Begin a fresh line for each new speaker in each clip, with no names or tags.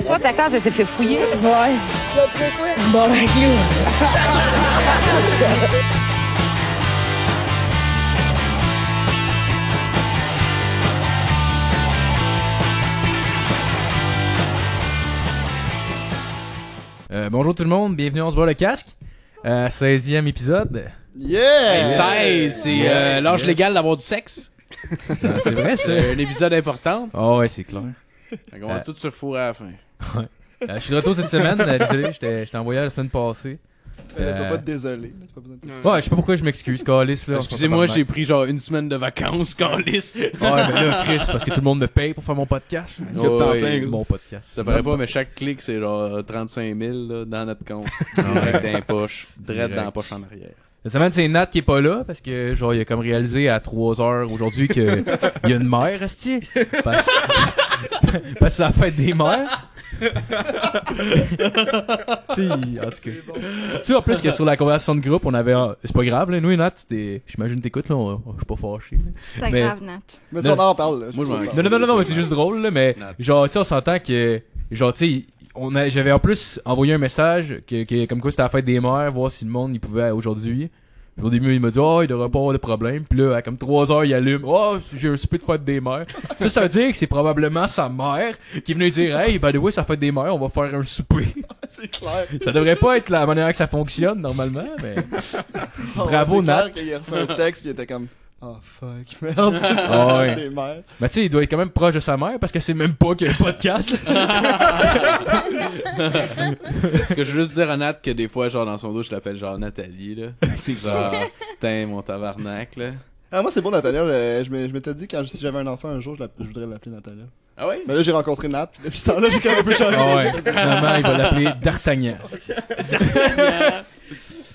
Toi, ta case, elle s'est fait fouiller.
Ouais. Bon, ben,
Euh, bonjour tout le monde, bienvenue on se voit le casque. Euh, 16e épisode.
Yeah!
16, c'est euh,
Yes,
l'âge
yes.
légal d'avoir du sexe.
Ah, c'est vrai.
C'est un épisode important.
Oh ouais, c'est clair.
On commence
Euh.
tout se fourrer à la fin.
Euh, je suis de retour cette semaine, euh, désolé, j'étais en voyage la semaine passée.
Euh, sois pas désolé. T'as pas besoin de
Ouais, je sais pas pourquoi je m'excuse, Calis
Excusez-moi, j'ai pris genre une semaine de vacances, Calis.
Ouais, mais là, Chris, parce que tout le monde me paye pour faire mon podcast.
Ouais.
plein, mon podcast.
Ça paraît pas, mais chaque clic, c'est genre 35 000 là, dans notre compte. Direct dans les poches. Direct
Direct.
dans la poche en arrière.
Cette semaine, c'est Nat qui est pas là parce que, genre, il a comme réalisé à 3 heures aujourd'hui qu'il y a une mère, Esti. Parce... parce que c'est la fête des mères. tu sais, en tout cas. Tu en plus que sur la conversation de groupe, on avait. un- C'est pas grave, là. Nous et Nat, c'était. J'imagine que t'écoutes, là. on- Je suis pas fâché. là.
C'est pas
Mais-
grave, Nat.
Mais ça, on en parle. Là.
Moi, je m'en-
Non, non, non, non, non, mais c'est juste drôle, là. Mais,
Nat.
genre, tu sais, on s'entend que. Genre, tu sais. On a, j'avais en plus envoyé un message que, que comme quoi c'était la fête des mères, voir si le monde il pouvait aujourd'hui. Puis au début, il m'a dit, oh, il devrait pas avoir de problème. Puis là, à comme 3 heures, il allume, oh, j'ai un souper de fête des mères. ça, ça veut dire que c'est probablement sa mère qui est venue dire, hey, by the way, ça fête des mères, on va faire un souper.
C'est clair.
ça devrait pas être la manière que ça fonctionne normalement, mais. Bravo,
clair
Nat.
a reçu un texte, puis il était comme. Oh fuck, merde.
Ah ouais.
Les mères.
Mais tu sais, il doit être quand même proche de sa mère parce que c'est même pas qu'il y a un podcast.
Parce que je veux juste dire à Nat que des fois, genre dans son dos, je l'appelle genre Nathalie. là.
c'est
Genre, t'es mon tabarnak là.
Ah, moi, c'est bon, Natalia. euh, je m'ai- je m'étais dit, quand si j'avais un enfant un jour, je, l'app- je voudrais l'appeler Natalia.
Ah ouais?
Mais là, j'ai rencontré Nat, puis depuis ce temps-là, j'ai quand même un peu changé.
Ah ouais. Finalement, il va l'appeler D'Artagnan.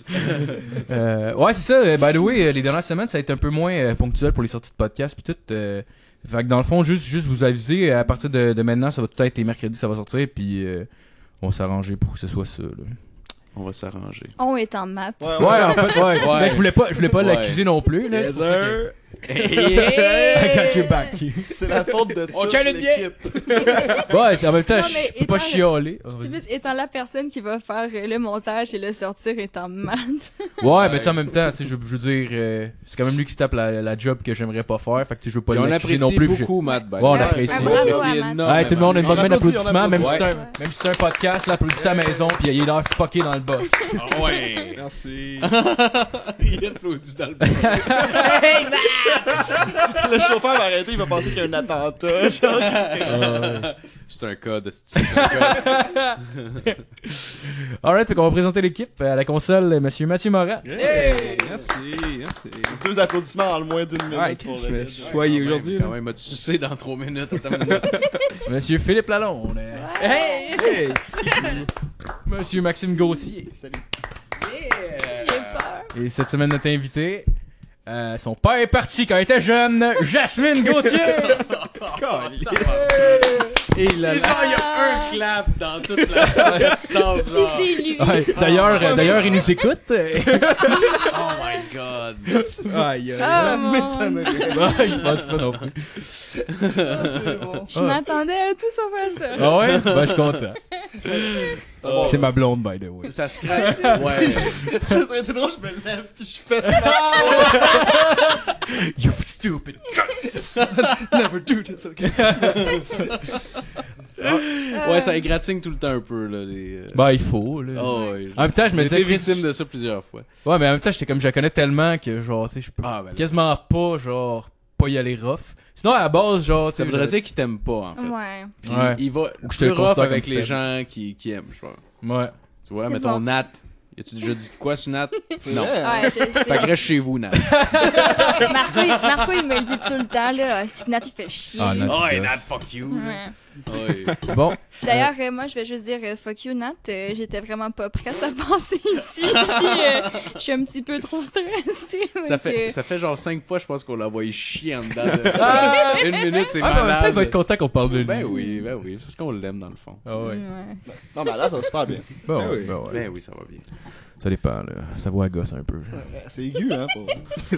Euh, ouais, c'est ça. euh, By the way, euh, les dernières semaines, ça a été un peu moins euh, ponctuel pour les sorties de podcast puis tout. euh, fait que dans le fond, juste, juste vous aviser, à partir de, de maintenant, ça va tout être les mercredis, ça va sortir, puis euh, on va s'arranger pour que ce soit ça. Là.
On va s'arranger.
On est en maths.
Ouais,
Ouais, en fait, ouais.
Ouais.
Mais je voulais pas, je voulais pas
Ouais.
l'accuser non plus. Là, I got your back.
C'est la faute de
On
toute
tient le bien.
l'équipe.
Ouais, c'est- en même temps,
Non, mais
je peux pas
étant-
chialer.
C'est
vas-y.
plus étant la personne qui va faire euh, le montage et le sortir est en maths.
Ouais, mais tu sais, en même temps, tu sais, je, je veux dire, euh, c'est quand même lui qui se tape la, la job que j'aimerais pas faire. Fait que tu sais, je veux pas
Et on
l'accuser
apprécie
non plus. puis je-
beaucoup, Matt. by
Ouais,
the
on
way.
apprécie.
Ah, bravo
On
Matt.
énormément.
Ouais, tout le monde a une
On
bonne main
applaudit, on
d'applaudissement, même, si c'est un- même si c'est un podcast, là, applaudissez à la maison, puis il est là fucké dans le boss.
Ah ouais.
Merci.
Il applaudit dans le
Le chauffeur va arrêter, il va penser qu'il y a un attentat. genre.
C'est un code, c'est un code.
Alright, fait qu'on va présenter l'équipe à la console, monsieur Mathieu Morin.
Hey, merci, merci.
Deux applaudissements en moins d'une minute
Ouais,
pour
je choyer aujourd'hui.
Quand même, m'a sucé dans 3 minutes.
Monsieur Philippe Lalonde.
Hey!
Monsieur Maxime Gauthier.
Salut.
J'ai peur.
Et cette semaine, notre invité, euh, son père est parti quand il était jeune, Jasmine Gauthier.
Et là,
Et genre, il y a un clap dans toute la distance,
c'est lui.
Ouais, d'ailleurs, euh, d'ailleurs, il nous écoute.
Oh my god.
Aïe, aïe.
Ah,
Ça
mon-
m'étonnerait.
Je pense pas non plus.
Ah, bon.
Je m'attendais à tout sauf à ça.
Ah ouais? Ben, je suis content. C'est ma blonde, by the way.
Ça scratch. Ouais.
Ça serait été drôle, je me lève, puis je fais ça.
You stupid.
Never do this again.
Ouais, ça égratigne tout le temps un peu, là. Les... euh,
Ben, il faut, là.
Oh, ouais.
En même temps, je me disais,
victime de ça plusieurs fois.
Ouais, mais en même temps, j'étais comme, je la connais tellement que, genre, tu sais, je peux
Ah, ben
quasiment pas, genre, pas y aller rough. Sinon, à la base, genre, tu
Ça
sais,
voudrait
je-
dire qu'il t'aime pas, en fait.
Ouais.
Puis
Ouais.
il va
Ou que je te
plus rough avec les gens qui, qui aiment, je pense.
Ouais.
Tu vois, mettons
bon.
Nat. Y a-tu déjà dit quoi sur Nat? Non.
Ouais, je sais.
Fait que reste chez vous, Nat.
Marco, il, Marco, il me le dit tout le temps, là. Stick Nat, il fait chier.
Ah, Nat.
Oh, Nat, fuck you.
Ouais.
Ouais.
Bon.
D'ailleurs, euh, moi, je vais juste dire euh, fuck you, Nat. Euh, J'étais vraiment pas prête à passer ici. Puis, euh, je suis un petit peu trop stressée.
Ça
donc,
fait,
euh,
ça fait genre 5 fois, je pense qu'on l'a envoyé chier en dedans de... Une minute, c'est
Ah, ben,
malade.
il va être content qu'on parle de lui.
Ben oui, ben oui. C'est ce qu'on l'aime, dans le fond.
Ah ouais.
ouais.
Non, mais là, ça va super bien.
Bon,
Ben oui.
ben ouais.
Ben oui, ça va bien.
Ça dépend, là. Ça voit à gosse un peu.
C'est aigu, hein, pour...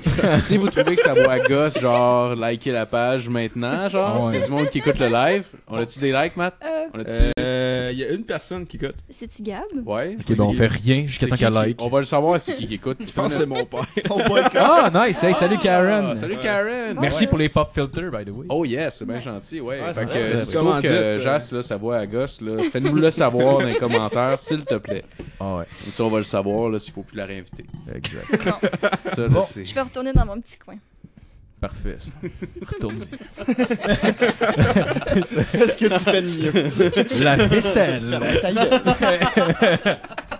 si vous trouvez que ça boit à gosse, genre, likez la page maintenant, genre.
Ouais.
C'est du monde qui écoute le live. On a a-tu des likes, Matt?
Euh,
On a-tu.
Euh, il y a une personne qui écoute.
C'est-tu Gab?
Ouais.
Ok, bon, on fait rien jusqu'à temps qu'elle
qui-
like.
On va le savoir, c'est qui qui écoute.
Je pense que c'est mon père.
Ah, nice! Hey, salut Karen!
Ah, salut Karen!
Merci
Ouais.
pour les pop filters, by the way.
Oh yes, c'est bien gentil, ouais. Fait que euh, si tu trouves que
euh,
Jas, là, sa voix à gosse, là, fais-nous le savoir dans les commentaires, s'il te plaît.
Ah ouais,
Comme ça, on va le savoir, là, s'il faut plus la réinviter.
exact.
Bon.
Ça, là,
Bon.
Je vais retourner dans mon petit coin.
Parfait. Retourne-y.
Qu'est-ce que tu fais de mieux?
La
gueule.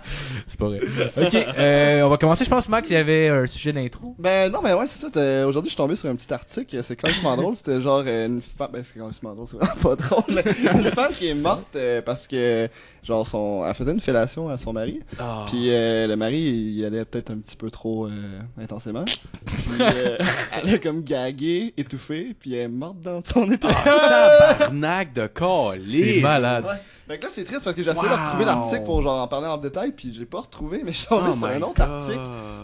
C'est pas vrai. Ok, euh, on va commencer. Je pense, Max, il y avait un sujet d'intro.
Ben non, mais ouais, c'est ça. Aujourd'hui, je suis tombé sur un petit article. C'est quand même drôle. C'était genre euh, une femme. Ben, c'est quand même drôle, c'est vraiment pas drôle. une femme qui est morte euh, parce que, genre, son... elle faisait une fellation à son mari.
Ah.
Puis euh, le mari, il allait peut-être un petit peu trop intensément. Puis elle a comme gagué, étouffé, puis elle est morte dans son état.
Tabarnak de calice!
C'est malade.
Ouais. Fait que là, c'est triste parce que j'ai essayé
Wow.
de retrouver l'article pour genre en parler en détail, puis j'ai pas retrouvé, mais je suis tombé
Oh
sur un autre
God.
article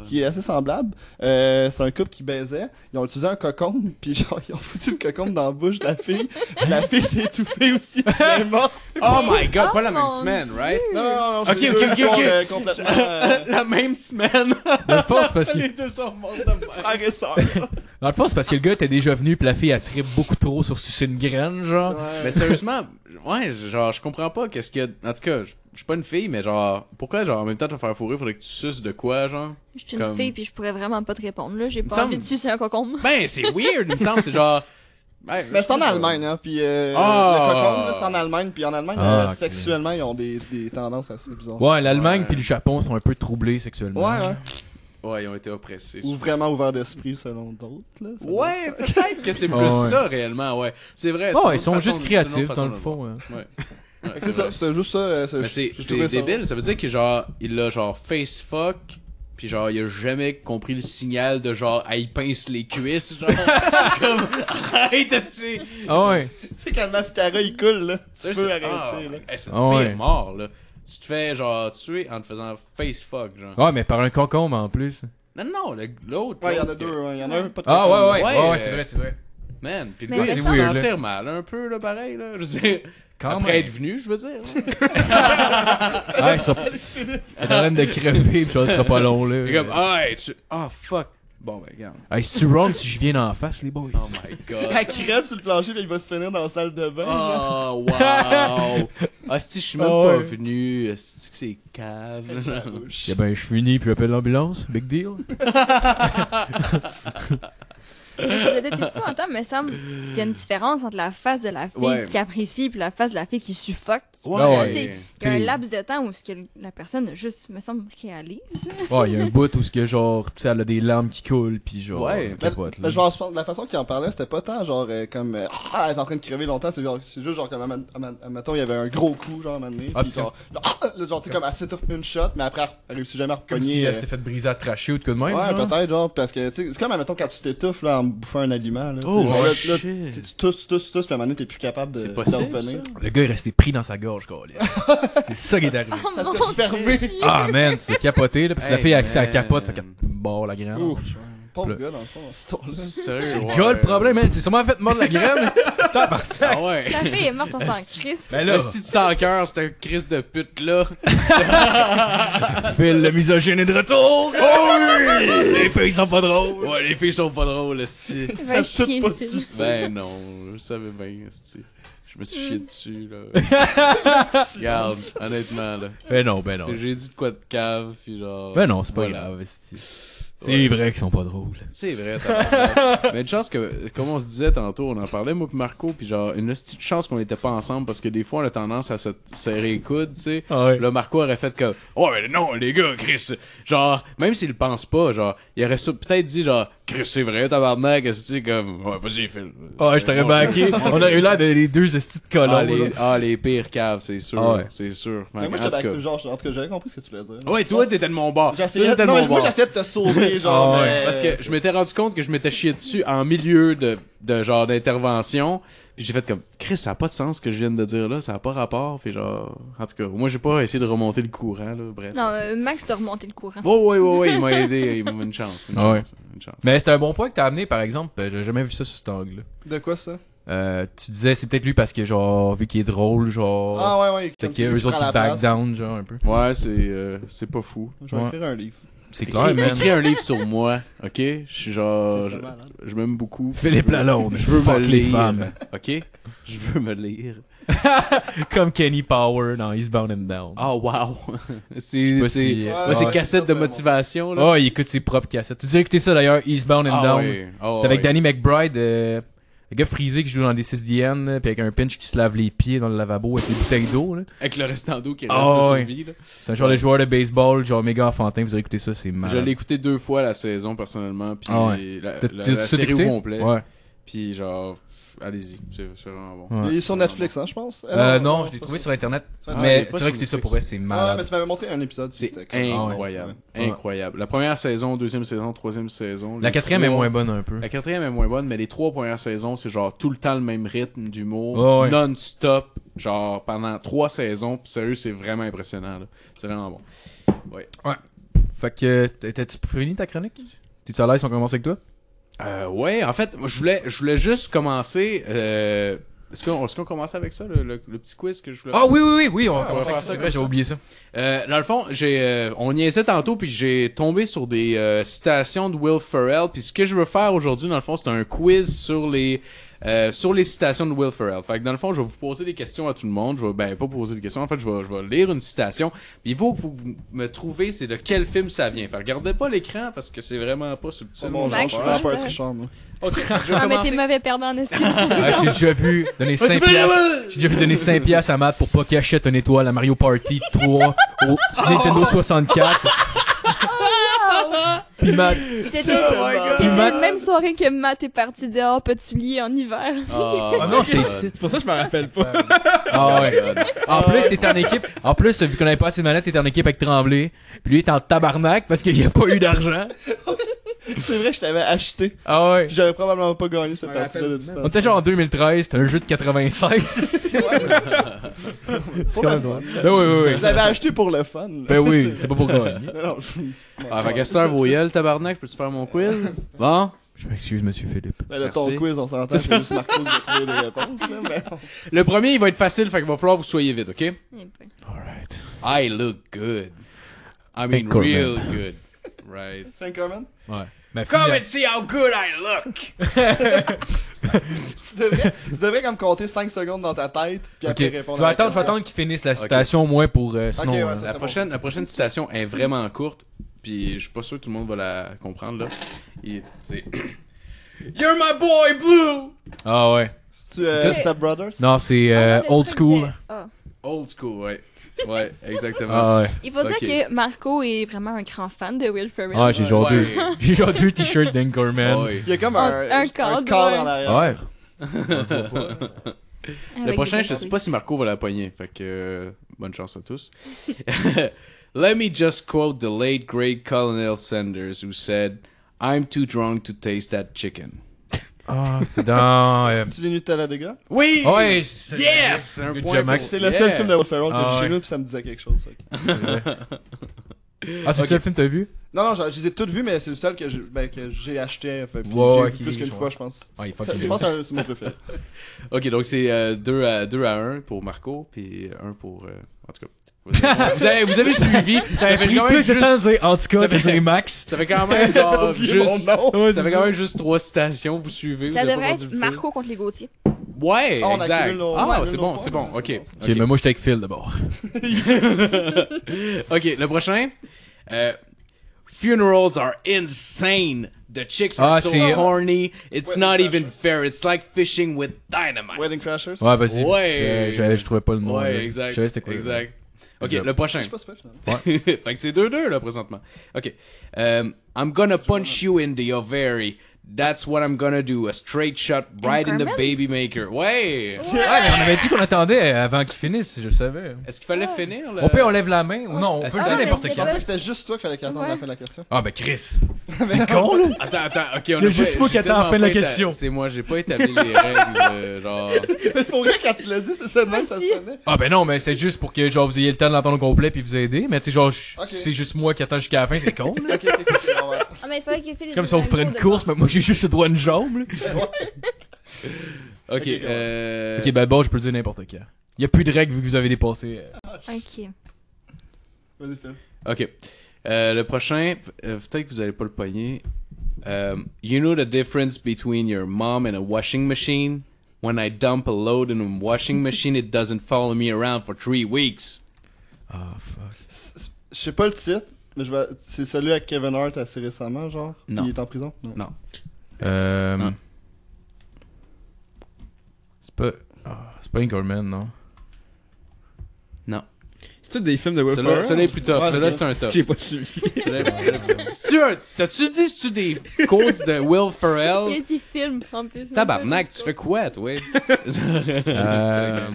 qui est assez semblable. Euh, c'est un couple qui baisait. Ils ont utilisé un cocon, puis genre, ils ont foutu le cocon dans la bouche de la fille. La fille s'est étouffée aussi, elle est morte.
Oh my god,
Oh
pas la même
mon
semaine,
Dieu.
right?
Non, non, non,
Ok,
c'est
ok,
deux
ok,
histoires,
ok.
euh, complètement euh,
la même semaine!
Dans le fond, c'est parce que,
Les deux sont morts de même.
frères et sœurs.
dans le fond, c'est parce que le gars était déjà venu, puis la fille a trippé beaucoup trop sur sucer une graine, genre.
Ouais.
Mais sérieusement, ouais, genre, je comprends pas qu'est-ce qu'il y a. En tout cas, je suis pas une fille, mais genre, pourquoi, genre, en même temps, te faire fourrer, faudrait que tu suces de quoi, genre?
Je suis une
Comme-
fille puis je pourrais vraiment pas te répondre là. J'ai pas
semble-
envie de sucer un cocon.
Ben, c'est weird, il me semble, c'est genre. Ouais,
Mais c'est en Allemagne, hein, puis euh,
Ah.
le cocon, là, c'est en Allemagne, puis en Allemagne,
Ah,
euh,
ok.
sexuellement, ils ont des, des tendances assez bizarres.
Ouais, l'Allemagne puis le Japon sont un peu troublés sexuellement.
Ouais, ouais.
Ouais, ils ont été oppressés.
Ou vraiment ouverts d'esprit selon d'autres, là.
Ouais, peut-être que c'est plus
Ouais.
ça réellement, ouais. C'est vrai. C'est
ils sont juste créatifs, dans le fond.
voir.
ouais.
Ouais. Ouais,
C'est ça, c'était juste ça. euh,
c'est débile, ça veut dire que genre, il a genre face fuck, puis genre, il a jamais compris le signal de genre, ah, il pince les cuisses, genre. comme, arrête, tu
Ah ouais.
Tu sais, quand le mascara il coule, là, tu peux arrêter, là.
c'est
Ah
mort, là. Tu te fais genre tuer en te faisant face fuck, genre.
Ouais, mais par un concombre en plus.
Non, non, l'autre.
Ouais, il y en a deux, il y en a un, pas de
Ah ouais, ouais, ouais.
Ouais,
Ouais, ouais, c'est vrai, c'est vrai.
Man, pis le gars,
c'est
il se sentir mal, un peu, là, pareil, là. Je veux dire,
Quand
après
même.
être venu, je veux dire.
Ah, il sera... en train de crever, pis ça sera pas long, là.
Il est comme, ah, hey, tu. Ah, fuck. Bon, ben, regarde.
Hey, c'est-tu wrong si je viens d'en face, les boys?
Oh my god.
Elle crève sur le plancher, puis il va se finir dans la salle de bain.
Oh, wow! Ah, si je suis même
Ah
pas venu, est-ce que c'est cave?
Eh ben, je finis puis j'appelle l'ambulance. Big deal.
Mais ça être épouvantable, mais il semble qu'il y a une différence entre la face de la fille
Ouais.
qui apprécie puis la face de la fille qui suffoque.
Ouais,
Tu
ouais.
sais, Il y a un laps de temps où ce que la personne juste, me semble, réalise.
Ouais, il y a un bout où ce que genre, tu sais, elle a des larmes qui coulent puis genre,
Ouais.
Mais,
capote,
mais
là.
genre, je pense- la façon qu'il en parlait, c'était pas tant genre euh, comme euh, Ah, elle est en train de crever longtemps, c'est genre c'est juste genre comme admettons il y avait un gros coup genre à un moment donné,
Ah,
puis genre, ah, là, genre tu sais comme elle s'étouffe une shot, mais après elle réussit jamais à
Comme si
repogner.
elle
euh,
s'était fait briser à tracher ou de quoi de même.
Ouais,
genre.
peut-être, genre, parce que, tu sais, c'est comme, admettons, quand tu t'étouffes, là, en bouffant un aliment, là.
Oh,
là,
shit.
là, tu sais, tu tousses, tousses, tousses, puis à un moment donné, t'es plus capable de,
C'est
de
possible,
revenir.
Le gars est resté pris dans sa gorge, quoi. C'est ça qui est arrivé.
Oh
Ça s'est fermé.
Ah man, c'est capoté là, parce que la
Hey,
fille a accès à la
man.
capote, fait qu'elle barre la graine.
Pauvre
Le-
gars, dans le fond, dans cette histoire-là.
Sérieux,
C'est le gars le problème, man. C'est sûrement fait mordre la graine. Tabarnak.
Ah ouais.
La fille est morte en sang Chris.
Ben là,
Si tu sens cœur, c'est un Christ de pute là.
Phil, le misogyne est de retour. Oh oui! Les filles sont pas drôles.
Ouais, les filles sont pas drôles, esti.
Va
Ça
chier
pas.
Ben non, je savais bien, esti. Je me suis chié dessus, là. Regarde, honnêtement, là.
Ben non, ben non.
J'ai dit de quoi de cave, puis genre.
Ben non, c'est pas
voilà.
grave. c'est- C'est
Ouais.
vrai qu'ils sont pas drôles.
C'est vrai, t'as Mais une chance que, comme on se disait tantôt, on en parlait, moi pis Marco, puis genre, une petite chance qu'on était pas ensemble, parce que des fois, on a tendance à se serrer les coudes, tu sais.
Ah ouais.
Là, Marco aurait fait comme, oh, mais non, les gars, Chris, genre, même s'il le pense pas, genre, il aurait ça- peut-être dit, genre, Chris, c'est vrai, tabarnak, tu sais, comme, ouais, vas-y, Phil.
Ah ouais, je t'aurais backé. On aurait eu l'air de les deux estis de colons.
Ah, les, ah, les pires caves, c'est sûr,
Ah ouais.
c'est sûr.
Mais moi, j'étais genre, en tout cas, j'avais compris ce que tu voulais dire.
Ouais, toi, t'étais de mon bord.
j'essayais
de
te sauver, genre.
Ah ouais.
mais-
Parce que je m'étais rendu compte que je m'étais chié dessus en milieu de, de genre d'intervention. Puis j'ai fait comme, Chris, ça a pas de sens ce que je viens de dire là, ça a pas rapport. Puis genre, en tout cas, moi j'ai pas essayé de remonter le courant, là, bref.
Non, euh, Max t'a remonté le courant.
Oh, ouais, ouais, ouais, il m'a aidé, il m'a une chance. Une
Ah ouais.
chance, une chance.
Mais c'est un bon point que t'as amené, par exemple. Ben, J'ai jamais vu ça sur cet angle-là.
De quoi ça?
Euh, tu disais c'est peut-être lui parce que genre vu qu'il est drôle genre
Ah ouais, ouais.
peut-être
comme
qu'eux
tu
autres
prends la
ils back
place.
down genre un peu.
Ouais, c'est euh, c'est pas fou.
Je vais
Ouais.
écrire un livre.
C'est clair man.
écris un livre sur moi, ok? Je suis genre.
C'est
Je, m'aime beaucoup.
Philippe
Je veux-
Lalonde,
Je veux me
fuck les
lire.
femmes.
Ok? Je veux me lire.
Comme Kenny Power dans Eastbound and Down.
Oh wow! C'est
si-
Ouais,
ouais, c'est
ouais,
cassette de motivation là.
Oh, il écoute ses propres cassettes. Tu as écouté ça d'ailleurs, Eastbound and
Ah
Down?
Oh,
c'est avec. Danny McBride, euh, le gars frisé qui joue dans des 6DN, là, puis avec un pinch qui se lave les pieds dans le lavabo avec des bouteilles d'eau. là.
Avec le restant d'eau qui reste
Ah
de
ouais.
survie là.
C'est un genre de joueur de baseball, genre méga enfantin. Vous avez écouté ça, c'est
Je
malade.
l'ai écouté deux fois la saison personnellement, puis
Ah ouais.
la, série au complet.
Ouais.
Puis genre, allez-y, c'est vraiment bon.
Ouais.
Il est sur Netflix, hein, je pense.
Euh, non, je
c'est
l'ai trouvé sur internet.
Sur
Ah, est
mais tu
sur
vas écouter ça pour vrai, c'est
Ah, mais
malade.
tu m'avais montré un épisode.
C'est incroyable,
Ouais.
incroyable. La première saison, deuxième saison, troisième saison.
La quatrième est moins bonne un peu.
La quatrième est moins bonne, mais les trois premières saisons, c'est genre tout le temps le même rythme d'humour,
Ouais, ouais.
non-stop, genre pendant trois saisons. Pis sérieux, c'est vraiment impressionnant. C'est vraiment bon.
Fait que, t'as- t'as-tu fini ta chronique? T'es-tu à l'aise si on commence avec toi?
Euh, ouais, en fait, moi, je voulais, je voulais juste commencer. Euh... Est-ce qu'on est-ce qu'on commence avec ça, le, le- le petit quiz que je voulais
Ah oui, oui, oui, oui, on va
on va
commencer avec
faire
ça. C'est vrai, j'avais oublié ça.
Euh, dans le fond, j'ai, euh, on niaisait tantôt, puis j'ai tombé sur des euh, citations de Will Ferrell. Puis ce que je veux faire aujourd'hui, dans le fond, c'est un quiz sur les euh, sur les citations de Will Ferrell. Fait que dans le fond, je vais vous poser des questions à tout le monde. Je vais, ben, pas poser des questions. En fait, je vais, je vais lire une citation. Puis il faut que vous vous me trouvez c'est de quel film ça vient. Fait que regardez pas l'écran parce que c'est vraiment pas subtil.
Bon,
mon
genre,
Max,
je suis pas un tricheur, moi.
Ok, je vais
Ah, mais
commencer.
t'es mauvais perdant en estime.
Ah, j'ai déjà vu donner 5 piastres. J'ai déjà vu donner 5 piastres à Matt pour pas qu'il achète une étoile à Mario Party 3 au sur Nintendo 64. Puis Matt,
C'était
Oh
la même soirée que Matt est parti dehors Petulier en hiver?
Ah,
Ah non, c'était ici.
C'est pour ça que je me rappelle pas.
Ah ouais. En plus, t'étais en équipe. En plus, vu qu'on avait pas assez de manettes, t'étais en équipe avec Tremblay. Puis lui, il était en tabarnak parce qu'il y a pas eu d'argent.
C'est vrai, je t'avais acheté.
Ah ouais.
Puis j'avais probablement pas gagné cette partie-là de
On était genre en 2013, c'était un jeu de 96.
Pour le fun.
Ben oui, oui,
Je
oui.
l'avais acheté pour le fun. là.
Ben oui, c'est pas pour gagner.
Non, je-
Ah, fait que c'est un voyelle, tabarnak, peux-tu faire mon quiz? Bon?
Je m'excuse, monsieur Philippe.
Ben là, ton quiz, on s'entend, c'est juste Marco qui a trouvé les réponses. Là, mais bon.
Le premier, il va être facile, fait qu'il va falloir que vous soyez vite, ok?
Alright.
I look good. I mean, real good. Right.
Saint-Corman?
Ouais.
Come and see how good I look!
Tu devrais, tu devrais comme compter 5 secondes dans ta tête, puis après répondre
vais attendre, je vais attendre qu'il finisse la citation au moins pour euh, sinon.
ouais,
euh,
ça-
La
bon.
prochaine, la prochaine citation est vraiment courte, puis je suis pas sûr que tout le monde va la comprendre, là. C'est... You're my boy, Blue!
Ah ouais.
C'est-tu euh,
C'est-
Step Brothers?
Non, c'est euh,
Ah,
old school.
de- Ah.
Old school, ouais. Ouais, exactement.
Ah ouais.
Il faut
Ok.
dire que Marco est vraiment un grand fan de Will Ferrell.
Ah, j'ai genre
Ouais.
deux. J'ai genre deux t-shirts d'Anchorman.
Ouais.
Il y a comme
Un-
un,
un cadre,
en arrière.
Ouais.
Le prochain, je sais pas si Marco va la pogner, fait que euh, bonne chance à tous. Let me just quote the late great Colonel Sanders who said, "I'm too drunk to taste that chicken."
Ah, c'est dans. euh,
Tu venu de Talladega?
Oui.
Ouais, c'est-
Yes! Un point.
C'est le seul
Yes.
film de Will Ferrell que
Ah,
j'ai chez nous, puis ça me disait quelque chose.
Ah, c'est le film que t'as vu?
Non, non, je, je les ai toutes vues, mais c'est le seul que j'ai ben, j'ai acheté. Fait, j'ai
ouais,
vu plus qu'une fois, je pense.
Ouais, il faut
Je pense que c'est mon préféré.
Ok, donc c'est 2 à 2 à 1 pour Marco, puis 1 pour euh, en tout cas. Vous avez, vous avez suivi. Ça fait quand même
plus de
juste-
temps de dire, en tout cas,
ça fait-
dire Max.
Ça fait quand même genre juste.
Ouais,
Ça fait quand même juste trois citations, vous suivez.
Ça
vous
devrait être. Marco contre les Gauthier.
Ouais,
Ah, on
exact.
nos-
Ah,
accumule
c'est bon, c'est bon, ok.
Ok, mais moi j'étais avec Phil d'abord.
ok, le prochain. Euh, funerals are insane. The chicks are
Ah,
so horny. It's
Wedding
not even fair. It's like fishing with dynamite.
Wedding Crashers?
Ouais, vas-y.
Ouais.
Je, je, je trouvais pas le nom.
Ouais, exact.
Je savais c'était quoi.
Exact. Ok, le prochain.
Je sais pas pas finalement.
fait que c'est 2-2 là présentement. Ok. Um, I'm gonna punch you in the ovary. That's what I'm gonna do. A straight shot right in the baby maker. Ouais.
Ouais, mais on avait dit qu'on attendait avant qu'il finisse, je le savais.
Est-ce qu'il fallait finir là?
On peut, on lève la main ou non, on
Ah,
peut le
ah,
dire n'importe
c'est
Je pensais que c'était juste toi qu'il fallait qu'il attende
Ouais.
la fin de la question.
Ah, ben Chris. C'est con, là.
Attends, attends, ok, on
Il y a juste moi qui
j'ai
attends la fin de la question.
C'est moi, j'ai pas établi les règles, euh, genre.
Mais pour vrai, quand tu l'as dit, c'est même, ça sonnait.
Ah, ben non, mais c'est juste pour que genre vous ayez le temps de l'entendre au complet puis vous aider. Mais tu sais, genre, c'est juste moi qui attends jusqu'à la fin, c'est con.
Ah, mais il fallait qu'il
C'est comme si on ferait une course, mais moi j'ai juste droit à une jambe, là.
Ok,
Ok,
euh...
Ok, bad boy, je peux le dire n'importe quand. Y a plus de règles vu que vous avez dépassé. euh.
Ok.
Vas-y, Phil.
Ok. Euh, le prochain, euh, peut-être que vous allez pas le pogner. Euh, you know the difference between your mom and a washing machine? When I dump a load in a washing machine, it doesn't follow me around for three weeks.
Ah, fuck.
C- c- Je sais pas le titre, mais je vais... c'est celui avec Kevin Hart assez récemment, genre?
Non.
Il est en prison?
Non.
Euh.
Ah.
C'est pas. Ah, c'est pas Anchorman, non?
C'est tout des films de Will Ferrell?
celui-là est plus tough.
Ouais,
Celui-là,
c'est
c'est un tough.
J'ai pas suivi.
Celui-là est- celui-là est plus tough. C'est-tu un- T'as-tu dit, c'est-tu des quotes de Will
Il y a
Ferrell?
des films en plus.
Tabarnak, tu fais quoi, toi?
Euh.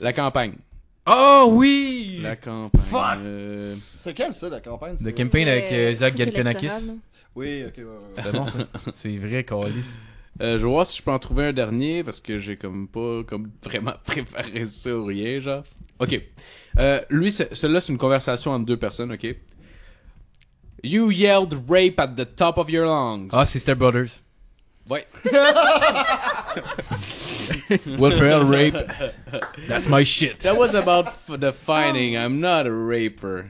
La campagne.
Oh oui!
La campagne.
Fuck!
euh,
C'est quel, ça, la campagne?
The
c'est-
campaign avec euh, Zach Galifianakis.
Oui, ok, ouais, ouais.
C'est bon, ça. C'est vrai, Calis.
Euh, je vais voir si je peux en trouver un dernier parce que j'ai comme pas comme vraiment préparé ça ou rien genre. Ok. Euh, lui, c'est- celui-là c'est une conversation entre deux personnes, ok? You yelled rape at the top of your lungs.
Ah, c'est Step Brothers.
Ouais.
Will Ferrell rape? That's my shit.
That was about f- the fighting. I'm not a raper.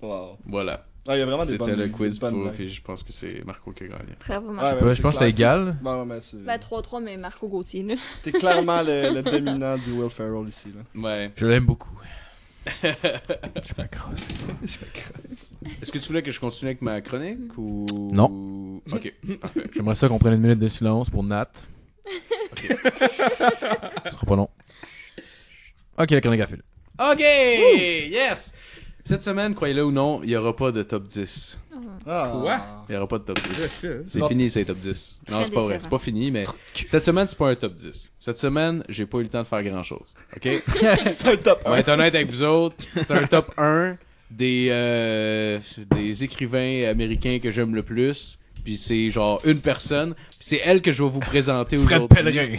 Wow.
Voilà.
Ah, il y a vraiment des bonnes
C'était le quiz pour. puis je pense que c'est Marco qui a gagné.
Bravo, Marco.
ouais,
Ouais, je pense que
clair.
égal.
Non, mais c'est...
Ben 3-3, mais Marco Gauthier, là.
T'es clairement le, le dominant du Will Ferrell ici, là.
Ouais.
Je l'aime beaucoup. je m'accroche.
Je crasse.
Est-ce que tu voulais que je continue avec ma chronique ou.
Non.
Ok. Parfait.
J'aimerais ça qu'on prenne une minute de silence pour Nat. Ce sera pas long. Ok, la chronique à fil.
Ok! Yes! Cette semaine, croyez-le ou non, il n'y aura pas de top 10.
Ah.
Quoi?
Il n'y aura pas de top 10. C'est fini, c'est top 10. Non,
Très
c'est pas vrai.
décevant.
C'est pas fini, mais cette semaine, c'est pas un top 10. Cette semaine, j'ai pas eu le temps de faire grand-chose. OK?
C'est un top
On va être honnête avec vous autres. C'est un top 1 des, euh, des écrivains américains que j'aime le plus. Puis c'est genre une personne. Puis c'est elle que je vais vous présenter
Fred
aujourd'hui.
Pellerin.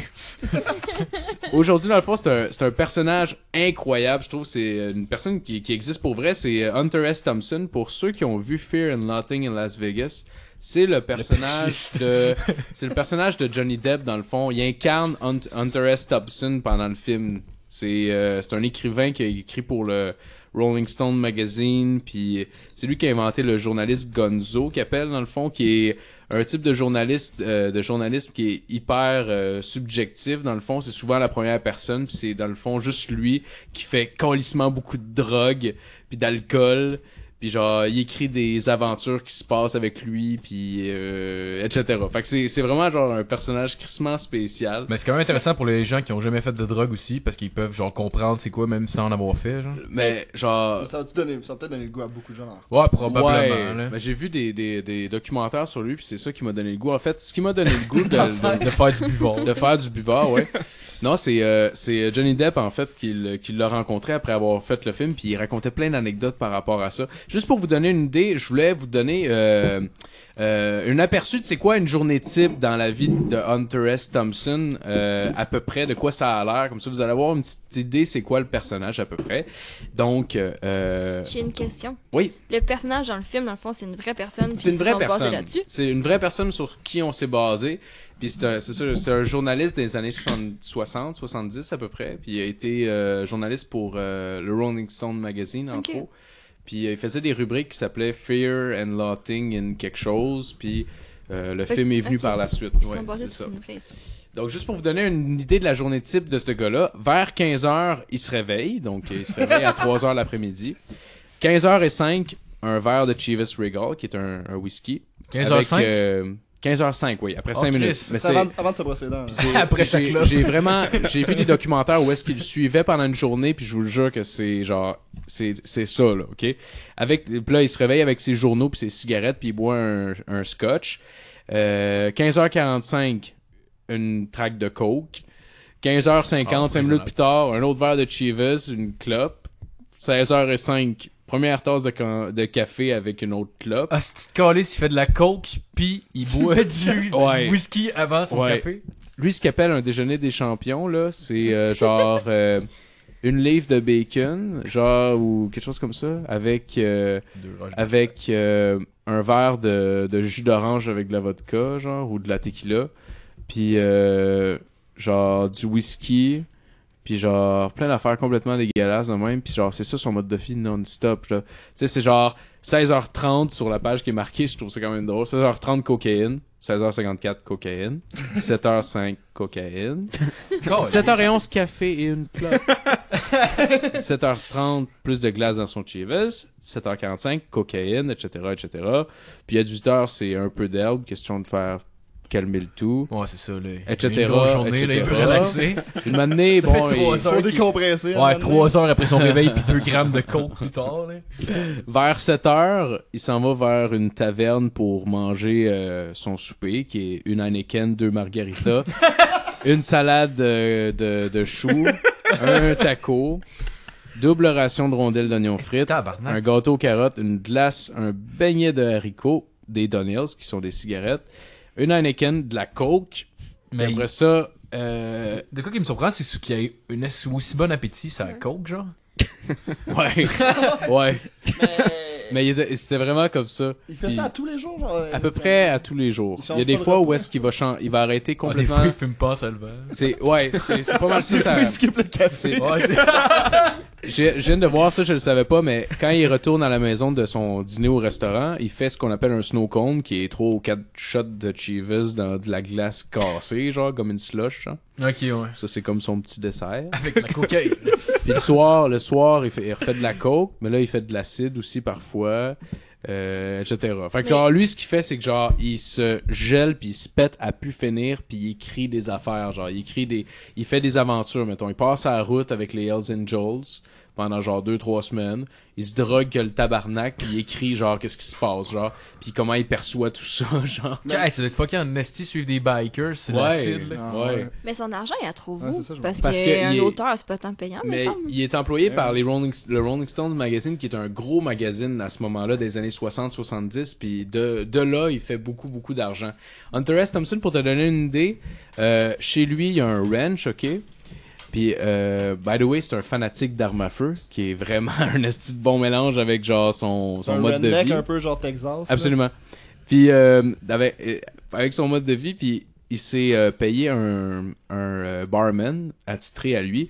Aujourd'hui, dans le fond, c'est un, c'est un personnage incroyable. Je trouve que c'est une personne qui, qui existe pour vrai. C'est Hunter S. Thompson. Pour ceux qui ont vu Fear and Loathing in Las Vegas, c'est le personnage de c'est le personnage de Johnny Depp dans le fond. Il incarne Hunt- Hunter S. Thompson pendant le film. C'est euh, c'est un écrivain qui a écrit pour le Rolling Stone magazine. Puis c'est lui qui a inventé le journaliste Gonzo, qui appelle dans le fond, qui est un type de journaliste euh, de journalisme qui est hyper euh, subjectif dans le fond c'est souvent la première personne puis c'est dans le fond juste lui qui fait calissement beaucoup de drogue puis d'alcool puis genre il écrit des aventures qui se passent avec lui puis euh, etc fait que c'est c'est vraiment genre un personnage crissement spécial
Mais c'est quand même intéressant pour les gens qui ont jamais fait de drogue aussi, parce qu'ils peuvent genre comprendre c'est quoi même sans en avoir fait, genre.
mais genre
Ça va-tu donner... ça va peut-être donner le goût à beaucoup de gens.
Ouais, probablement.
Ouais,
là.
ben, j'ai vu des, des, des documentaires sur lui puis c'est ça qui m'a donné le goût en fait ce qui m'a donné le goût de, de-
De faire du buvard.
de faire du buvard, ouais. Non, c'est euh, c'est Johnny Depp en fait qui, qui l'a rencontré après avoir fait le film, puis il racontait plein d'anecdotes par rapport à ça. Juste pour vous donner une idée, je voulais vous donner euh, euh, un aperçu de c'est quoi une journée type dans la vie de Hunter S. Thompson, euh, à peu près de quoi ça a l'air. Comme ça, vous allez avoir une petite idée c'est quoi le personnage à peu près. Donc, euh,
J'ai une question.
oui,
Le personnage dans le film, dans le fond, c'est une vraie personne.
c'est une vraie personne. C'est une vraie personne sur qui on s'est basé. Puis c'est un, c'est ça, c'est un journaliste des années 60, 60, 70 à peu près. Puis il a été euh, journaliste pour euh, le Rolling Stone magazine entre
Ok.
autres. Puis euh, il faisait des rubriques qui s'appelaient Fear and Loathing in quelque chose. Puis euh, le
Fait
film
que-
est venu par la suite. Ouais, c'est ça. Donc, juste pour vous donner une idée de la journée type de ce gars-là, vers 15h, il se réveille. Donc, il se réveille à 3h l'après-midi. 15h05, un verre de Chivas Regal, qui est un, un whisky.
15h05?
Avec, euh, 15h05, oui, après
Oh,
5
Chris.
minutes. Mais
avant, avant de se brosser les
Après sa
j'ai- vraiment, j'ai vu des documentaires où est-ce qu'il le suivait pendant une journée, puis je vous le jure que c'est genre, c'est, c'est ça là, ok? Avec, puis là il se réveille avec ses journaux puis ses cigarettes, puis il boit un, un scotch. Euh, 15h45, une traque de coke. 15h50,
Ah,
5 minutes plus tard, un autre verre de Chivas, une clope. 16h05, première tasse de, ca- de café avec une autre clope.
Ah, ce petit calice, il fait de la coke, puis il boit du, du
Ouais.
whisky avant son
Ouais.
café?
Lui, ce qu'il appelle un déjeuner des champions, là, c'est euh, genre euh, une livre de bacon, genre, ou quelque chose comme ça, avec, euh, avec euh, un verre de, de jus d'orange avec de la vodka, genre, ou de la tequila, puis euh, genre du whisky, puis genre plein d'affaires complètement dégueulasses de même, puis genre c'est ça son mode de vie non-stop. là. Tu sais, c'est genre 16h30 sur la page qui est marquée, je trouve ça quand même drôle. 16h30 cocaïne, 16h54 cocaïne, 17h05 cocaïne, 17h11 café et une clope. 17h30 plus de glace dans son Chivas, 17h45 cocaïne, etc., etc. Puis à 18h c'est un peu d'herbe, question de faire calmer le tout.
Ouais, c'est ça, là.
Etc.,
Une grosse journée, là, il veut
etc..
relaxer.
Une matinée, bon,
fait
il-
trois
Faut décompresser.
Ouais, 3 heures après son réveil, puis 2 grammes de coke plus tard, là.
Vers 7 heures, il s'en va vers une taverne pour manger euh, son souper, qui est une Heineken, deux margaritas, une salade euh, de, de choux, un taco, double ration de rondelles d'oignons frites, un gâteau aux carottes, une glace, un beignet de haricots, des Donnells, qui sont des cigarettes, une Heineken, de la coke,
Mais
après ça... euh,
de quoi qui me surprend, c'est qu'il y a une aussi bon appétit, c'est la coke, genre?
ouais, ouais,
Mais...
c'était vraiment comme ça.
Il fait
Puis-
ça à tous les jours, genre.
À peu près à tous les jours.
Il
y a des fois où est-ce qu'il va, chan- il va arrêter
Ah, des
complètement.
fois, il fume pas en se levant.
C'est ouais, c'est pas mal ça. ça-
Il skip le café.
Ouais,
Je viens de voir ça, je le savais pas, mais quand il retourne à la maison de son dîner au restaurant, il fait ce qu'on appelle un snow cone, qui est trois ou quatre shots de Chivas dans de la glace cassée, genre comme une slush. genre.
Ok, ouais.
Ça c'est comme son petit dessert.
Avec la cocaïne.
Puis le soir, le soir, il, fait, il refait de la coke, mais là il fait de l'acide aussi parfois. Euh, etc. Fait que genre lui ce qu'il fait c'est que genre il se gèle puis il se pète à pu finir puis il écrit des affaires genre il écrit des il fait des aventures mettons il passe à la route avec les Hells Angels pendant genre deux trois semaines il se drogue que le tabarnak puis il écrit genre qu'est-ce qui se passe genre puis comment il perçoit tout ça genre
Hey, ça doit être fucking en esti suivre des bikers, c'est l'acide, là.
Ah,
ouais
ouais.
Mais son argent, il a trouvé
Ouais, ça,
Parce,
Parce
que,
que
un
il est-
auteur, c'est pas tant payant, mais
il est employé
Ouais.
par les Rolling, le Rolling Stone Magazine, qui est un gros magazine à ce moment-là, des années 60-70, puis de, de là, il fait beaucoup, beaucoup d'argent. Hunter S. Thompson, pour te donner une idée, euh, chez lui, il y a un ranch, ok? Puis, euh, by the way, c'est un fanatique d'armes à feu, qui est vraiment un esti de bon mélange avec, genre, son, son
un
mode de vie.
un peu genre Texas. là.
Absolument. Puis euh, avec, euh, avec son mode de vie, puis il s'est euh, payé un, un euh, barman attitré à lui.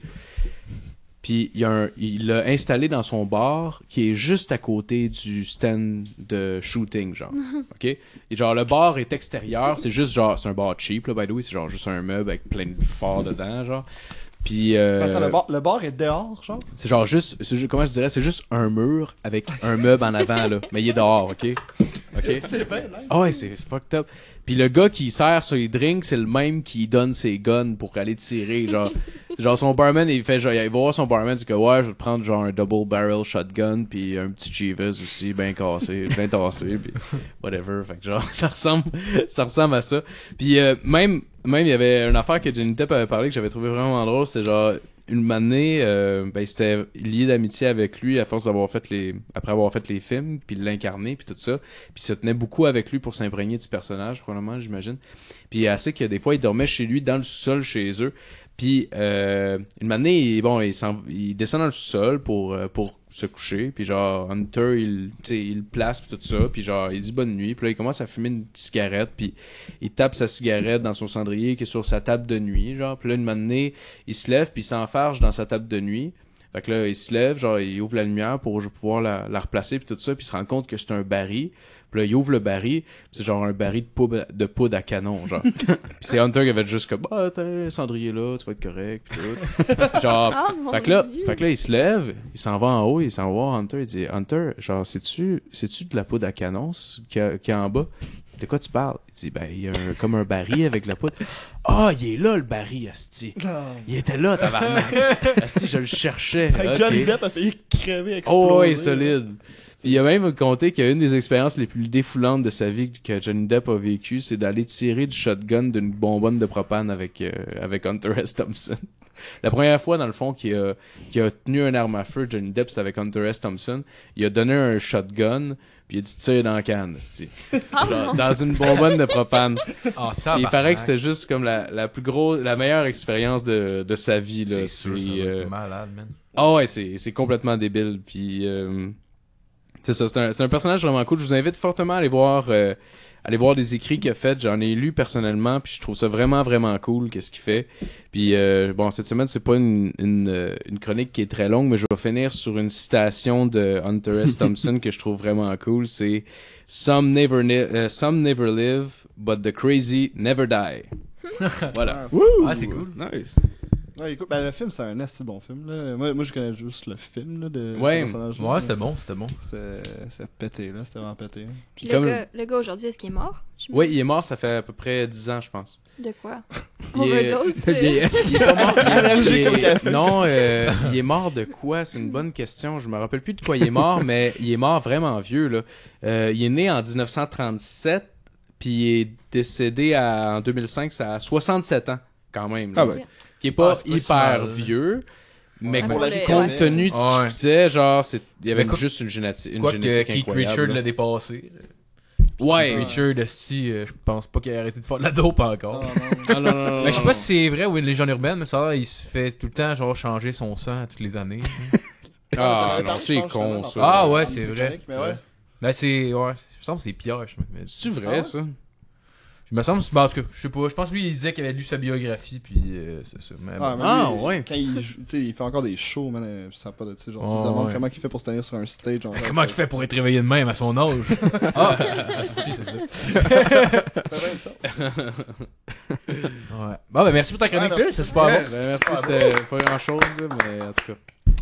Puis il, a un- il l'a installé dans son bar qui est juste à côté du stand de shooting, genre. OK? Et genre, le bar est extérieur, c'est juste genre, c'est un bar cheap, là, by the way, c'est genre juste un meuble avec plein de phares dedans, genre. Puis. euh,
Attends, le bar, le bar est dehors, genre?
c'est genre juste, comment je dirais, c'est juste un mur avec un meuble en avant, là. Mais il est dehors, OK? OK?
C'est bien, nice.
Ah ouais, c'est fucked up. Puis le gars qui sert sur les drinks, c'est le même qui donne ses guns pour aller tirer. Genre, genre son barman, il fait genre, il va voir son barman, c'est que ouais, je vais te prendre genre un double barrel shotgun, puis un petit Chivas aussi, bien cassé, bien tassé, puis whatever. Fait que genre, ça ressemble, ça ressemble à ça. Puis euh, même, même il y avait une affaire que Johnny Depp avait parlé que j'avais trouvé vraiment drôle, c'est genre une année, euh, ben c'était lié d'amitié avec lui à force d'avoir fait les, après avoir fait les films, puis l'incarner, puis tout ça. Puis se tenait beaucoup avec lui pour s'imprégner du personnage, probablement, j'imagine. Puis assez que des fois, il dormait chez lui, dans le sous-sol, chez eux. Puis euh, une année, bon, il, il descend dans le sous-sol pour, euh, pour se coucher. Puis genre, Hunter, il, il place, puis tout ça. Puis genre, il dit bonne nuit. Puis là, il commence à fumer une cigarette. Puis il tape sa cigarette dans son cendrier qui est sur sa table de nuit. Genre, puis là, une année, il se lève, puis il s'enfarge dans sa table de nuit. Fait que là, il se lève, genre, il ouvre la lumière pour pouvoir la, la replacer, puis tout ça, puis il se rend compte que c'est un baril. Puis là, il ouvre le baril, c'est genre un baril de poudre, de poudre à canon, genre. puis c'est Hunter qui avait juste comme, bah, t'as un cendrier là, tu vas être correct, puis tout. genre,
mon
fait que là, fait que là, il se lève, il s'en va en haut, il s'en va voir Hunter, il dit, Hunter, genre, c'est-tu, c'est-tu de la poudre à canon qu'il y y a en bas? De quoi tu parles? Il dit, ben, il y a un- comme un baril avec la poudre. Ah, il est là, le baril, Asti.
Ah.
Il était là, tabarnak. Asti, je le cherchais.
Fait. Johnny Depp a failli crever, exploser.
Oh, ouais, solide. Puis il a même compté qu'une des expériences les plus défoulantes de sa vie que Johnny Depp a vécu, c'est d'aller tirer du shotgun d'une bonbonne de propane avec, euh, avec Hunter S. Thompson. La première fois, dans le fond, qu'il a, qu'il a tenu un arme à feu, Johnny Depp, c'était avec Hunter S. Thompson. Il a donné un shotgun, puis il a dit tire dans la canne, esti. Genre, dans une bonbonne de propane.
Ah,
il paraît que c'était juste comme la, la plus grosse, la meilleure expérience de, de sa vie, là.
C'est
euh,
malade, man.
ah ouais, c'est, c'est complètement débile. Puis, euh, C'est ça, c'est un, c'est un personnage vraiment cool. Je vous invite fortement à aller voir, euh, aller voir les écrits qu'il a fait. J'en ai lu personnellement, puis je trouve ça vraiment, vraiment cool, qu'est-ce qu'il fait. Puis, euh, bon, cette semaine, c'est pas une, une, euh, une chronique qui est très longue, mais je vais finir sur une citation de Hunter S. Thompson que je trouve vraiment cool. C'est « Some never, euh, some never live, but the crazy never die. » Voilà.
Ah, c'est cool.
Nice.
Ouais, écoute, ben, le film, c'est un assez bon film. Là. Moi, moi, je connais juste le film là, de
Ouais.
Ouais, c'était bon, c'était bon.
C'est c'est pété, là. C'était vraiment pété.
Puis
Comme-
le gars, le gars aujourd'hui, est-ce qu'il est mort?
Oui, il est mort, ça fait à peu près 10 ans, je pense.
De quoi?
Il est-
Overdose?
Il est pas mort. il est- il
café.
Non, euh, il est mort de quoi? C'est une bonne question. Je me rappelle plus de quoi il est mort, mais il est mort vraiment vieux là. Euh, il est né en 1937, puis il est décédé à- en 2005, ça a 67 ans quand même. là.
Ah ouais.
Qui est pas
Ah,
hyper vieux. Mais
Ouais,
compte tenu de ce qu'il faisait, genre, c'est- il y avait
quoi-
juste une, généti- une
Quoi que
génétique
Keith
incroyable.
Richard
là.
l'a dépassé.
Ouais.
Keith Richard, euh, je pense pas qu'il a arrêté de faire de la dope encore.
Ah, non, non, non, non,
Mais je sais pas si c'est vrai ou une légende urbaine, mais ça, il se fait tout le temps genre changer son sang toutes les années.
Ah non, c'est con ça.
Ah ouais, c'est vrai.
Mais ouais.
Ben c'est. Ouais, je me semble que c'est. Je, mais-
C'est vrai
Ah ouais?
ça?
Je me semble. Ben, en tout cas, je sais pas. Je pense que lui, il disait qu'il avait lu sa biographie, puis euh, c'est ça. Mais,
Ah, mais
Ah,
lui,
ouais.
Quand il joue, tu sais, il fait encore des shows, man. euh, Ça a pas de, tu sais, genre,
Oh,
tu te demandes
ouais.
comment il fait pour se tenir sur un stage. genre,
Comment
ça-
il fait pour être réveillé de même à son âge? Ah, esti, c'est ça.
ça fait bien ça.
Ouais. Bon, ben merci pour ta chronique,
Ouais,
Phil,
merci.
c'est super bon.
ben, merci, c'était pas grand chose, mais en tout cas.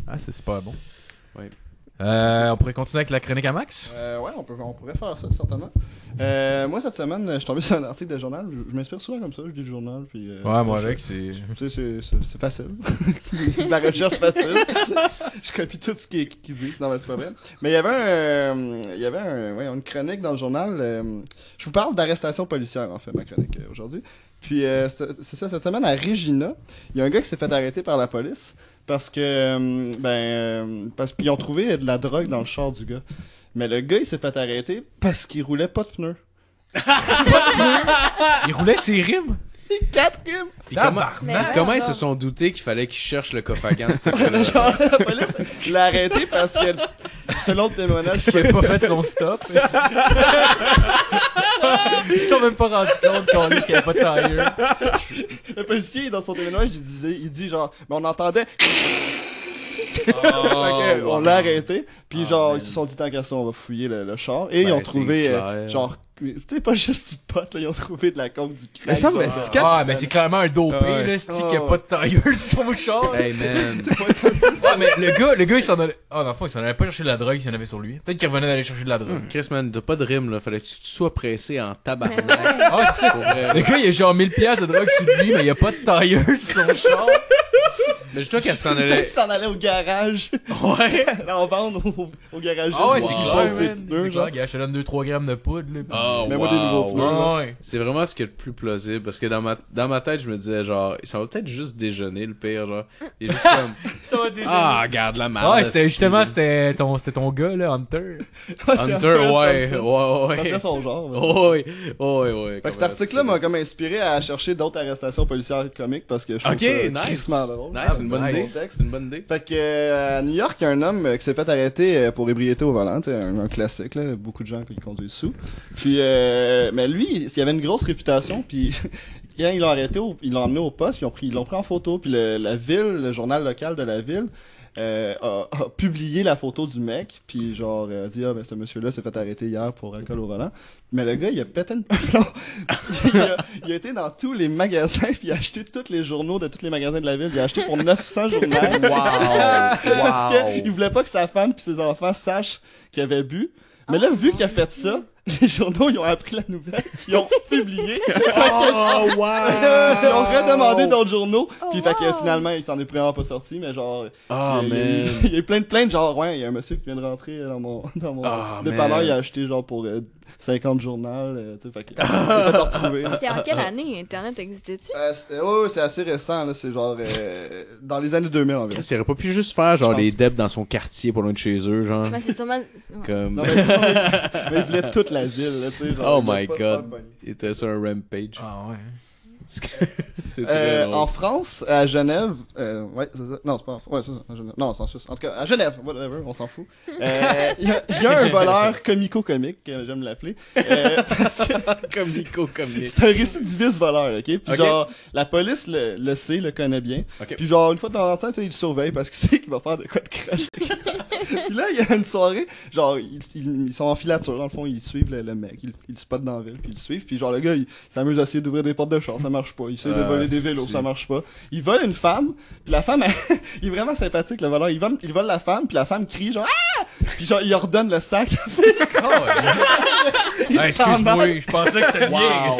Ah, c'est super bon.
Ouais.
Euh, on pourrait continuer avec la chronique à Max?
Euh, ouais, on, peut, on pourrait faire ça, certainement. Euh, moi, cette semaine, je suis tombé sur un article de journal. Je, je m'inspire souvent comme ça, je lis le journal. Puis,
Ouais, moi
je-
avec, c'est.
Tu sais, c'est- facile. c'est de la recherche facile. je copie tout ce qui, qui dit. Non, mais c'est pas vrai. Mais il y avait un, il y avait un, ouais, une chronique dans le journal. je vous parle d'arrestation policière, en fait, ma chronique aujourd'hui. Puis euh, c'est ça, cette semaine à Regina, il y a un gars qui s'est fait arrêter par la police parce que, euh, ben, euh, parce qu'ils ont trouvé de la drogue dans le char du gars. Mais le gars, il s'est fait arrêter parce qu'il roulait pas de pneus.
Il roulait ses rimes?
Quatre rimes!
Puis comment,
Mais
comment
ouais,
ils se sont doutés qu'il fallait qu'ils cherchent le coffre à gants, cette fois-là?
Genre, la police l'a arrêté parce que, selon le témoignage,
qu'il avait pas fait son stop. Ils se sont même pas rendus compte qu'on qu'il n'y avait pas de tire.
Le policier, dans son témoignage, il disait, il dit genre, mais on entendait. Fait que,
Oh,
on l'a arrêté, puis
Ah,
genre,
man.
ils se sont dit tant qu'à ça, on va fouiller le, le char, et ils
Ben,
ont
c'est
trouvé, euh,
clair.
genre, tu sais, pas juste du pot, là, ils ont trouvé de la coke, du crack.
Mais ça, mais c'est
Ah, mais c'est clairement un dopé,
Ouais.
là, c'est
Oh,
qu'il n'y a pas de tire sur son char?
Hey man.
Ouais, mais le gars, le gars, il s'en allait. Ah, dans le fond, il s'en allait pas chercher de la drogue, il en avait sur lui. Peut-être qu'il revenait d'aller chercher de la drogue.
Chris, man, t'as pas de rime, là. Fallait que tu sois pressé en
ouais.
Ah, c'est ça.
Pour vrai.
Le gars, il a genre 1000 piastres de drogue sur lui, mais il y a pas de tire sur son char.
Mais je toi qu'elle s'en allait.
s'en allait au garage,
Ouais.
en vendre au, au garage.
Ah ouais, c'est clair, C'est
genre.
clair, gars, je te donne 2-3 grammes de poudre, là.
Oh,
Mets-moi des nouveaux pneus.
Ouais, ouais.
C'est vraiment ce qui est le plus plausible parce que dans ma, dans ma tête, je me disais genre, ça va peut-être juste déjeuner le pire, genre. Il est juste comme,
Ça va déjà.
ah, garde la marde.
Ouais, c'était justement, c'était ton, c'était ton gars, là, Hunter.
Hunter, ouais,
c'est
ouais, ouais.
son genre.
ouais, ouais, ouais.
Fait que cet article-là m'a comme inspiré à chercher d'autres arrestations policières comiques parce que je trouve
Ok,
ça drôle.
Nice, c'est une bonne
Ah,
idée. C'est une bonne idée.
Fait que euh, à New York, il y a un homme euh, qui s'est fait arrêter euh, pour ébriété au volant, sais, un, un classique là, beaucoup de gens qui conduisent sous. Puis euh, mais lui, il avait une grosse réputation, puis quand ils l'ont arrêté, au- ils l'ont emmené au poste, puis ils ont pris ils l'ont pris en photo, puis le- la ville, le journal local de la ville euh, a, a publié la photo du mec, puis genre euh, a dit ah ben ce monsieur-là s'est fait arrêter hier pour alcool au volant. Mais le gars, il a pété une plomb. il, a, il a été dans tous les magasins, puis il a acheté tous les journaux de tous les magasins de la ville. Il a acheté pour 900 journaux. Parce qu'il voulait pas que sa femme puis ses enfants sachent qu'il avait bu. Mais là, vu qu'il a fait ça, les journaux, ils ont appris la nouvelle, ils ont publié.
Oh, wow!
ils ont redemandé d'autres journaux. Puis
Oh,
fait que
wow.
finalement, il s'en est vraiment pas sorti, mais genre...
Oh,
il, y a- il y a eu-
man.
il y a eu plein de plaintes, genre, ouais, il y a un monsieur qui vient de rentrer dans mon, dans mon
Ah,
dépanneur, il a acheté genre pour euh, 50 journaux, euh, tu sais, fait que retrouver.
C'était en quelle année? Internet existait-tu?
Euh, c'est- ouais, ouais, c'est assez récent, là, c'est genre euh, dans les années 2000 environ.
Chris, il aurait pas pu juste faire genre les debs dans son quartier pour loin de chez eux, genre.
Ouais, c'est sûrement.
Comme.
Non, mais, mais- mais il voulait toute la ville, là, tu sais. genre,
Oh my
pas
God. Il était sur un rampage.
Ah ouais.
Très
Euh,
drôle.
en France, à Genève, euh, ouais, c'est ça. Non, c'est pas en France. Ouais, c'est ça. à Genève. Non, c'est en Suisse. En tout cas, à Genève, whatever, on s'en fout. Euh, Il y, y a un voleur comico-comique, j'aime l'appeler. euh, parce que
comme Nico, comme Nick.
c'est un récidiviste voleur, ok? Puis genre, la police le, le sait, le connaît bien.
Ok.
Puis genre, une fois de temps en temps, il le surveille parce qu'il sait qu'il va faire de quoi de crash. Puis là, il y a une soirée, genre, ils, ils- ils sont en filature, dans le fond, ils suivent le, le mec, ils, ils le spotent dans la ville, puis ils le suivent. Puis genre, le gars, il s'amuse à essayer d'ouvrir des portes de char, ça marche pas. Il essaie de
Ah,
voler des vélos, ça marche pas. Il vole une femme, puis la femme, elle- il est vraiment sympathique, le voleur. Il vole, il vole la femme, puis la femme crie genre, ah! Puis genre, il ordonne le sac. il
Ah,
s'en
excuse-moi, je pensais que c'était le mien.
Wow.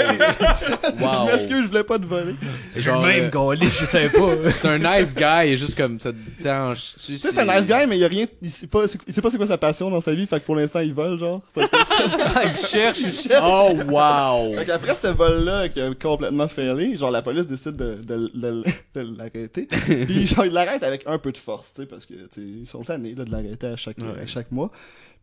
Je
wow.
m'excuse, je voulais pas te voler.
C'est
Genre, même
euh,
je savais pas.
C'est un nice guy, il est juste comme ça te dérange. Tu
Tu sais, c'est un nice guy, mais il y a rien, il sait pas, il sait pas c'est quoi sa passion dans sa vie, fait que pour l'instant, il vole, genre. Ça.
Ah, il cherche, il cherche.
Oh, wow!
Fait qu'après ce vol-là qui a complètement failé, genre la police décide de, de, de, de l'arrêter. Puis genre ils l'arrêtent avec un peu de force, tu sais, parce que tu sais, ils sont tannés là, de l'arrêter à chaque,
Ouais.
à chaque mois.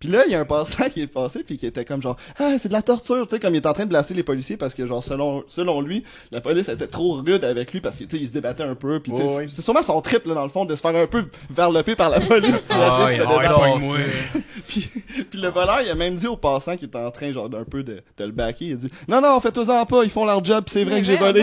Puis là, il y a un passant qui est passé puis qui était comme genre ah c'est de la torture, tu sais, comme il est en train de blaster les policiers parce que genre selon selon lui, la police était trop rude avec lui parce que tu sais il se débattait un peu puis tu sais,
Ouais, ouais.
c'est sûrement son trip là dans le fond de se faire un peu varloper par la police puis
Ah,
essayer de se débattre.
moi.
Puis, puis le voleur, il a même dit au passant qui était en train, genre, d'un peu de, de le backer, il a dit « Non, non, faites-en pas, ils font leur job, pis c'est vrai
Mais
que j'ai volé.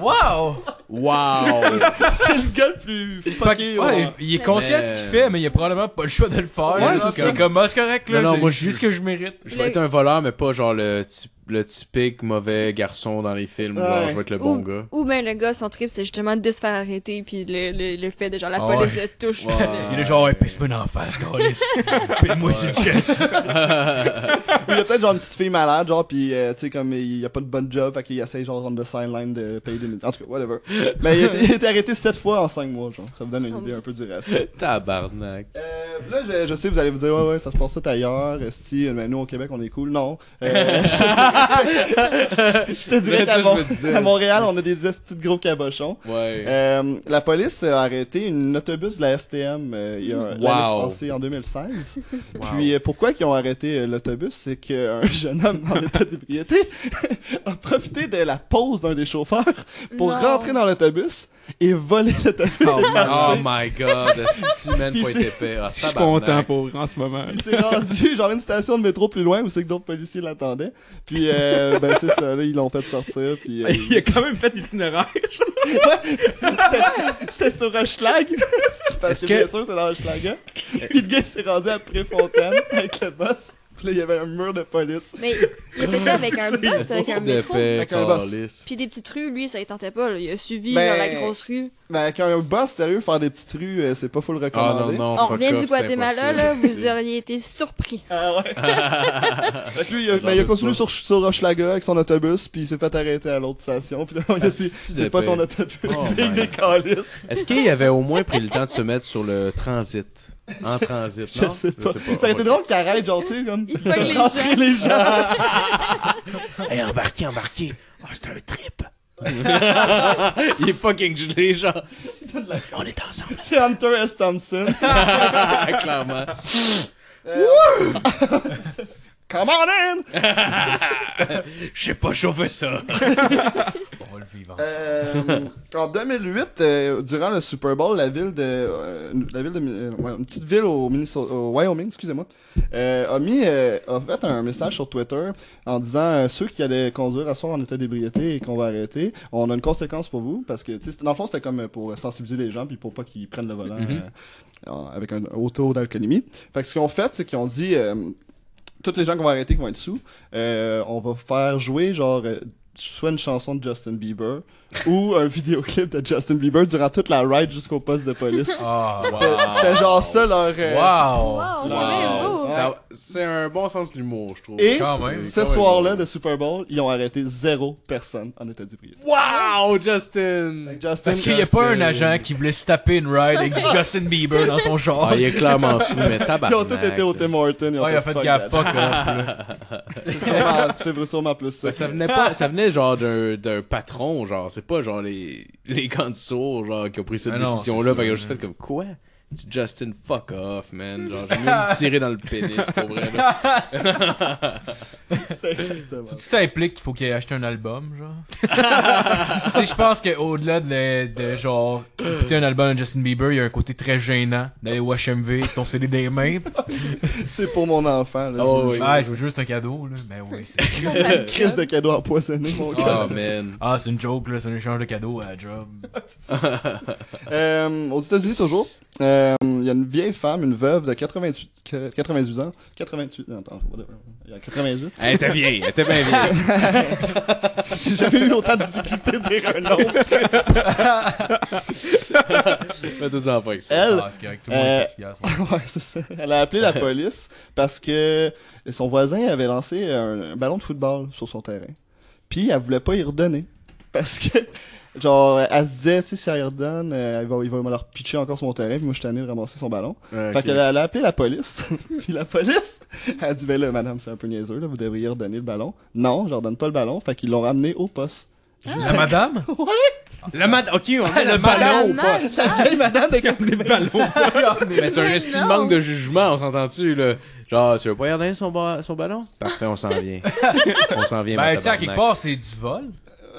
Wow!
Wow! »
C'est le gars le plus fucké.
Ouais,
ouais.
il est conscient de ce qu'il fait, mais il a probablement pas le choix de le faire.
Ouais, c'est
comme, ah, c'est correct, là.
Non, non, moi, je-
ce que je mérite.
Je vais être un voleur, mais pas genre le, typ- le typique mauvais garçon dans les films. Genre,
Ouais.
je vais être le bon
Ou-
gars.
Ou ben le gars, son trip, c'est justement de se faire arrêter, puis le, le, le fait de genre la
Ah
police
ouais.
le touche.
Ouais.
puis
Il est genre, ouais, pisse-moi dans la face, Carlis. Pille-moi sur le chest.
Il y a peut-être genre une petite fille malade, genre, pis euh, tu sais, comme il y a pas de bon job, fait qu'il essaye genre on the sideline de payer des médicaments. En tout cas, whatever. Mais il a, été, il a été arrêté sept fois en cinq mois, genre. Ça vous donne une idée un peu du ratio.
Tabarnak.
Euh, là, je, je sais, vous allez vous dire, ouais, ouais, ça se passe tout ailleurs. Esti, mais nous, au Québec, on est cool. Non. Euh, je te dirais qu'à Mon- à Montréal, on a des de gros cabochons.
Ouais.
Euh, la police a arrêté une autobus de la STM euh, il y a
Wow.
passée, en 2016.
Wow.
Puis euh, pourquoi ils ont arrêté euh, l'autobus, c'est qu'un jeune homme en état d'ébriété a profité de la pause d'un des chauffeurs pour
Non.
rentrer dans l'autobus et voler l'autobus
Oh, oh my god,
c'est-
été épais.
Je suis content pour en ce moment.
Il s'est rendu genre une station de métro plus loin où c'est que d'autres policiers l'attendaient. Puis euh, ben c'est ça, là, ils l'ont fait sortir. Puis euh,
Il a quand même fait l'itinéraire.
c'était- c'était sur Hochelag. Parce que, bien sûr, c'est dans Hochelaga. Puis le gars s'est rendu à Préfontaine avec le boss. Là, il y avait un mur de police.
Mais il a fait ça avec un bus, avec un métro.
Avec un boss.
Puis des petites rues, lui, ça il tentait pas. là. Il a suivi
Ben,
dans la grosse rue.
Ben, avec un boss, sérieux, faire des petites rues, euh, c'est pas full
Ah non,
recommandé.
non,
On revient du Guatemala, là, vous auriez été surpris.
Ah ouais. fait que lui, il a, ben, il a
doute
continué sur, sur Hochelaga avec son autobus, puis il s'est fait arrêter à l'autre station. Puis là, on a dit,
Asti
c'est pas ton autobus,
Oh
des calices.
Est-ce qu'il avait au moins pris le temps de se mettre sur le transit? En transit,
Je
non?
sais pas. Ça aurait été drôle qu'il arrête, genre, tu sais, comme.
Il les
les gens.
Hey, embarquez, embarquez. Ah, c'est un trip. Il est fucking gelé, genre. On est ensemble.
C'est Hunter S. Thompson.
Clairement.
Come on in!
Je sais pas chauffer ça. On va le vivre ensemble.
Euh, en 2008, euh, durant le Super Bowl, la ville de, euh, la ville de, euh, ouais, une petite ville au, Minnesota, au Wyoming, excusez-moi, euh, a mis, euh, a fait un message sur Twitter en disant euh, ceux qui allaient conduire à soir en état d'ébriété et qu'on va arrêter, on a une conséquence pour vous parce que, tu sais, c'était- dans le fond, c'était comme pour sensibiliser les gens puis pour pas qu'ils prennent le volant euh, en- avec un haut taux d'alcoolémie. Fait que ce qu'ils ont fait, c'est qu'ils ont dit euh, toutes les gens qu'on va arrêter qui vont être sous, euh, on va faire jouer genre euh, soit une chanson de Justin Bieber ou un vidéoclip de Justin Bieber durant toute la ride jusqu'au poste de police.
Ah,
C'était- C'était genre ça leur. euh,
wow.
Wow, c'est bien beau.
Ça- C'est un bon sens de l'humour, je trouve.
Et
Quand même,
ce
quand même
soir-là de Super Bowl, ils ont arrêté zéro personne en état d'ébriété.
Wow, Justin!
Que Justin,
Parce qu'il y a pas un agent qui voulait se taper une ride avec Justin Bieber dans son genre.
Ah, il est clairement sous, mais tabarnak.
ils ont tous été au Tim Hortons. Ils ont
Ouais, il a fait
fuck
gaffe,
that.
fuck off, là.
C'est sûrement, c'est sûrement plus ça.
Ça venait pas, ça venait genre d'un, d'un patron, genre, c'est pas genre les, les gants de sourds, genre, qui ont pris cette
Ah non,
décision-là,
c'est
fait qu'ils ont
ça.
juste fait comme, quoi? Justin, fuck off, man. Genre, j'ai mieux me tirer dans le pénis, pour vrai, là.
C'est exactement.
Tout ça implique qu'il faut qu'il ait acheté un album, genre. tu sais, je pense qu'au-delà de, de, genre écouter un album de Justin Bieber, il y a un côté très gênant d'aller au HMV, ton CD des mains.
C'est pour mon enfant. Là,
Oh,
je-
oui.
Ah, je veux juste un cadeau, là. Ben oui, c'est.
Une crise de cadeau empoisonné, mon gars.
Oh, man.
Ah, c'est une joke, là, c'est un échange de cadeaux à la job.
Euh, aux États-Unis, toujours, euh, il y a une vieille femme, une veuve de 88, que- 98 ans. 88, non, attends. Il y a 88.
Elle était vieille, elle était bien vieille.
J'ai jamais eu autant de difficulté de dire un nom.
Deux enfants avec ça.
Elle,
Ah, c'est correct, tout le monde
Euh,
est fatigué à soir.
ouais, c'est ça. Elle a appelé la police parce que son voisin avait lancé un, un ballon de football sur son terrain. Puis elle voulait pas y redonner. Parce que, genre, elle se disait, tu sais, si elle redonne, euh, il, va, il va me leur pitcher encore sur mon terrain. Puis moi, je suis tanné de ramasser son ballon.
Ouais,
Fait qu'elle a, elle a appelé la police. puis la police, elle a dit, ben là, madame, c'est un peu niaiseux, là, vous devriez redonner le ballon. Non, je redonne pas le ballon. Fait qu'ils l'ont ramené au poste.
La madame?
La mad... Ok, on met le ballon au
madame.
poste.
La vieille madame de
Les ballons.
Mais c'est un estime manque de jugement, on s'entend-tu, là? Genre, tu veux pas regarder son, ba- son ballon? Parfait, on s'en vient. on s'en vient,
Ben, tu sais, à quelque part, c'est du vol.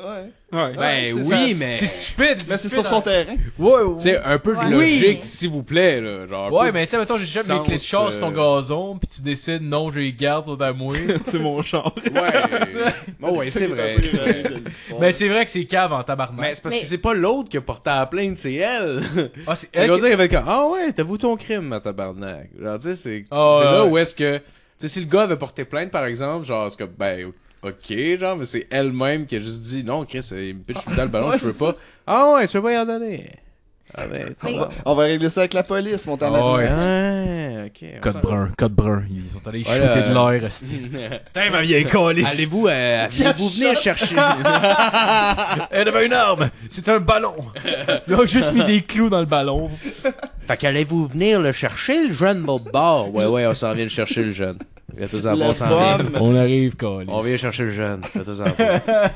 Ouais.
Ouais.
Ben
Ouais, c'est
oui,
ça.
mais...
C'est stupide.
Mais c'est sur son terrain.
Ouais,
Tu sais, un peu de
Ouais.
logique,
Oui.
s'il vous plaît, là. Genre,
Ouais, mais tu sais, mettons, j'ai déjà mes clés de chasse sur ton
euh,
gazon, pis tu décides, non, je les garde, sont à moi.
C'est mon char.
Ouais. Oh, ouais, c'est vrai, c'est vrai.
Mais c'est vrai que c'est cave en tabarnak.
Mais c'est parce
Mais-
que c'est pas l'autre qui a porté à la plainte, c'est elle.
Ah, c'est
Elle
qui-
dire, être comme, ah ouais, t'avoues ton crime, ma tabarnak. Genre, tu sais, c'est
Ah,
c'est là
ouais.
où est-ce que, tu sais, si le gars avait porté plainte, par exemple, genre, c'est comme, ben, ok, genre, mais c'est elle-même qui a juste dit, non, Chris, il me pitch dans le ballon,
Ouais,
je veux pas. Ah ouais, tu veux pas y en donner. Ah ben, ça
Oui.
va.
On va régler ça avec la police, mon tabarnak.
Ah ouais.
Ouais, ok. on
Code brun, code brun. Ils sont allés
Voilà.
shooter de l'air, esti. Putain, ma vieille calice.
Allez-vous, euh, allez-vous venir chercher?
Elle avait une arme. C'est un ballon. Ils ont juste mis des clous dans le ballon.
fait qu'allez-vous venir le chercher, le jeune de bord? Ouais, ouais, on s'en vient le chercher, le jeune. Faites-vous en
La
pas, on s'en vient.
pomme.
On arrive, calice.
On vient chercher le jeune. Pas.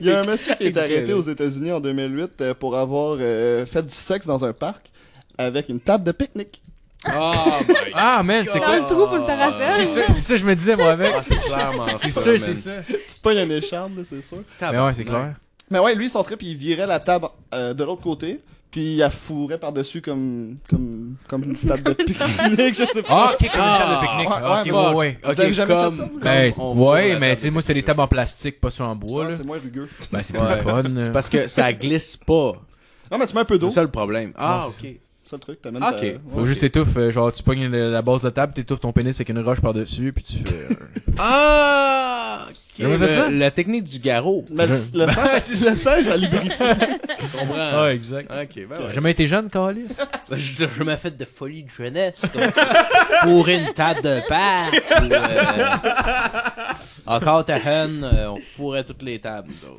Il y a un monsieur qui a été arrêté aux États-Unis en 2008 euh, pour avoir euh, fait du sexe dans un parc avec une table de pique-nique.
Oh my
Ah, man, c'est
Dans
quoi?
le trou pour le parasol?
C'est ça, c'est ça, je me disais, moi, avec.
Ah, c'est clairement
C'est
ça,
sûr, c'est ça.
C'est pas une écharpe, là, c'est sûr.
Mais ouais, c'est clair.
Mais ouais, lui, son trip, il virait la table euh, de l'autre côté, puis il la fourrait par-dessus comme, comme, comme une table de pique-nique, je sais pas.
Ah, ok, comme une table de pique-nique.
Ouais,
Ah, ok,
ouais,
ouais.
Vous avez jamais
comme-
fait ça, vous?
Ben, ouais, mais tu sais, moi, c'était des tables en plastique, pas sur en bois,
Ouais,
là.
c'est moins rugueux.
Ben, c'est
Ouais.
fun.
C'est parce que ça glisse pas.
Non, mais tu mets un peu d'eau,
C'est ça le problème. Ah, ok.
Ça le truc, t'amènes
Ok.
ta-
Faut juste étouffer, euh, genre, tu pognes la, la base de table, t'étouffes ton pénis avec une roche par-dessus, puis tu fais. euh,
Ah! ok.
Jamais fait
Le-
ça?
La technique du garrot.
Mais le, le sang, ça, le ça lubrifie.
Je comprends.
Ouais, exact.
Ok, ben ouais.
jamais été jeune, Calis?
Je, je m'ai fait de folie de jeunesse. Fourrer une table de ou, euh, encore ta haine, euh, on fourrait toutes les tables. On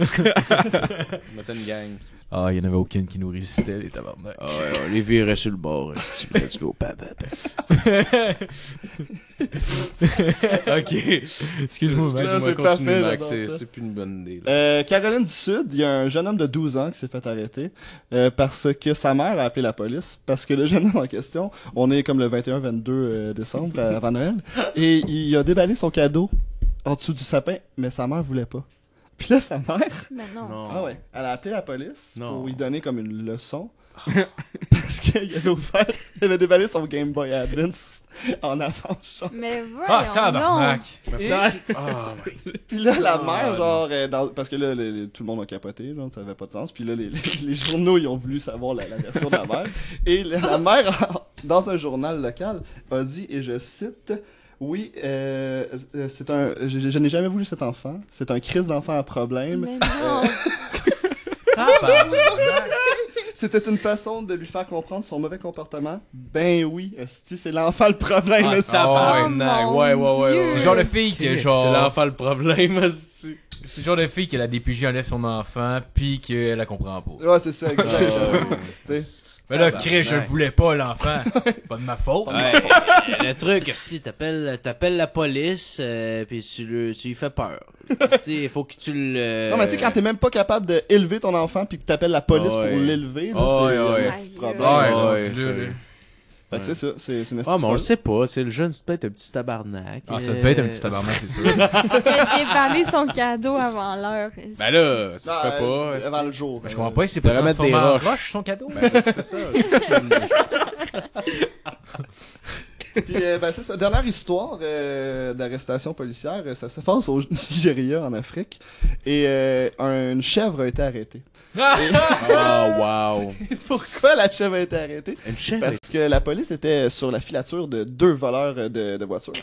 mettait une gang.
Ah, il y en avait aucune qui nous résistait, les tabarnak.
Ah ouais, on les virait sur le bord. Let's go, papa. ok.
Excuse-moi,
Excuse-moi,
c'est parfait,
Max, C'est plus une bonne idée.
Euh, Caroline du Sud, il y a un jeune homme de 12 ans qui s'est fait arrêter euh, parce que sa mère a appelé la police parce que le jeune homme en question, on est comme le 21-22 euh, décembre avant Noël, et il a déballé son cadeau en dessous du sapin, mais sa mère voulait pas. Puis là, sa mère,
Mais non.
Non.
ah ouais, elle a appelé la police
Non.
pour lui donner comme une leçon parce qu'il avait ouvert, il avait déballé son Game Boy Advance en avance. genre.
Mais voyons
Ah, tabarnak!
Et-
Ah,
Puis là, la
Ah,
mère, genre, euh, dans- parce que là, les- les- tout le monde a capoté, genre, ça avait pas de sens. Puis là, les, les- les journaux, ils ont voulu savoir la, la version de la mère. Et la, la mère, dans un journal local, a dit, et je cite, oui, euh, euh, c'est un, je, je n'ai jamais voulu cet enfant. C'est un crise d'enfant à problème.
Mais non.
C'était une façon de lui faire comprendre son mauvais comportement. Ben oui, c'est l'enfant le problème.
Ah, tabarnak.
Oh, mon
ouais, ouais, ouais,
Dieu.
ouais.
C'est le genre de fille qui est
C'est
genre.
l'enfant le problème.
C'est le genre de fille que la DPJ enlève son enfant, pis qu'elle la comprend pas.
Ouais, c'est ça, exact.
Ah,
sais,
Mais là,
Tabarnak.
Chris, je le voulais pas, l'enfant. pas de ma faute.
Ouais, le truc, si t'appelles t'appelles la police, euh, puis tu, le- tu lui fais peur. il faut que tu le.
Non, mais tu sais, quand t'es même pas capable d'élever ton enfant puis que t'appelles la police pour l'élever, c'est
ouais.
un petit problème. Fait que c'est ça, c'est c'est une
Ah, mais on le sait pas, sais, le jeune, c'est peut-être un petit tabarnak.
Ah, ça
euh,
devait être un petit tabarnak, c'est sûr.
Il a déballé son cadeau avant l'heure.
Ben là, ça se fait pas.
euh, avant le jour.
Ben, je comprends pas, c'est pas
Faudrait mettre des
transformé en
roches.
roche, son cadeau.
Ben, c'est c'est ça.
Puis, euh, ben, c'est ça. Dernière histoire euh, d'arrestation policière, euh, ça se passe au Nigeria, en Afrique. Et euh, un- une chèvre a été arrêtée.
Oh, wow.
Pourquoi la chèvre a été arrêtée?
Une chèvre.
Parce que la police était sur la filature de deux voleurs euh, de, de voitures.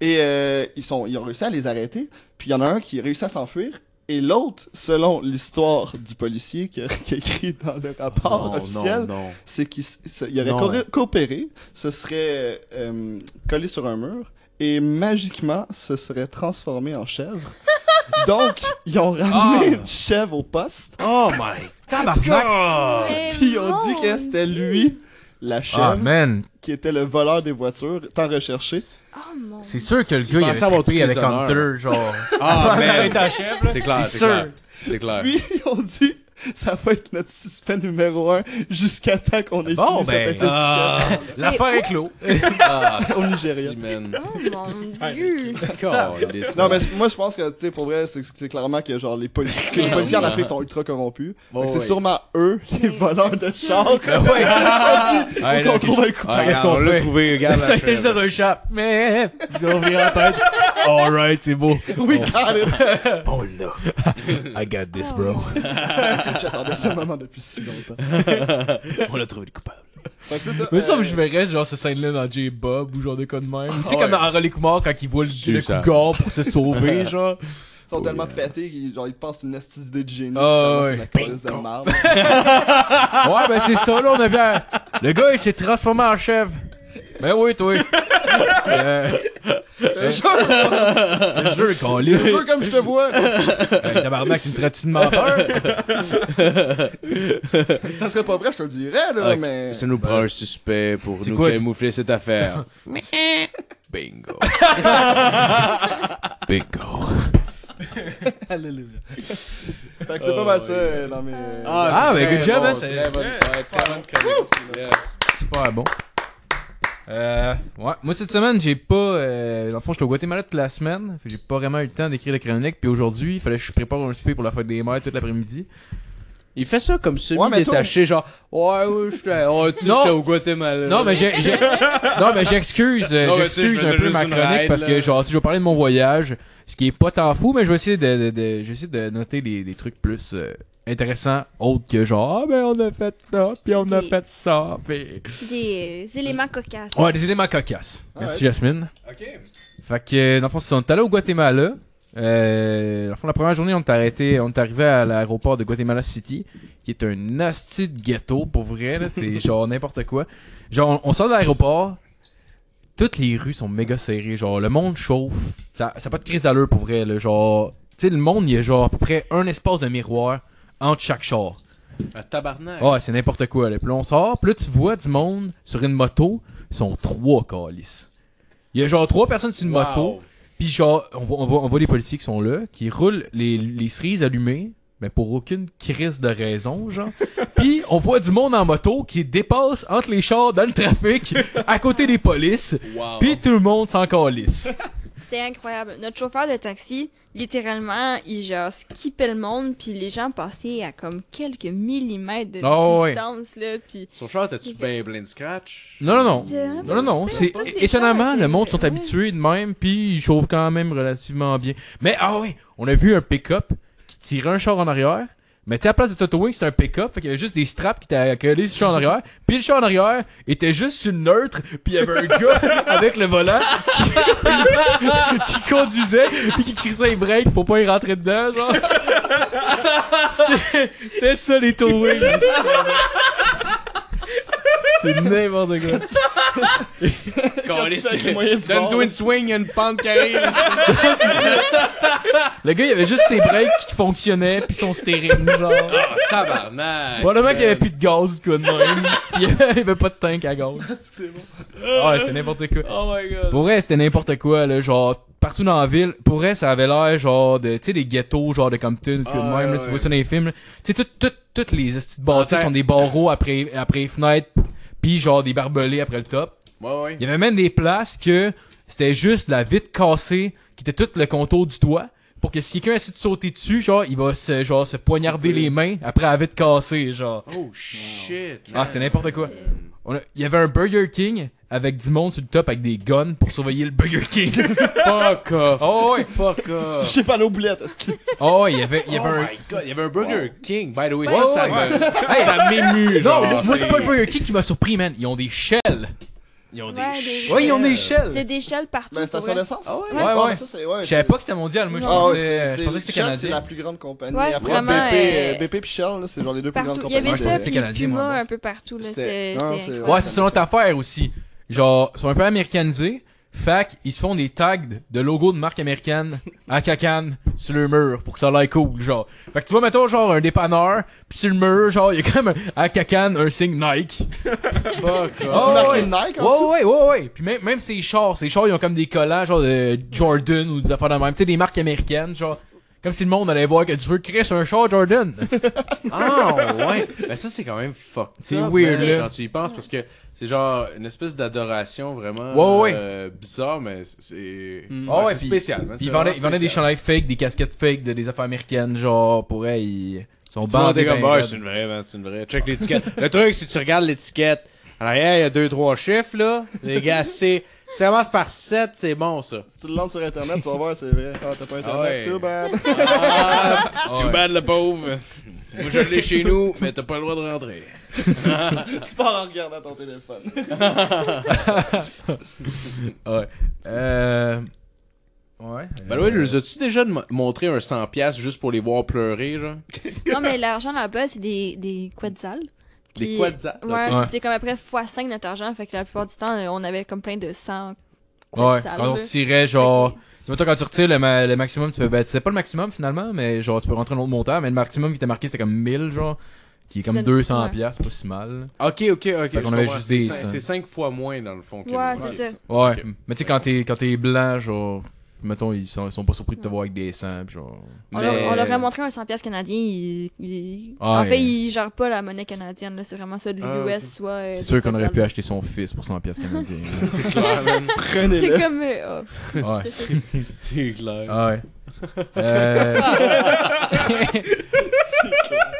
Et euh, ils, sont, ils ont réussi à les arrêter. Puis il y en a un qui a réussi à s'enfuir. Et l'autre, selon l'histoire du policier qui a, qui a écrit dans le rapport
Non,
officiel,
non, non.
c'est qu'il il aurait
Non.
coopéré, se serait euh, collé sur un mur et magiquement se serait transformé en chèvre. Donc, ils ont ramené
Ah.
une chèvre au poste,
Oh my
Tabarnak!
Mais
puis ils ont dit que c'était lui, la chèvre,
Ah, man.
qui était le voleur des voitures, tant recherché?
Oh mon
C'est sûr que le gars, il
pensait
avait
avoir
trippé
tous
avec
honneurs.
Hunter, genre.
Ah, man.
ta là.
C'est clair,
C'est
c'est
sûr.
clair. C'est clair.
Puis, ils ont dit, ça va être notre suspect numéro un jusqu'à temps qu'on ait
Bon,
fini cette
ben,
investigation.
L'affaire est clos.
Ah,
Au Nigeria.
Oh mon dieu.
Non, mais moi, je pense que, tu sais, pour vrai, c'est clairement que, genre, les, poli- que les policiers en Afrique sont ultra corrompus. Que c'est
ouais.
sûrement eux, les voleurs de chars.
ouais.
Faut
Ouais,
qu'on trouve un coupable.
Qu'est-ce qu'on
on l'a
fait?
trouvé, regarde
Ça
la
était juste dans un chat. Mais, ils ont viré en tête. Alright, c'est beau.
Oui, got it.
Oh là. I got this, bro.
J'attendais ce moment depuis si longtemps.
On a trouvé le coupable.
Fait que c'est ça.
Mais ça,
euh,
je verrais genre cette scène-là dans J-Bob ou genre de cas de même. Tu sais,
Ouais.
comme dans Harley Kumar quand il voit le, cougar pour se sauver, genre.
Ils sont tellement pétés qu'ils genre, ils pensent une astuce idée de génie.
Ah,
finalement,
ouais.
C'est la de.
Ouais, ben c'est ça, là, on a bien. Le gars, il s'est transformé en chef. Ben oui, toi. euh,
Je
le jeu, qu'on
suis sûr comme je te vois.
Hey, tabarnak, tu me traites-tu de menteur?
Ça serait pas vrai, je te le dirais, là, mais.
Ça nous prend un suspect pour nous
quoi,
camoufler cette affaire. Bingo. Bingo.
Alléluia. Fait que c'est pas mal ça euh, dans mes.
Ah, ben, good job, hein, c'est-. Super bon. Euh, ouais, moi cette semaine, j'ai pas. Euh, dans le fond, j'étais au Guatemala toute la semaine. J'ai pas vraiment eu le temps d'écrire la chronique. Puis aujourd'hui, il fallait que je prépare un souper pour la fête des mères toute l'après-midi.
Il fait ça comme
Ouais, mais toi-
semi-détaché, genre, ouais, ouais, j'étais oh, tu sais,
Non.
j'étais au Guatemala.
Non, mais j'ai, j'ai- non, mais j'excuse, euh,
Non, mais tu sais, je
j'excuse
faisais
un peu
juste
ma
une
chronique
ride,
parce que
là.
genre, tu sais, je vais parler de mon voyage, ce qui est pas tant fou, mais je vais essayer de, de, de- je vais essayer de noter les, des trucs plus euh, intéressants, autres que genre, ah ben on a fait ça, puis on a
Des-
fait ça, puis...
Des euh, éléments cocasses.
Ouais, des éléments cocasses. Merci
Ouais.
Jasmine.
Ok.
Fait que, euh, dans le fond, c'est- on est allé au Guatemala. Euh, dans le fond, la première journée, on est arrêté, on est arrivé à l'aéroport de Guatemala City, qui est un nasty de ghetto, pour vrai, là. C'est genre n'importe quoi. Genre, on, on sort de l'aéroport, toutes les rues sont méga serrées, genre, le monde chauffe. Ça, ça a pas de crise d'allure, pour vrai, là. Genre, tu sais, le monde, il y a genre à peu près un espace de miroir entre chaque char.
À tabarnak.
Ouais, c'est n'importe quoi. Là. Puis là, on sort, puis là, tu vois du monde sur une moto, ils sont trois calices. Il y a genre trois personnes sur une
Wow.
moto, puis genre, on voit, on, voit, on voit les policiers qui sont là, qui roulent les, les cerises allumées, mais pour aucune crise de raison, genre. puis on voit du monde en moto qui dépasse entre les chars dans le trafic, à côté des polices,
Wow.
puis tout le monde s'en calisse.
C'est incroyable. Notre chauffeur de taxi, littéralement, il genre skippait le monde, puis les gens passaient à comme quelques millimètres de
ouais.
distance, là, puis...
Son char, t'as-tu bien plein de scratch?
Non, non, non. Non, non, non. C'est étonnamment, le monde sont habitués de même, puis ils chauffent quand même relativement bien. Mais ah oui, on a vu un pick-up qui tirait un char en arrière. Mais tu sais, à la place de Toto Wing, c'était un pick-up, fait qu'il y avait juste des straps qui étaient collés sur le char en arrière. Puis le char en arrière était juste sur le neutre, puis il y avait un gars avec le volant qui, qui conduisait, puis qui crissait les breaks pour pas y rentrer dedans, genre. C'était- C'était ça les Toto. C'est n'importe quoi.
Donne-toi une swing, il y a une pente qui arrive.
Le gars, il avait juste ses breaks qui fonctionnaient, pis son steering, genre.
Ah, tabarnak.
Probablement qu'il y avait plus de gaz ou de quoi de même. Pis il y avait pas de tank à gaz.
C'est bon.
Ah, ouais, c'était n'importe quoi.
Oh my god.
Pour vrai, c'était n'importe quoi, là, genre, partout dans la ville. Pour vrai, ça avait l'air, genre, de, tu sais, des ghettos, genre, de Compton, que
Ah,
même,
ouais,
là, tu
ouais.
vois ça dans les films, là. Tu sais, toutes, toutes, toutes les petites bâtisses
Attends.
sont des barreaux après, après les fenêtres, pis genre, des barbelés après le top.
Ouais, ouais.
Il y avait même des places que c'était juste la vitre cassée, qui était tout le contour du toit. Pour que si quelqu'un essaie de sauter dessus, genre, il va se, genre, se poignarder les mains après la vitre cassée, genre.
Oh shit.
Ah, c'est n'importe quoi. On a- Il y avait un Burger King avec du monde sur le top avec des guns pour surveiller le Burger King.
Fuck off.
oh ouais.
Fuck off.
Je sais pas esti.
Oh il y avait, il y
Oh
avait un...
my god, il y avait un Burger King. By the way, ça, ça, m'émue.
Non,
genre,
moi, c'est pas le Burger King qui m'a surpris, man. Ils ont des shells.
Ils ont des.
Ouais, des-
Ouais, ils ont des shells.
C'est des shells partout.
Ben, station d'essence?
Ah ouais?
Ouais,
Ah,
ouais.
ça, ouais.
Je savais pas que c'était mondial. Moi, je.
Ah ouais,
pensais, je que c'était
Shell, c'est
canadien.
la plus grande compagnie.
Ouais,
Après
vraiment,
BP,
euh,
BP puis Shell, c'est genre les deux plus grandes
Il y avait
compagnies.
ça,
Ouais,
de-
c'est
puis
canadien,
Puma
moi.
un peu partout. là.
Ouais, c'est une autre affaire aussi. Genre, ils sont un peu américanisés. Fait qu'ils se font des tags de logos de marque américaine à cacan sur le mur pour que ça l'aille cool, genre. Fait que tu vois, mettons, genre, un dépanneur, pis sur le mur, genre, il y a quand même un, à cacan un signe Nike.
Fuck
Oh, ouais.
Nike en
Ouais, ouais, ouais, ouais. Puis même, même ces chars, ces chars, ils ont comme des collants, genre de Jordan ou des affaires de même. Tu sais, des marques américaines, genre. Comme si le monde allait voir que tu veux créer un char Jordan.
Ah, ouais. Ben, ça, c'est quand même fucked.
C'est weird, là.
Quand tu y penses, parce que c'est genre une espèce d'adoration vraiment
Ouais, ouais.
euh, bizarre, mais c'est
Ah ouais,
c'est
puis-
spécial. vraiment
ils vendaient des chandails fake, des casquettes fake de des affaires américaines, genre, pour eux, ils sont bandés.
comme,
ben
c'est une vraie, c'est une vraie. Check l'étiquette. le truc, si tu regardes l'étiquette, à l'arrière, il y a deux, trois chiffres, là. Les gars, c'est, ça commence par 7, c'est bon, ça.
Si tu le lances sur internet, tu vas voir, c'est vrai. Ah, t'as pas internet,
ouais.
too bad.
Ah,
Ouais.
too bad, le pauvre. Moi, je l'ai chez nous, mais t'as pas le droit de rentrer.
tu pars en regardant ton téléphone.
Ouais. Euh. Ouais.
Ben ouais, nous as-tu déjà de- montré un 100$ juste pour les voir pleurer, genre?
Non, mais l'argent là-bas, c'est des, des quetzals.
Des quetzals,
Ouais,
Ouais.
c'est comme après x5 notre argent. Fait que la plupart du temps, euh, on avait comme plein de 100
Ouais.
quetzals.
Quand on tirait, genre. Tu vois, toi, quand tu retires le, ma- le maximum, tu fais, ben, c'est pas le maximum finalement, mais genre, tu peux rentrer un autre montant, mais le maximum qui était marqué, c'était comme 1000, genre. Qui est comme
C'était-
200
ouais.
c'est pas si mal.
Ok, ok, ok.
avait juste
C'est
des.
C'est 5 fois moins, dans le fond. que
Ouais, c'est ça.
Ouais. Mais tu sais, quand t'es, quand t'es blanc, genre. Mettons, ils sont, ils sont pas surpris de te voir avec des 100, pis genre.
On,
Mais-
leur, on leur a montré un 100$ piastres canadien. Il, il-
Ah,
en fait,
ouais.
il gère pas la monnaie canadienne. là, C'est vraiment ça de
Ah,
l'US, soit. euh,
C'est sûr qu'on aurait pu acheter son fils pour 100 piastres canadiens.
C'est clair, man.
C'est
Prenez-le.
comme. euh, oh.
ouais.
C'est-
C'est clair.
Ah ouais. Euh,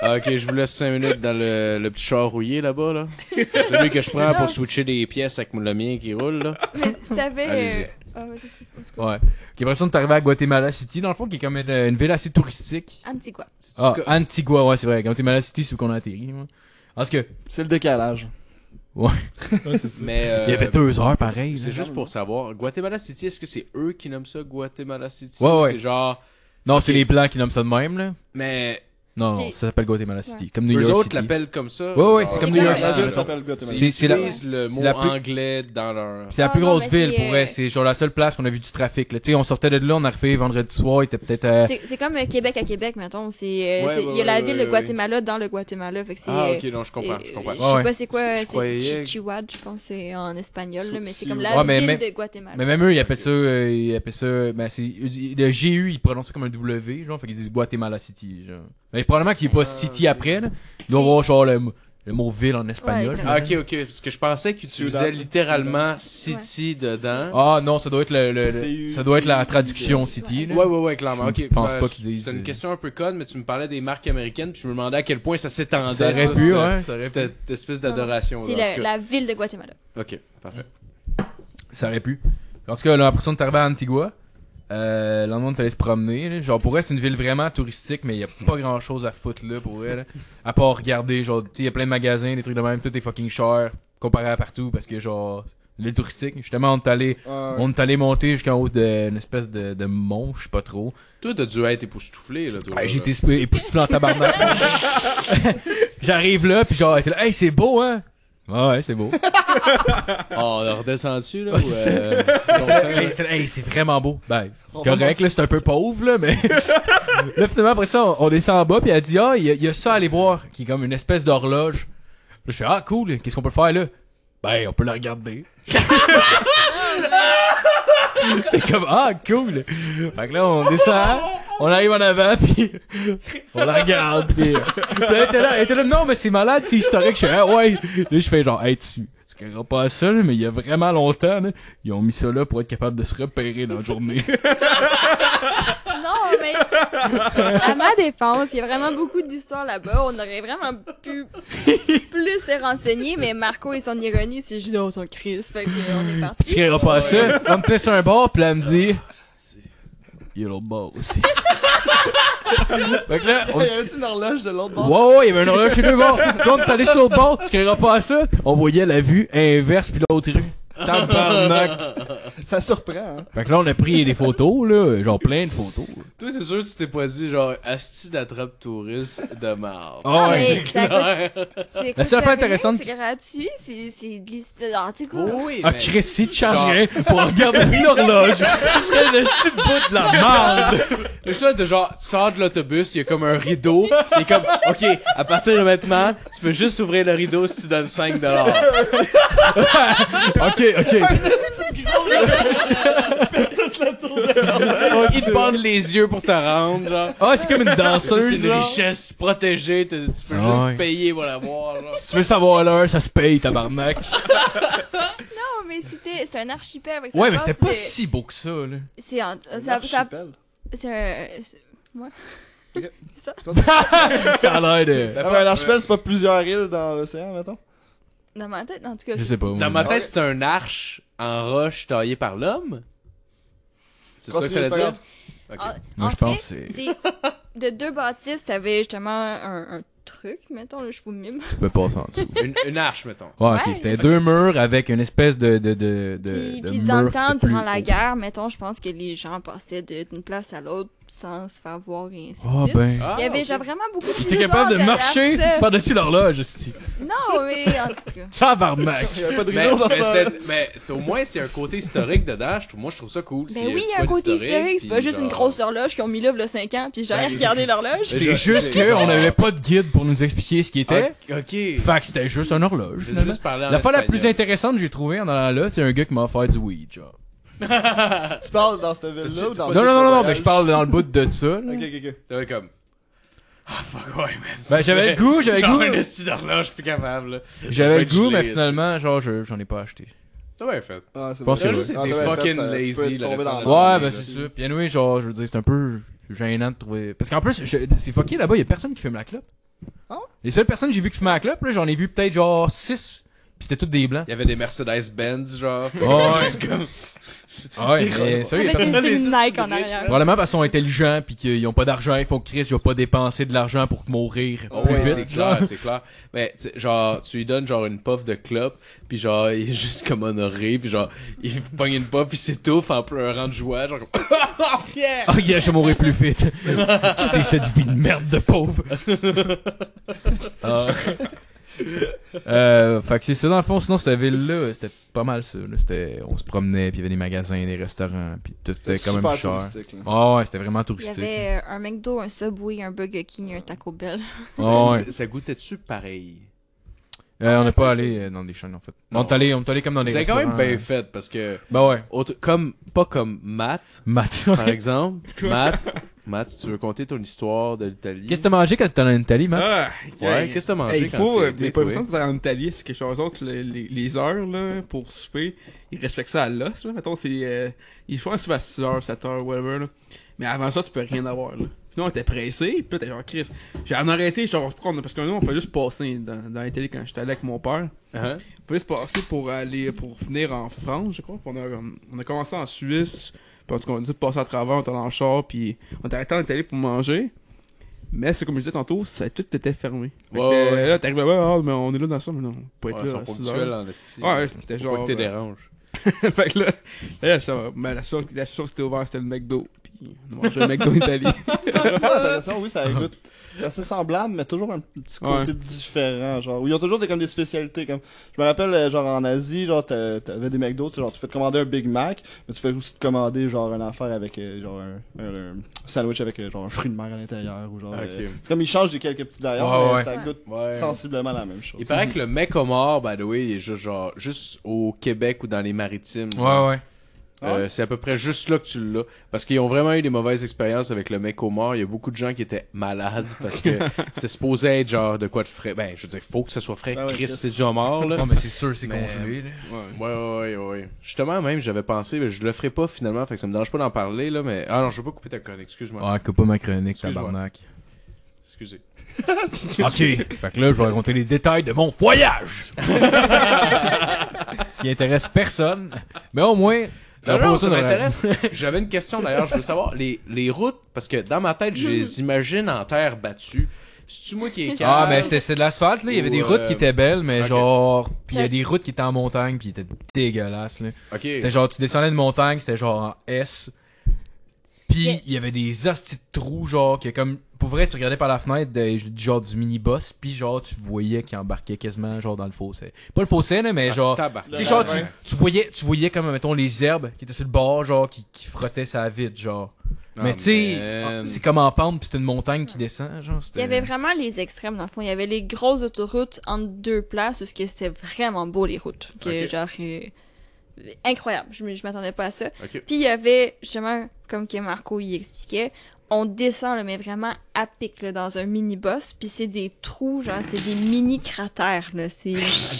Ah, ok, je vous laisse 5 minutes dans le, le petit char rouillé là-bas, là. Celui que je prends pour switcher des pièces avec le mien qui roule, là.
Mais t'avais. Ah, ouais, je sais. En tout cas,
ouais. Ok, après ça, on est arrivé à Guatemala City, dans le fond, qui est comme une, une ville assez touristique.
Antigua.
Ah, Antigua, ouais, c'est vrai. Guatemala City, c'est où qu'on a atterri. Parce que,
C'est le décalage.
Mais euh,
il y avait deux heures pareil.
C'est juste pour savoir, Guatemala City, est-ce que c'est eux qui nomment ça Guatemala City?
Ouais,
ou
ouais.
C'est genre.
Non, c'est les blancs qui nomment ça de même, là.
Mais
Non, non, ça s'appelle Guatemala City. Comme New
eux
York
autres
City.
l'appellent comme ça.
Ouais, ouais,
Genre,
c'est comme New York City. C'est- la-
utilisent le mot anglais dans leur.
C'est la
Ah
plus grosse ville pour vrai.
euh,
C'est genre la seule place qu'on a vu du trafic. Tu sais, on sortait de là, on arrivait vendredi soir, il était peut-être. euh,
C'est c'est comme euh, Québec à Québec, mettons. C'est, euh,
Ouais, ouais,
il y a la
ouais,
ville
ouais,
de Guatemala dans le Guatemala. Fait que c'est.
Ah, ok, non, je comprends, je comprends.
Je
Ouais,
sais
ouais.
pas c'est quoi, c'est Chichiwad, je pense, c'est en espagnol, mais c'est comme la
Ouais,
ville de Guatemala.
Mais même eux, ils appellent ça. ils appellent ça. Ben, c'est, le GU, ils prononcent ça comme un W, genre. Fait qu'ils disent Guatemala City, genre. Probablement qu'il n'y a pas City après, là. Il doit avoir genre le, le mot ville en espagnol.
Ouais,
Ah, ok, ok, parce que je pensais qu'ils utilisaient
Ciudad.
littéralement City dedans.
Ah non, ça doit être le, le- le-
C'est-
ça doit être la traduction City. là.
Ouais, ouais, ouais, clairement.
Je
Ok,
pense
ben,
pas qu'ils disent-
C'est une question un peu conne, mais tu me parlais des marques américaines, puis je me demandais à quel point ça s'étendait.
Ça aurait pu, ouais, ça aurait pu.
Cette espèce d'adoration.
C'est la, ville de Guatemala.
Ok, parfait.
Ça aurait pu. En tout cas, là, après ça, on est arrivé à Antigua. Euh, le lendemain, on est allé se promener. là. Genre, pour elle, c'est une ville vraiment touristique, mais il y a pas grand chose à foutre là pour elle. À part regarder, genre, tu sais, il y a plein de magasins, des trucs de même, tout est fucking cher, comparé à partout, parce que, genre, l'île touristique. Justement, on est allé,
ouais.
on est allé monter jusqu'en haut d'une espèce de, de mont, je sais pas trop.
Toi, t'as dû être époustouflé, là, toi.
Ouais,
là.
j'ai été sp- époustouflé en tabarnak. J'arrive là, puis genre, elle était là, hey, c'est beau, hein? Ouais, ouais, c'est beau.
Oh, on a redescendu, là.
C'est-
euh,
Hey, hey, c'est vraiment beau. Ben, correct, là, c'est un peu pauvre, là, mais. là, finalement, après ça, on, on descend en bas, puis elle dit, ah, il y, y a ça à aller voir, qui est comme une espèce d'horloge. Là, je fais, ah, cool, qu'est-ce qu'on peut faire, là? Ben, on peut la regarder. C'est comme, ah, cool. Fait que là, on descend, on arrive en avant, puis on la regarde, puis. puis elle était là, elle était là, non, mais c'est malade, c'est historique. Je fais, ah, ouais. Là, je fais genre, hey, tu. Tu pas ça, là, mais il y a vraiment longtemps, là, ils ont mis ça là pour être capable de se repérer dans la journée.
Non, mais à ma défense, il y a vraiment beaucoup d'histoires là-bas. On aurait vraiment pu plus se renseigner, mais Marco et son ironie, c'est juste oh, son Chris. Fait que, euh, on est parti.
Tu créeras pas à ça. On me fait sur un bord, puis là, elle me dit. Il y a l'autre bord aussi. fait que là, on...
Y avait-tu une horloge de l'autre bord?
Ouais, ouais, il y avait un horloge chez deux bords. Est allé sur l'autre bord, tu créeras pas à ça. On voyait la vue inverse, puis l'autre rue. Tabarnak.
Ça surprend, hein.
Fait que là, on a pris des photos, là, genre plein de photos.
Toi, c'est sûr que tu t'es pas dit, genre, Asti d'attrape touriste de marde.
Ah
Ah,
ouais.
mais ça coûte- c'est
La seule affaire intéressante-
C'est gratuit, c'est c'est de l'histoire. Tu sais quoi?
Oh oui,
Ah,
mais-
Chris, si tu chargerais pour regarder une horloge, ce serait le style bout de la merde.
Le choix de genre, tu sors de l'autobus, il y a comme un rideau, et comme, ok, à partir de maintenant, tu peux juste ouvrir le rideau si tu donnes 5 dollars.
Ok, ok.
Ils te bandent les yeux pour te rendre, genre.
Ah, c'est comme une
Ça,
danseuse.
c'est une
genre.
richesse protégée, tu tu peux
Ah
juste
ouais.
payer pour l'avoir, genre.
Si tu veux savoir l'heure, ça se paye, tabarnak.
Non, mais c'était c'est un archipel avec sa
Ouais, mais
base
c'était pas si beau que ça, là.
C'est en- ça, ça,
L'archipel.
c'est un. c'est- Ouais.
Ok.
C'est ça.
Ça a l'air de.
Ah, mais l'archipel, c'est pas plusieurs îles dans l'océan, mettons?
Dans ma tête, en tout cas.
Je sais pas.
Dans ma tête, c'est un arche en roche taillée par l'homme. C'est ça que t'allais dire?
grave.
Ok.
En-
Moi,
en
je pense c'est-
de deux bâtisses, t'avais justement un, un truc, mettons, là, je vous mime.
Tu peux passer en dessous.
Une, une arche, mettons.
Ouais, c'était deux murs avec une espèce de. de, de, de
Puis,
de
puis dans le temps, durant
plus
la guerre, mettons, je pense que les gens passaient d'une place à l'autre sans se faire voir et ainsi de
Ah
suite.
ben.
Ah,
Il y avait
ok.
genre vraiment beaucoup
T'es
d'histoires
capable de marcher
ça.
par-dessus l'horloge, esti.
Non, mais en tout cas.
Tabarnak.
Il y avait pas de
Mais,
dans
mais,
ça.
au moins c'est un côté historique dedans. Je trouve, moi je trouve ça cool.
Ben oui, il y
de
a un côté historique, c'est pas juste une grosse horloge qu'ils ont mis là il y a 5 ans, puis j'ai
Ben,
regardé l'horloge.
C'est juste qu'on n'avait pas de guide pour nous expliquer ce qui était.
Ok.
Fait que c'était juste un horloge, La fois la plus intéressante que j'ai trouvée en allant là, c'est un gars qui m'a offert du weed, genre.
Tu parles dans cette ville-là ou dans
Non, non, non, non, non, mais je parle dans le bout de ça. là.
Ok, ok, ok.
T'avais comme. Ah fuck ouais, man.
Ben, j'avais le goût, j'avais le
Genre
goût.
un esti d'horloge, je suis plus capable.
J'avais le goût, mais finalement, genre, je- j'en ai pas acheté.
C'est bien fait.
Ah, c'est bon.
que
juste
Ah,
été
fait,
fucking lazy,
Ouais, ben c'est ça. Puis anyway, genre, je veux dire, c'est un peu gênant de trouver. Parce qu'en plus, c'est fucké là-bas, il y a personne qui fume la clope.
Ah?
Les seules personnes que j'ai vu qui fumaient la clope, là, j'en ai vu peut-être genre 6. Pis c'était toutes des blancs.
Il y avait des Mercedes-Benz, genre. C'était
Ouais.
juste comme.
Ah ouais, mais sérieux, il y a
Avec une
les
Nike en arrière.
Probablement parce qu'ils sont intelligents pis qu'ils ont pas d'argent, ils font que Chris, ils ont pas dépensé de l'argent pour mourir
Oh
plus
ouais,
vite.
c'est
genre.
clair, c'est clair. Mais tu sais, genre, tu lui donnes genre une puff de clope, puis genre, il est juste comme honoré, puis genre, il pogne une puff, puis s'étouffe en pleurant de joie, genre oh yeah!
Ah, yeah, je vais mourir plus vite. J'étais cette vie de merde de pauvre. Ah. Euh, fait que c'est ça dans le fond. Sinon, cette ville-là, c'était pas mal ça. là. C'était, on se promenait, puis il y avait des magasins, des restaurants, puis tout était
C'est
quand même cher.
touristique, là.
Ah ouais, c'était vraiment
Il y
touristique.
avait euh, un McDo, un Subway, un Burger King, un Taco Bell.
Ah ouais.
Ça goûtait-tu pareil?
Euh, on n'est pas allé euh, dans des chaînes en fait.
Non.
On est allé, on est allé comme dans des
C'est quand même bien fait, parce que,
Bah ouais.
autre- comme, pas comme Matt,
Matt.
par exemple. Matt, Matt, si tu veux conter ton histoire de l'Italie.
Qu'est-ce que t'as mangé quand t'es allé en Italie, Matt?
Ah,
Ouais, qu'est-ce que t'as mangé
il
quand
faut, euh,
étais,
mais pas besoin d'être en Italie, c'est quelque chose d'autre, les, les- les heures, là, pour souper, ils respectent ça à l'os, là. Mettons, c'est, euh, ils font un souper à 6 heures, 7 heures, whatever, là. Mais avant ça, tu peux rien avoir, là. Nous, on était pressés, puis là, t'es genre, Chris. J'ai en arrêté, genre, parce que nous, on fait juste passer dans, dans l'Italie quand j'étais allé avec mon père.
Hein?
On peut juste passer pour aller, pour venir en France, je crois. Puis on a, on a commencé en Suisse, puis en tout cas, on a tout passé à travers, on était dans le char, puis on est arrêté en Italie pour manger. Mais c'est comme je disais tantôt, ça tout était fermé. Fait
Ouais, ouais, ouais.
Là, t'arrives là, ah, mais on est là dans ça, mais non, on peut être
Ouais, ils
là.
sont ponctuels en esti.
Ouais, c'était genre.
pas que t'es
euh,
dérange.
fait que là, là, ça va. Mais la seule, la seule qui était ouverte, c'était le McDo. Puis On mange le McDo Italie.
C'est pas intéressant, oui, ça goûte assez semblable, mais toujours un petit côté
Ouais.
différent, genre, où ils ont toujours des, comme des spécialités, comme, je me rappelle, euh, genre, en Asie, genre, t'a- t'avais des McDo, tu sais, genre, tu fais te commander un Big Mac, mais tu fais aussi te commander, genre, une affaire avec, euh, genre, un, un- un sandwich avec, euh, genre, un fruit de mer à l'intérieur, ou genre, euh, c'est comme ils changent des quelques petits derrière,
Ouais,
mais
ouais.
ça goûte
Ouais.
sensiblement la même chose.
Il paraît que le mec au mort, by the way, il est juste, genre, juste au Québec ou dans les maritimes.
Ouais, ouais.
Euh, C'est à peu près juste là que tu l'as. Parce qu'ils ont vraiment eu des mauvaises expériences avec le mec au mort. Il y a beaucoup de gens qui étaient malades parce que c'était supposé être genre de quoi de frais. Ben, je veux dire, faut que ça soit frais.
Ben ouais,
Chris, c'est du homard, là.
Non, mais c'est sûr, c'est
Mais-
congelé, là.
Ouais, ouais, ouais, ouais. Justement, même, j'avais pensé, mais je le ferai pas finalement, fait que ça me dérange pas d'en parler, là, mais. Ah non, je veux pas couper ta chronique, excuse-moi.
Ah, coupe pas ma chronique,
Excuse-moi.
tabarnak.
Excusez.
Ok. fait que là, je vais raconter les détails de mon voyage. Ce qui intéresse personne. Mais au moins,
Non, non, ça m'intéresse. J'avais une question d'ailleurs, je veux savoir, les, les routes, parce que dans ma tête, je les imagine en terre battue. C'est-tu moi qui est
Ah,
calme?
mais c'était c'est de l'asphalte, là. Il y avait des routes
euh,
qui étaient belles, mais genre. Puis il y a des routes qui étaient en montagne, puis ils étaient dégueulasses, là.
Ok.
C'était genre, tu descendais de montagne, c'était genre en S. Puis
Yeah.
il y avait des hosties de trous, genre, que comme. Pour vrai, tu regardais par la fenêtre, de- du genre du mini-boss, puis genre, tu voyais qu'il embarquait quasiment, genre, dans le fossé. Pas le fossé, là, mais
Ah,
genre. Tu genre, tu, tu voyais, tu voyais comme, mettons, les herbes qui étaient sur le bord, genre, qui, qui frottaient sa vide, genre.
Ah,
mais tu sais, c'est comme en pente, puis c'est une montagne qui descend, genre.
Il y avait vraiment les extrêmes dans le fond. Il y avait les grosses autoroutes entre deux places où c'était vraiment beau les routes. Que,
Ok.
genre euh, incroyable. Je, je m'attendais pas à ça. Puis il y avait justement comme que Marco y expliquait, on descend là, mais vraiment à pic là, dans un mini boss. Puis c'est des trous, genre c'est des mini cratères là. C'est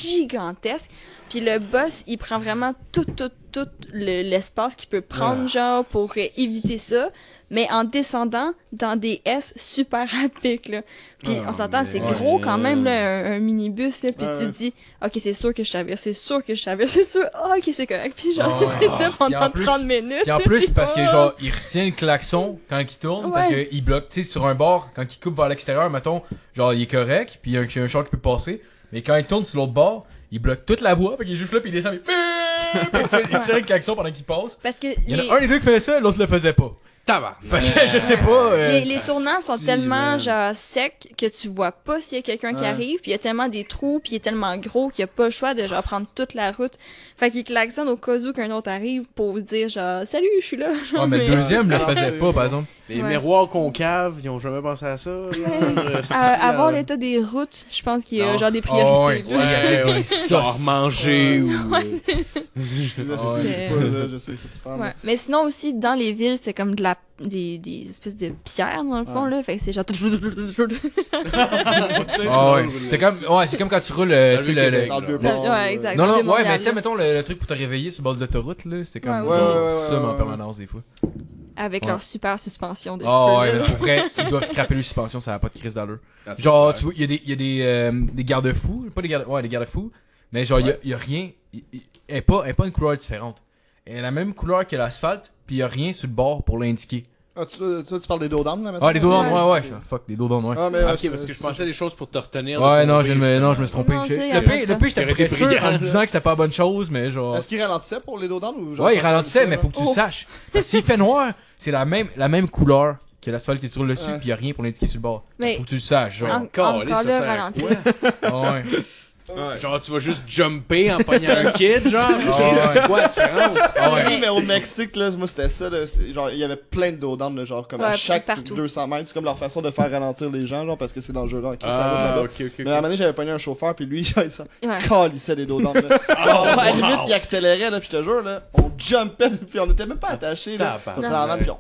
gigantesque. Puis le boss, il prend vraiment tout, tout, tout le- l'espace qu'il peut prendre, genre, pour euh, éviter ça. Mais en descendant dans des S super là. Puis on s'entend, c'est gros quand même, là, un, un minibus, là. Puis
Ouais.
tu te dis, ok, c'est sûr que je traverse, c'est sûr que je traverse, c'est sûr. Ah, ok, c'est correct. Puis genre,
ouais.
c'est ça pendant
en plus-
30 minutes.
Puis en plus, parce que
Oh.
genre, il retient le klaxon quand il tourne, parce
Ouais.
qu'il bloque, tu sais, sur un bord, quand il coupe vers l'extérieur, mettons, genre, il est correct, puis il y a un, il y a un char qui peut passer, mais quand il tourne sur l'autre bord, il bloque toute la voie, fait qu'il est juste là, puis il descend, puis il tire, il tire le klaxon pendant qu'il passe.
Parce que
Il y en
les,
a un des deux qui faisait ça, l'autre le faisait pas. Que je sais pas. euh,
les, les tournants sont
si,
tellement
man.
genre secs que tu vois pas s'il y a quelqu'un qui
Ouais.
arrive, puis il y a tellement des trous, puis il est tellement gros qu'il y a pas le choix de genre prendre toute la route. Fait qu'il klaxonne au cas où qu'un autre arrive pour dire genre salut, je suis là.
Ouais, mais le deuxième le faisait pas, par exemple.
Les
Ouais.
miroirs concaves, ils ont jamais pensé à ça. euh, euh,
l'état des routes, je pense qu'il y a
Non.
genre des priorités. là.
Ouais,
Ouais, ouais. Genre manger ou.
tu.
Mais sinon aussi dans les villes, c'est comme de la des, des espèces de pierres dans le fond
Ouais.
là, fait que c'est genre
Ah ouais. C'est comme, ouais, c'est comme quand tu roules, euh, tu le- le-
Dans le
Ouais, exact.
Non, non, ouais, mais tu sais,
là.
mettons le, le truc pour te réveiller sur le bord de l'autoroute, là, c'était comme ça, en permanence, des fois.
Avec
Ouais.
leur super suspension de
Ah
cheveux,
ouais, mais pour vrai, ils doivent scraper les suspensions, ça n'a pas de crise d'allure.
Ah,
Genre, tu vois, il y a des, il y a des, euh, des garde-fous, pas des garde ouais, des garde-fous, mais genre, il y a- il y, a rien, elle n'est pas, pas une couleur différente. Elle a la même couleur que l'asphalte, puis il y a rien sur le bord pour l'indiquer.
Ah, tu, tu, tu parles des dos d'âme, là, maintenant?
Ah, les dos d'âne,
Ouais.
ouais, ouais, fuck, les dos d'âne, ouais.
Ah, mais,
Ah,
ouais,
ok, parce que je pensais des choses pour te retenir.
Ouais, non, je me,
justement.
non, je me suis trompé.
Non,
Je- le pire, le
de-
pire, j'étais sûr en disant que c'était pas la bonne chose, mais genre.
Est-ce qu'il ralentissait pour les dos d'âne ou genre
Ouais, il ralentissait, mais faut que tu
Oh.
saches. S'il fait noir, c'est la même, la même couleur que l'asphalte que tu roules dessus,
Ouais.
puis y a rien pour l'indiquer sur le bord.
Mais-
Faut que tu le saches, genre.
En-
Encore,
encore
ça
là,
sert à
ralenti.
quoi?
Ah ouais.
Genre, tu vas juste jumper en pognant un kid, genre?
ouais.
C'est quoi la différence?
Ouais.
Oui, mais au Mexique, là, moi, c'était ça, là. Genre, il y avait plein de là, genre, comme à chaque
partout.
200 mètres. C'est comme leur façon de faire ralentir les gens, genre, parce que c'est dangereux en
Ah.
Mais à un moment donné, j'avais pogné un chauffeur, puis lui, genre, il s'en
Ouais.
calissait des dos d'âne, là. Genre, à la limite, il accélérait, là, puis je te jure, là, on jumpait, puis on était même pas attachés, là. On était en puis on...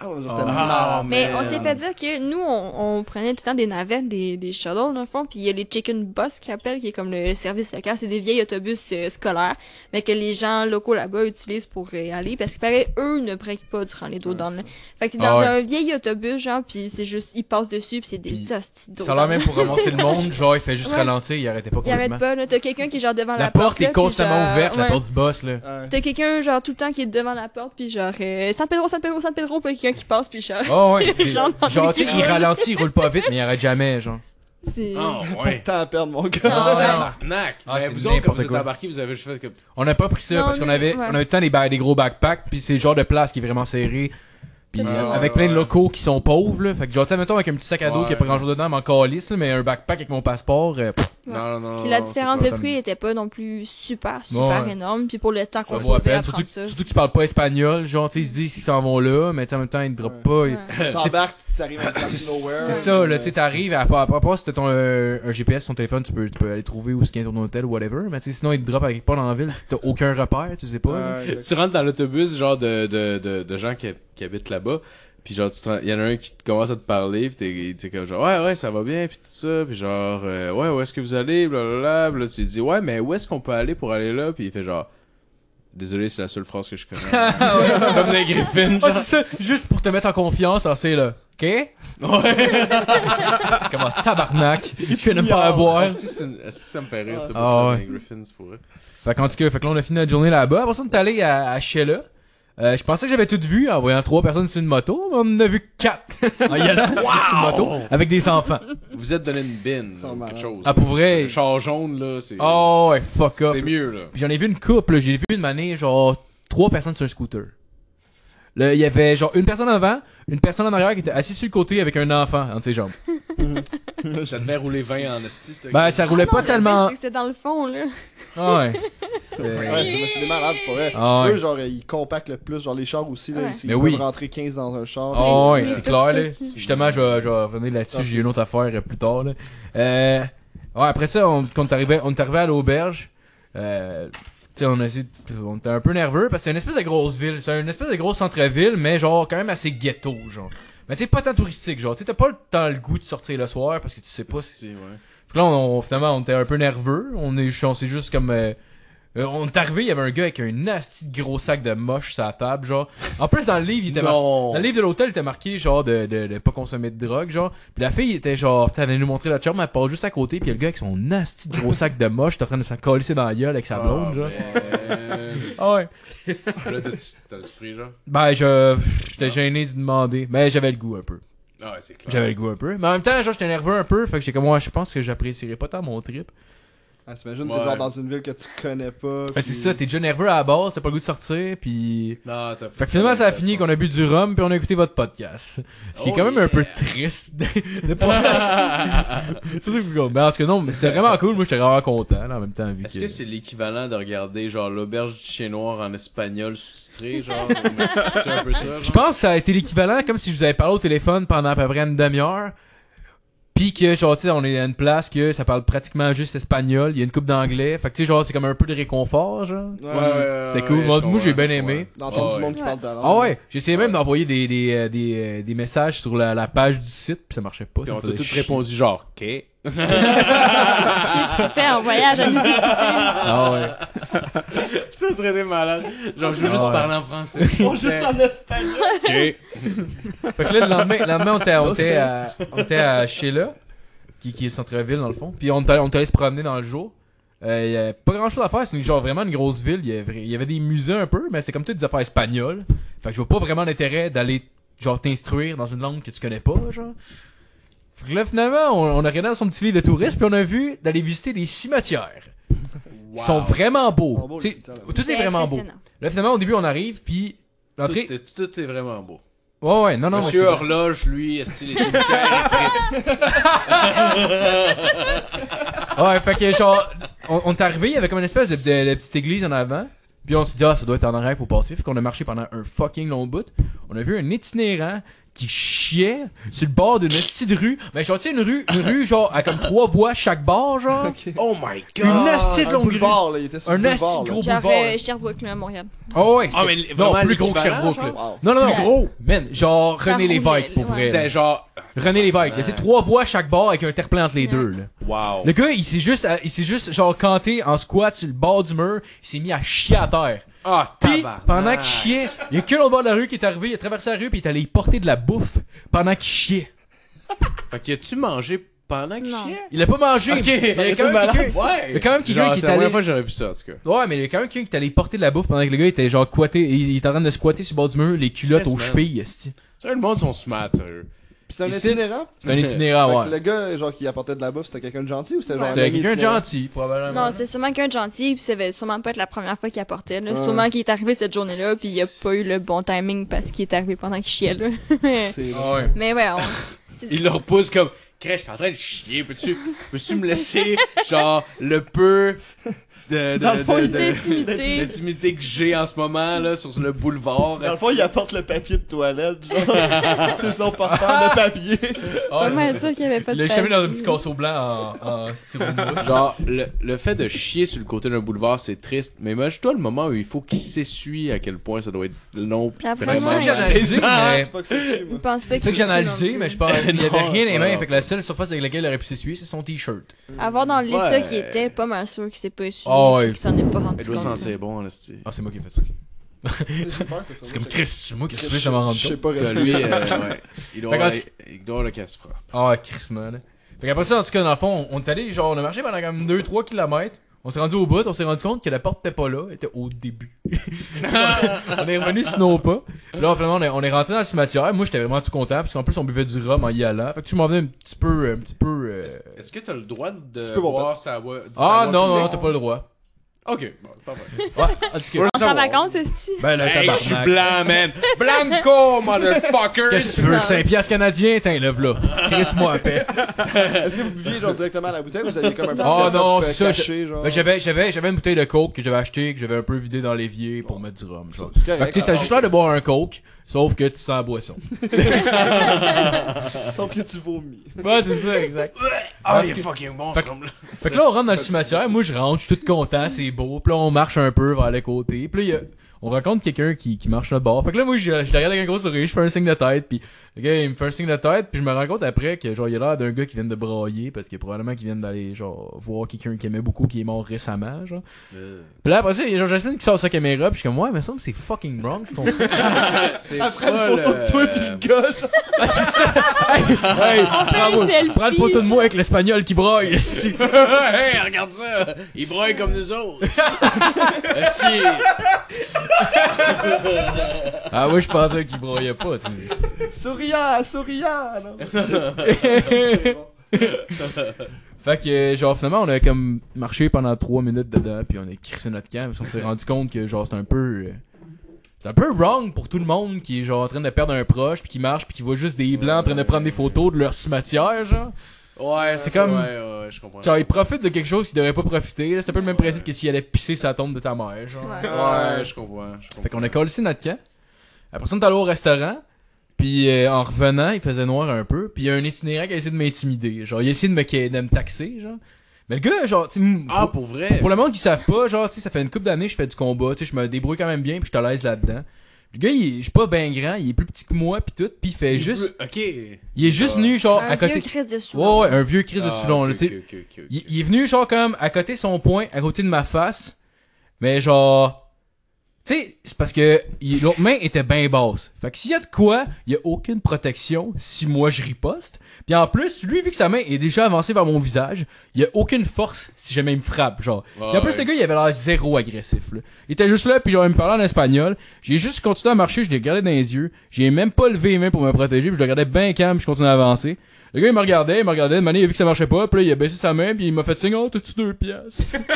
Ah,
malade.
Mais on s'est fait dire que nous, on, on prenait tout le temps des navettes, des, des shuttles, dans le fond, puis il y a les chicken bus qui appellent, qui est comme le service local. C'est des vieilles autobus euh, scolaires, mais que les gens locaux là-bas utilisent pour euh, aller, parce qu'il paraît, eux ne breakent pas durant les dos là. Fait que t'es
Ah
dans
ouais.
un vieil autobus, genre, puis c'est juste, ils passent dessus, puis c'est des hosties
Ça a même pour ramasser le monde, genre, il fait juste
Ouais.
ralentir, il arrêtait pas
Il arrête
complètement.
pas, là. T'as quelqu'un qui est genre devant la,
La porte
là,
est
puis
constamment
genre-
ouverte, la
ouais.
porte du boss, là.
Ouais.
T'as quelqu'un, genre, tout le temps qui est devant la porte, puis genre, euh, San Pedro, San Pedro, San Pedro, puis quelqu'un qui passe, puis genre,
Oh ouais, c'est-
Genre dans
genre, tu sais, il ralentit, il roule pas vite, mais il arrête jamais, genre.
c'est...
Ah,
Pas de
ouais.
temps à perdre, mon gars.
Ah, ouais.
Tabarnak.
Ah,
Mais
c'est
vous autres, quand
n'importe
vous êtes
quoi.
embarqués, vous avez juste fait que.
On n'a pas pris ça
Non,
parce qu'on avait,
ouais.
on avait tout le temps des, ba- des gros backpacks, puis c'est le genre de place qui est vraiment serré. Puis Puis
Ouais,
euh,
ouais,
avec plein de
ouais.
locaux qui sont pauvres, là. Fait que genre, tu sais, mettons avec un petit sac à dos
Ouais.
qui a pas grand chose dedans, mais en calice, là, mais un backpack avec mon passeport. euh, pff,
Non, non, non.
Puis la différence
pas
de prix était pas non plus super, super
Ouais.
énorme. Puis pour le temps qu'on trouvait à.
Surtout,
ça.
surtout que tu parles pas espagnol, genre, tu sais, ils se disent qu'ils s'en vont là, mais tu sais, en même temps, ils te droppent pas.
Ouais.
T'embarques, tu arrives à une place
C'est
nowhere.
c'est ça, là, tu sais, t'arrives, à, part- à part si t'as ton, euh, un GPS ton téléphone, tu peux, tu peux aller trouver où est-ce qu'il y a ton hôtel ou whatever, mais tu sais, sinon, ils te droppent quelque part dans la ville, t'as aucun repère, tu sais pas.
Tu rentres dans l'autobus, genre de, de, de, de gens qui, qui habitent là-bas. Puis genre, tu il y en a un qui te commence à te parler, puis t'es, il dit comme genre, ouais, ouais, ça va bien, puis tout ça, puis genre, euh, ouais, où est-ce que vous allez, blablabla, puis là, tu lui dis, ouais, mais où est-ce qu'on peut aller pour aller là, puis il fait genre, désolé, c'est la seule phrase que je connais. Comme les Griffins,
Ah, c'est ça, juste pour te mettre en confiance, là, c'est là. Ok? Ouais. Comment tabarnak? Je viens de me faire avoir.
Est-ce que ça me fait rire, cette
Ah, ouais.
Griffins, pour vrai?
Fait qu'en tout cas, fait que là, on a fini notre journée là-bas. Après ça, on est allé à, à Sheila. Euh, je pensais que j'avais tout vu en voyant trois personnes sur une moto, mais on en a vu quatre en y allant sur une moto avec des enfants.
Vous vous êtes donné une bin, quelque chose.
Ah, pour vrai?
Le char jaune, là, c'est,
Oh, ouais, fuck up.
c'est mieux, là.
Puis J'en ai vu une couple, là. j'ai vu une année, genre, trois personnes sur un scooter. Il y avait genre une personne en avant, une personne en arrière qui était assise sur le côté avec un enfant entre ses jambes.
Ça devait rouler 20 en cette
Ben, ça roulait
Ah
pas tellement.
C'était dans le fond, là.
Ah ouais. C'était-
Ouais, c'est des malades, pour vrai.
Ah ouais.
Eux, genre, ils compactent le plus. Genre, les chars aussi, là,
Ouais.
ils,
Mais
ils
oui.
peuvent rentrer 15 dans un char.
Ah ouais, c'est clair, là. Justement, je vais, je vais revenir là-dessus, j'ai une autre affaire euh, plus tard, là. Euh, ouais, après ça, on, quand on est arrivé, on est arrivé à l'auberge, euh, on a était un peu nerveux parce que c'est une espèce de grosse ville, c'est une espèce de gros centre-ville, mais genre quand même assez ghetto, genre. Mais tu sais, pas tant touristique, genre, tu t'as pas le temps le goût de sortir le soir parce que tu sais pas si
ouais.
Puis là, on, on- finalement, on était un peu nerveux. On est, on s'est juste comme. euh, euh, on est arrivé, il y avait un gars avec un nasty de gros sac de moche sur la table, genre. En plus, dans le livre, il était mar-. Dans le livre de l'hôtel, il était marqué, genre, de, de, de pas consommer de drogue, genre. Puis la fille était genre, tu venait nous montrer la chum, elle passe juste à côté, puis il y a le gars avec son nasty de gros sac de moche, t'es en train de s'en coller dans la gueule avec sa blonde, genre. Ah ouais.
Là, t'as-tu t'as-tu pris, genre?
Ben, je, j'étais gêné de demander. Mais j'avais le goût un peu.
Ah ouais, c'est clair.
J'avais le goût un peu. Mais en même temps, genre, j'étais nerveux un peu, fait que j'étais comme, moi, je pense que j'apprécierais pas tant mon trip.
Ah, T'imagines,
Ouais.
t'es genre dans une ville que tu connais pas.
Ben, c'est
puis-
ça, t'es déjà nerveux à la base, t'as pas le goût de sortir, puis.
Non, t'as
Fait que finalement, ça a fini qu'on a bu du rhum puis on a écouté votre podcast. Ce qui est
Oh
quand même un peu
yeah.
triste de, de passer à ça. C'est ça que cool. Mais en tout cas, non, mais c'était vraiment cool. Moi, j'étais vraiment content, là, en même temps, vu
Est-ce
que...
que c'est l'équivalent de regarder genre l'auberge du chien noir en espagnol sous-titré, genre? ou- c'est un peu ça?
Je pense que ça a été l'équivalent comme si je vous avais parlé au téléphone pendant à peu près une demi-heure. Pis que, genre, tu sais, on est à une place que ça parle pratiquement juste espagnol. Il y a une coupe d'anglais. Fait que, tu sais, genre, c'est comme un peu de réconfort, genre.
Ouais,
Ouais,
C'était cool.
ouais,
Moi, moi, j'ai bien aimé.
D'entendre
Ah
du monde
ouais.
qui parle langue.
Ah ouais, j'ai essayé même d'envoyer des, des, euh, des, euh, des messages sur la, la page du site, puis ça marchait pas.
Puis
ça
on t'a tout répondu genre, ok.
Qu'est-ce que tu fais en voyage à?
Ah ouais.
ça serait des malades. Genre, je veux
Ah
juste
ouais.
parler en français.
Juste en espagnol.
Ok.
Fait que là, le lendemain, le lendemain on était, on était à, on était à Sheila, qui, qui est centre-ville dans le fond. Puis on était, on était allé se promener dans le jour. Euh, Il y avait pas grand chose à faire, c'est genre vraiment une grosse ville. Il y avait, il y avait des musées un peu, mais c'est comme toutes des affaires espagnoles. Fait que je vois pas vraiment l'intérêt d'aller genre t'instruire dans une langue que tu connais pas, genre. Fait que là, finalement, on, on a regardé dans son petit livre de tourisme, puis on a vu d'aller visiter des cimetières. Ils sont vraiment beaux.
Sont
tout est vraiment beau. Là, finalement, au début, on arrive, puis
Tout,
l'entrée.
est- tout est vraiment beau.
Ouais, ouais, non, non,
Monsieur Horloge, lui, est-ce les cimetières.
Ouais, fait que genre, on, on est arrivé, il y avait comme une espèce de, de- de petite église en avant. Puis on s'est dit, ah, ça doit être en arrière, faut passer. Fait qu'on a marché pendant un fucking long bout. On a vu un itinérant qui chiait sur le bord d'une petite rue. Mais genre, tu sais, une rue, une rue, genre, à comme trois voies chaque bord, genre.
Oh my god!
Une de
Un
longue rue.
là, il était sur
Un
le
asti
boulevard, là.
gros
Genre
boulevard.
euh, Sherbrooke, là, à Montréal.
Oh, ouais,
Ah, mais
non,
vraiment
plus gros que Sherbrooke, là. Non, non, non,
Ouais.
gros. Man, genre, René Lévesque, pour
ouais.
vrai.
C'était genre.
René Lévesque. là, C'est trois voies chaque bord avec un terre-plein entre les
Ouais.
deux, là.
Wow.
Le gars, il s'est juste, il s'est juste, genre, canté en squat sur le bord du mur. Il s'est mis à chier à terre.
Ah,
Pis,
tabarnak.
pendant qu'il chiait, il y a qu'un au bord de la rue qui est arrivé, il a traversé la rue puis il est allé y porter de la bouffe pendant qu'il chiait.
Fait que tu mangé pendant qu'il
Non.
chiait?
Il a pas mangé.
Ok,
mais il y a quand même quelqu'un.
Ouais!
Il y a quand même quelqu'un
Genre,
qui
c'est
est
la première
allé-
fois que j'aurais vu ça, en tout cas.
Ouais, mais il y a quand même quelqu'un qui est allé porter de la bouffe pendant que le gars était genre squatté, il, il était en train de squatter sur le bord du mur, les culottes
Yes,
aux
man.
chevilles, esti.
Sérieux, le monde sont smart, sérieux.
Puis c'est un itinérant.
C'est un itinérant, ouais.
le gars, genre, qui apportait de la bouffe, c'était quelqu'un de gentil ou c'était genre un
C'était quelqu'un de gentil, probablement.
Non, c'était sûrement qu'un de gentil, puis ça devait sûrement pas être la première fois qu'il apportait. Là. Sûrement qu'il est arrivé cette journée-là, puis il a pas eu le bon timing parce qu'il est arrivé pendant qu'il chiait là.
C'est
Ah ouais.
Mais ouais, on...
Il le repousse comme Crèche, je suis en train de chier. Peux-tu peux me laisser, genre, le peu de, de,
le
D'intimité.
que j'ai en ce moment, là, sur le boulevard?
Dans le fond, il apporte le papier de toilette, genre. c'est son porteur de papier.
Ah, c'est-
sûr qu'il avait pas de
l'a jamais dans un petit casseau blanc en, en styromousse.
Genre, le, le fait de chier sur le côté d'un boulevard, c'est triste. Mais imagine-toi le moment où il faut qu'il s'essuie à quel point ça doit être long. pis
Après
vraiment
C'est ça que j'ai analysé, mais...
C'est pas que c'est chier,
Je
moi.
pense pas
C'est ça que j'ai
c'est
analysé, mais je pense qu'il y avait rien les mains, fait que la seule surface avec laquelle il aurait pu s'essuyer, c'est son t-shirt.
Avoir dans l'état
Ouais.
qu'il était, pas mal sûr qu'il s'est pas essuyé.
Ah ouais.
qu'il s'en est pas rendu
Elle doit
compte.
sentir bon, là, c'est.
Ah, c'est moi qui ai fait ça. C'est comme. Chris, c'est moi qui ai trouvé, ça m'en rend
Je sais
compte.
pas
lui, euh, ouais, il doit
Fait
avoir il doit le casse-bras.
Ah, Chris, man. Fait qu'après ça, en tout cas, dans le fond, on est allé, genre, on a marché pendant comme 2-3 km. On s'est rendu au bout, on s'est rendu compte que la porte était pas là, elle était au début. on est revenu sur nos pas. Là, finalement, on est, on est rentré dans le cimetière. Moi, j'étais vraiment tout content, parce qu'en plus, on buvait du rhum en y allant. Fait que je m'en venais un petit peu, un petit peu. euh,
Est-ce que t'as le droit de
Tu peux boire
boire sa voix?
Ah non, non, non, t'as pas le droit.
Ok, bon, c'est pas vrai.
Ouais, en tout cas.
On s'en vacances, c'est
Ben, le
Hey, je suis blanc, man! Blanco, motherfucker!
Qu'est-ce que tu veux, 5 piastres canadiens? Tiens, lève là. Chris-moi à paix.
Est-ce que vous buviez genre directement à la bouteille ou vous aviez comme un petit setup,
non,
euh,
c'est ça,
caché, genre?
Ben, j'avais, j'avais, j'avais une bouteille de coke que j'avais acheté, que j'avais un peu vidé dans l'évier pour mettre du rhum, genre. Fait que sais, t'as juste l'air de boire un coke, sauf que tu sens la boisson.
Sauf que tu vomis.
Ouais, c'est ça, exact.
Ah, il est fucking bon,
Fait
ce
que-
rhum-là.
Fait que là, on rentre dans le cimetière. Moi, je rentre, je suis tout content, c'est beau. Puis là, on marche un peu vers le côté. Puis là, y a- on rencontre quelqu'un qui, qui marche là bord. Fait que là, moi, je, je le regarde avec un gros sourire, je fais un signe de tête. Puis le gars, il me fait un signe de tête. Puis je me rends compte après que, genre, il a l'air d'un gars qui vient de brailler. Parce que probablement qu'il vient d'aller, genre, voir quelqu'un qu'il aimait beaucoup qui est mort récemment, genre. Puis là, après ça, il y a genre Jasmine qui sort sa caméra. Puis je suis comme, ouais, mais ça, c'est fucking wrong ce qu'on fait.
C'est
Après une photo
le-
de toi pis le gars, genre.
ah, c'est ça! hey, hey, prends,
selfie,
prends une photo de moi avec l'espagnol qui braille. ici.
hey, regarde ça! Il broye comme nous autres!
Ah, ouais, je pensais qu'il braillait pas. c'est-
Souriant, souriant! non.
Fait que, genre, finalement, on a comme marché pendant 3 minutes dedans, puis on a crissé notre camp, parce qu'on s'est rendu compte que, genre, c'est un peu. euh, c'est un peu wrong pour tout le monde qui est, genre, en train de perdre un proche, puis qui marche, puis qui voit juste des blancs en train de prendre des photos de leur cimetière, genre.
Ouais,
C'est comme-.
Ouais, ouais, je comprends.
Genre, ils profitent de quelque chose qu'ils devraient pas profiter, là. C'est un peu le même principe que s'ils allaient pisser sa tombe de ta mère, genre.
Ouais.
Ouais, je comprends. je comprends.
Fait qu'on a collé notre camp. Après ça, on est allé au restaurant. Puis euh, en revenant, il faisait noir un peu. Puis il y a un itinérant qui a essayé de m'intimider. Genre, il a essayé de me, de me taxer, genre. Mais le gars, genre, tu
Ah,
pour,
pour vrai?
pour le monde qui savent pas, genre, tu sais, ça fait une couple d'années que je fais du combat. Tu sais, je me débrouille quand même bien, puis je à l'aise là-dedans. Le gars, il est, je suis pas ben grand, il est plus petit que moi, puis tout. Puis il fait juste.
Ok.
Il est juste venu, genre,
Un
à côté.
vieux Chris de sous.
Ouais, ouais, un vieux Chris de
Ah,
Soulon, là,
ok,
tu sais.
ok, ok, ok, ok.
Il, il est venu, genre, comme, à côté de son poing, à côté de ma face. Mais genre. Sais, c'est parce que l'autre main était bien basse. Fait que s'il y a de quoi, il y a aucune protection si moi je riposte. Puis en plus, lui, vu que sa main est déjà avancée vers mon visage, il y a aucune force si jamais il me frappe, genre. Puis en plus, le gars, il avait l'air zéro agressif, là. Il était juste là, puis genre, il me parlait en espagnol. J'ai juste continué à marcher, je l'ai regardé dans les yeux. J'ai même pas levé les mains pour me protéger, puis je le regardais bien calme, puis je continuais à avancer. Le gars, il me regardait, il me regardait, de manière, il a vu que ça marchait pas, puis là, il a baissé sa main, puis il m'a fait signe, oh, t'as-tu deux pièces?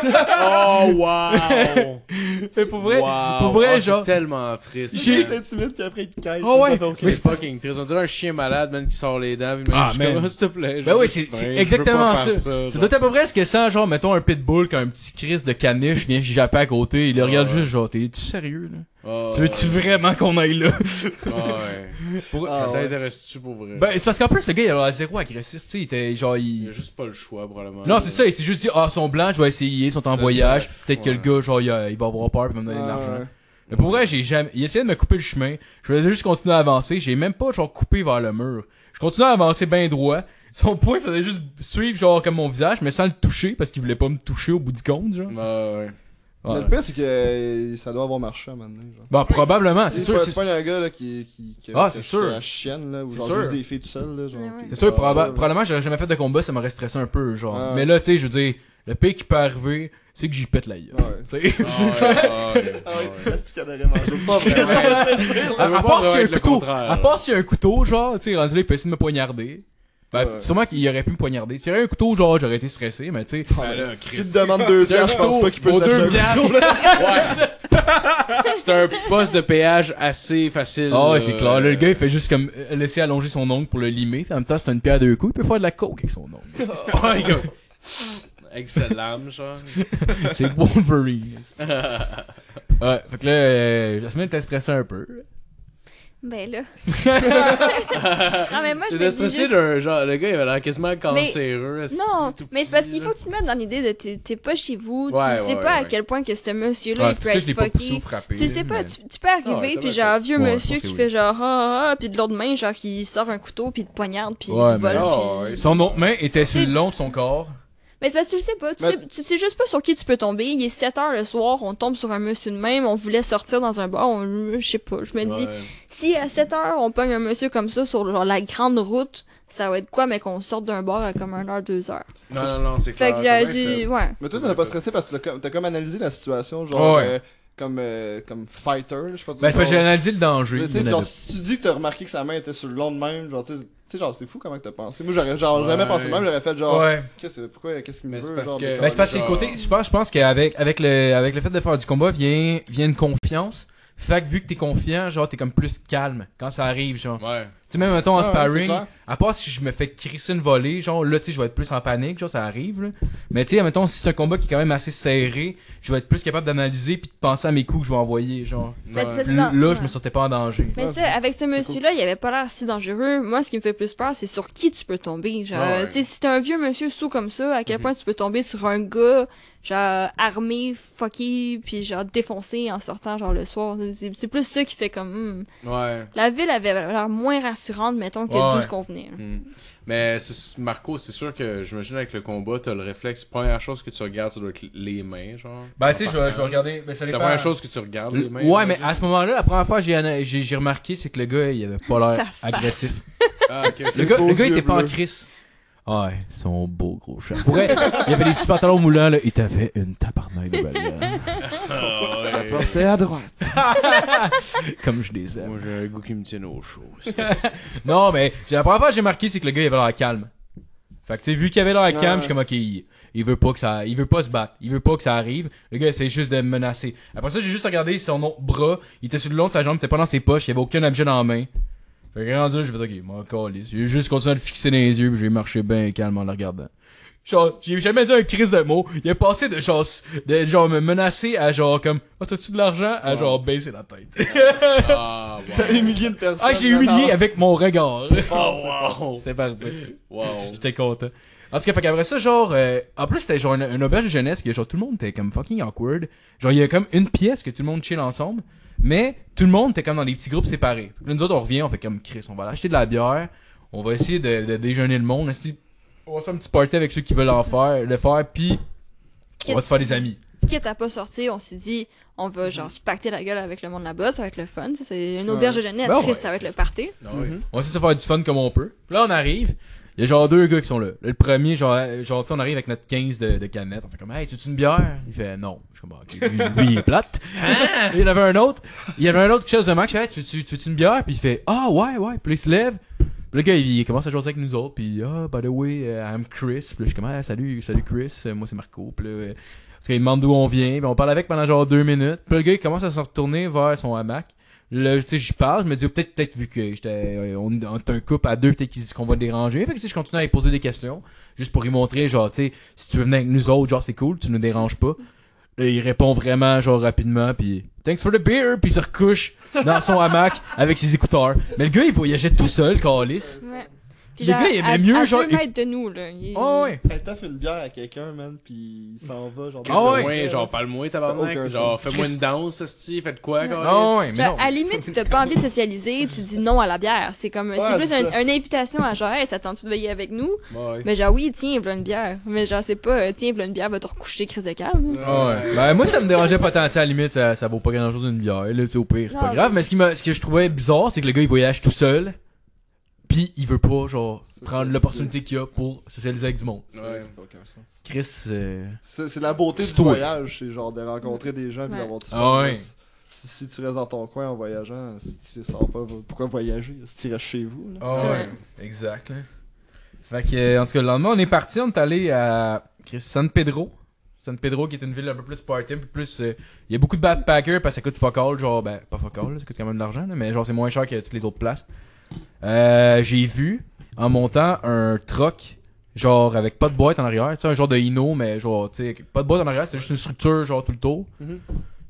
Oh, wow!
Mais pour vrai,
Wow.
pour vrai,
Ah,
genre,
C'est tellement triste.
J'ai-
est intimide pis après il te caille.
Ah ouais.
C'est fucking triste. On dirait un chien malade, man, qui sort les dents. puis
Ah,
je suis
man.
s'il te plaît.
Ben oui, c'est exactement ça. Ça doit être à peu près ce que ça, genre, mettons un pitbull qui a un petit crise de caniche, vient japper à côté, il le regarde
Ouais.
juste, genre, t'es-tu sérieux, là?
Ah,
Tu veux-tu
ouais.
vraiment qu'on aille là?
Ah, ouais.
Pour-
Ah, ouais.
t'intéresse-tu pour vrai?
Ben, c'est parce qu'en plus, le gars, il a zéro agressif, tu sais, il était, genre,
Il
il...
a juste pas le choix, probablement.
Non, c'est ça, il s'est juste dit, ah, ils sont blancs, je vais essayer, ils sont en voyage, peut-être que le gars, genre, il, a- il va avoir peur, puis il va me donner de
Ah,
l'argent.
ouais.
Mais pour vrai, j'ai jamais. Il essayait de me couper le chemin. Je voulais juste continuer à avancer. J'ai même pas genre coupé vers le mur. Je continuais à avancer bien droit. Son poing faisait juste suivre genre comme mon visage, mais sans le toucher parce qu'il voulait pas me toucher au bout du compte, genre.
Ah, ouais.
Mais
Ouais.
le pire, c'est que euh, ça doit avoir marché à un moment donné. genre.
Bah probablement, c'est sûr. C'est
C'est pas un gars là, qui, qui, qui,
Ah,
qui-
c'est sûr.
a la chienne, là, ou
C'est
genre
sûr.
juste des filles tout seul, là, genre.
Ouais,
c'est sûr,
Ah,
proba- probablement j'aurais jamais fait de combat, ça m'aurait stressé un peu, genre.
Ah.
Mais là, tu sais, je veux dire, le pire qui peut arriver, c'est que j'y pète la gueule.
Ouais.
Tu sais.
Ah ouais, est-ce qu'il y en aurait mangé?
Pas vraiment.
À, part s'il y a un couteau, à part s'il y a un couteau, genre, tu sais, rendu là, il peut essayer de me poignarder. Ben,
Ouais.
sûrement qu'il aurait pu me poignarder. S'il y avait un couteau, genre, j'aurais été stressé, mais tu sais.
Ben là,
Si tu te demandes deux piastres, je pense pas qu'il peut
deux
là.
C'est un poste de péage assez facile.
Ah ouais,
là.
c'est clair. Là, le gars, il fait juste comme euh, laisser allonger son ongle pour le limer. En même temps, c'est une pierre à deux coups. Il peut faire de la coke avec son ongle.
Ouais, gars. Avec sa lame, genre.
c'est Wolverine. ouais, fait que là, euh, Jasmine était stressée un peu.
Ben là. non, mais moi, je me dis juste...
d'un genre. Le gars, il avait l'air quasiment cancéreux. esti,
Non,
tout
mais c'est parce qu'il faut que tu te mettes dans l'idée de t'es t'es pas chez vous,
Ouais,
tu sais
ouais,
pas à quel point que ce monsieur-là,
Ouais,
il peut être fucké. Tu sais pas,
mais-
tu, tu peux arriver,
Ah ouais,
puis genre, un vieux monsieur qui fait genre, ah, ah, ah, puis de l'autre main, genre, qui sort un couteau, puis il te poignarde, puis
Ouais,
il te
mais-
vole, puis...
Son autre main était sur le long de son corps.
Mais c'est parce que tu le sais pas, tu,
Mais-
sais, tu sais juste pas sur qui tu peux tomber. Il est 7 heures le soir, on tombe sur un monsieur de même, on voulait sortir dans un bar, on, je sais pas, je me dis,
Ouais.
si à 7 heures on pogne un monsieur comme ça sur genre, la grande route, ça va être quoi, mais qu'on sorte d'un bar à comme 1 heure, 2 heures.
Non, non, non, c'est
Fait
clair.
que j'ai- ouais.
Mais toi, t'as pas stressé parce que tu l'as comme- t'as comme analysé la situation, genre,
Ouais.
euh, comme, euh, comme fighter, je sais pas.
Ben, c'est parce que j'ai analysé le danger.
Tu sais, genre, si tu dis que t'as remarqué que sa main était sur le long de même, genre, tu sais- sais, genre, c'est fou comment que t'as pensé. Moi, j'aurais genre jamais pensé même, j'aurais fait genre,
Ouais.
qu'est-ce pourquoi, qu'est-ce qu'il me
Mais c'est
veut,
parce
genre,
que-
de-
Ben, c'est parce que c'est le
genre-
côté, je pense, je pense qu'avec avec le, avec le fait de faire du combat vient, vient une confiance. Fait que vu que t'es confiant, genre, t'es comme plus calme quand ça arrive, genre.
Ouais.
Tu sais, même, mettons, en
Ah,
sparring, à part si je me fais crisser une volée, genre, là, tu sais, je vais être plus en panique, genre, ça arrive, là. Mais tu sais, mettons, si c'est un combat qui est quand même assez serré, je vais être plus capable d'analyser puis de penser à mes coups que je vais envoyer, genre.
Ouais.
Là,
dans-
là,
ouais.
je me sentais pas en danger.
Mais
Ouais,
ça, avec ce monsieur-là, il avait pas l'air si dangereux. Moi, ce qui me fait plus peur, c'est sur qui tu peux tomber. Genre,
Ah ouais.
tu sais, si t'es un vieux monsieur sous comme ça, à quel
Mhm.
point tu peux tomber sur un gars, genre, armé, fucké, puis genre, défoncé en sortant, genre, le soir. C'est c'est plus ça qui fait comme, hmm.
Ouais.
La ville avait l'air moins rassurante, mettons, que
Ouais,
d'où
ouais.
ce qu'on venait.
Hmm. Mais Marco, c'est sûr que j'imagine avec le combat, t'as le réflexe. Première chose que tu regardes, ça doit être les mains, genre.
Ben, tu sais, je vais regarder, ben,
C'est la première chose que tu regardes, les mains.
Ouais, mais à ce moment-là, la première fois que j'ai remarqué, c'est que le gars, il avait pas l'air agressif.
Ah.
Le gars, le gars
yeux
était pas en
bleus.
Ouais, son beau gros chat. Pour vrai, il avait des petits pantalons moulants, là. Il t'avait une tabarnak de balle,
Ah,
La
ouais.
porte est à droite.
Comme je les aime.
Moi, j'ai un goût qui me tienne au chaud.
Non, mais j'ai- la première fois que j'ai marqué, c'est que le gars, il avait l'air calme. Fait que, tu sais, vu qu'il avait l'air calme,
Ouais.
je suis comme, ok, il, il veut pas que ça, il veut pas se battre. Il veut pas que ça arrive. Le gars, essaie juste de me menacer. Après ça, j'ai juste regardé son autre bras. Il était sur le long de sa jambe, il était pas dans ses poches, il avait aucun objet dans la main. Fait que rendu là, j'ai fait, ok, moi, calisse. J'ai juste continué à le fixer dans les yeux, puis j'ai marché bien calme en le regardant. Genre, j'ai jamais dit un crise de mots. Il est passé de genre, de genre me menacer à genre comme, oh, t'as-tu de l'argent? À genre baisser la tête.
Ah,
T'as
wow.
humilié une personne.
ah, je l'ai humilié avec mon regard.
Oh, wow.
C'est parfait.
Wow.
J'étais content. En tout cas, fait qu'après ça, genre, euh, en plus, c'était genre une, une auberge de jeunesse que genre tout le monde était comme fucking awkward. Genre, il y a comme une pièce que tout le monde chill ensemble, mais tout le monde était comme dans des petits groupes séparés. Puis là, nous autres, on revient, on fait comme Chris, on va aller acheter de la bière, on va essayer de, de déjeuner le monde, on va faire un petit party avec ceux qui veulent en faire, le faire, puis on va se faire des amis.
Quitte à pas sortir, on s'est dit, on va genre se pacter la gueule avec le monde là-bas, ça va être le fun. C'est une auberge de jeunesse,
Ben
Chris, ça va être le party.
Ah, oui.
On va essayer de se faire du fun comme on peut. Puis là, on arrive. Il y a genre deux gars qui sont là. Le premier, genre, euh, genre tu sais, on arrive avec notre 15 de, de canettes. On fait comme, hey, tu une bière? Il fait, non. Je suis comme, ok, lui, lui, il est plate. Et il y en avait un autre. Il y avait un autre qui cherche de fais, hey, tu, tu, une bière? Puis il fait, ah, ouais, ouais. Puis là, il se lève. Puis le gars, il, commence à jouer avec nous autres. Puis, ah, by the way, uh, I'm Chris. Puis je suis comme, ah, salut, salut Chris. Euh, Moi, c'est Marco. Puis là, euh, parce qu'il me demande d'où on vient. Puis on parle avec pendant genre deux minutes. Puis le gars, il commence à se retourner vers son hamac. Là, tu sais, j'y parle, je me dis, peut-être, peut-être, vu que j'étais, euh, on, est un couple à deux, peut-être qu'il dit qu'on va le déranger. Fait que, je continue à lui poser des questions, juste pour lui montrer, genre, tu sais, si tu veux venir avec nous autres, genre, c'est cool, tu nous déranges pas. Là, il répond vraiment, genre, rapidement, puis thanks for the beer, puis il se recouche dans son hamac avec ses écouteurs. Mais le gars, il voyageait tout seul, Calis.
Ouais. Puis
Le
genre,
gars, il aimait
à,
mieux,
à
genre,
deux
il-
mètres de nous, là. il-
Oh, ouais.
Elle fait une bière à quelqu'un, man, pis il s'en va, genre.
Ah ouais.
Ouais, genre, parle-moi,
Ça a
tabarnak.
aucun
Genre,
sens.
fais-moi une danse, esti, faites quoi, gars?
Ah ouais, mais
Genre,
non.
à la limite, si t'as pas envie de socialiser, tu dis non à la bière. C'est comme,
Ouais,
c'est plus
c'est
un-
ça.
une invitation à genre, hey, ça tente-tu de veiller avec nous?
Ouais.
Mais genre, oui, tiens, voilà une bière. Mais genre, c'est pas, euh, tiens, voilà une bière, va te recoucher, crise de calme.
Ah ouais. Ben, moi, ça me dérangeait pas tant. tu sais, À la limite, ça, ça vaut pas grand chose d'une bière. Là, tu sais, au pire, c'est pas
Non,
grave. Mais ce, qui m'a- ce que je trouvais bizarre, c'est que le gars, il voyage tout seul. Pis il veut pas, genre, prendre l'opportunité qu'il a pour socialiser avec du monde.
Ouais.
ça n'a aucun sens.
Chris, euh,
C'est la beauté du
toi.
voyage, c'est genre de rencontrer des gens et
Ouais.
d'avoir du fun.
Ah ouais.
Si, si tu restes dans ton coin en voyageant, si tu sors pas, pourquoi voyager Si tu restes chez vous, là?
Ah
Ouais.
exact. Là. Fait que, euh, en tout cas, le lendemain, on est parti, on est allé à Chris, San Pedro. San Pedro, qui est une ville un peu plus party, un peu plus. euh, Il y a beaucoup de backpackers parce que ça coûte fuck all, genre, ben, pas fuck all, ça coûte quand même de l'argent, mais genre, c'est moins cher que toutes les autres places. Euh, J'ai vu, en montant, un truck, genre, avec pas de boîte en arrière, tu sais, un genre de Hino, mais genre, tu sais, pas de boîte en arrière, c'est juste une structure, genre, tout le tour.
Mhm.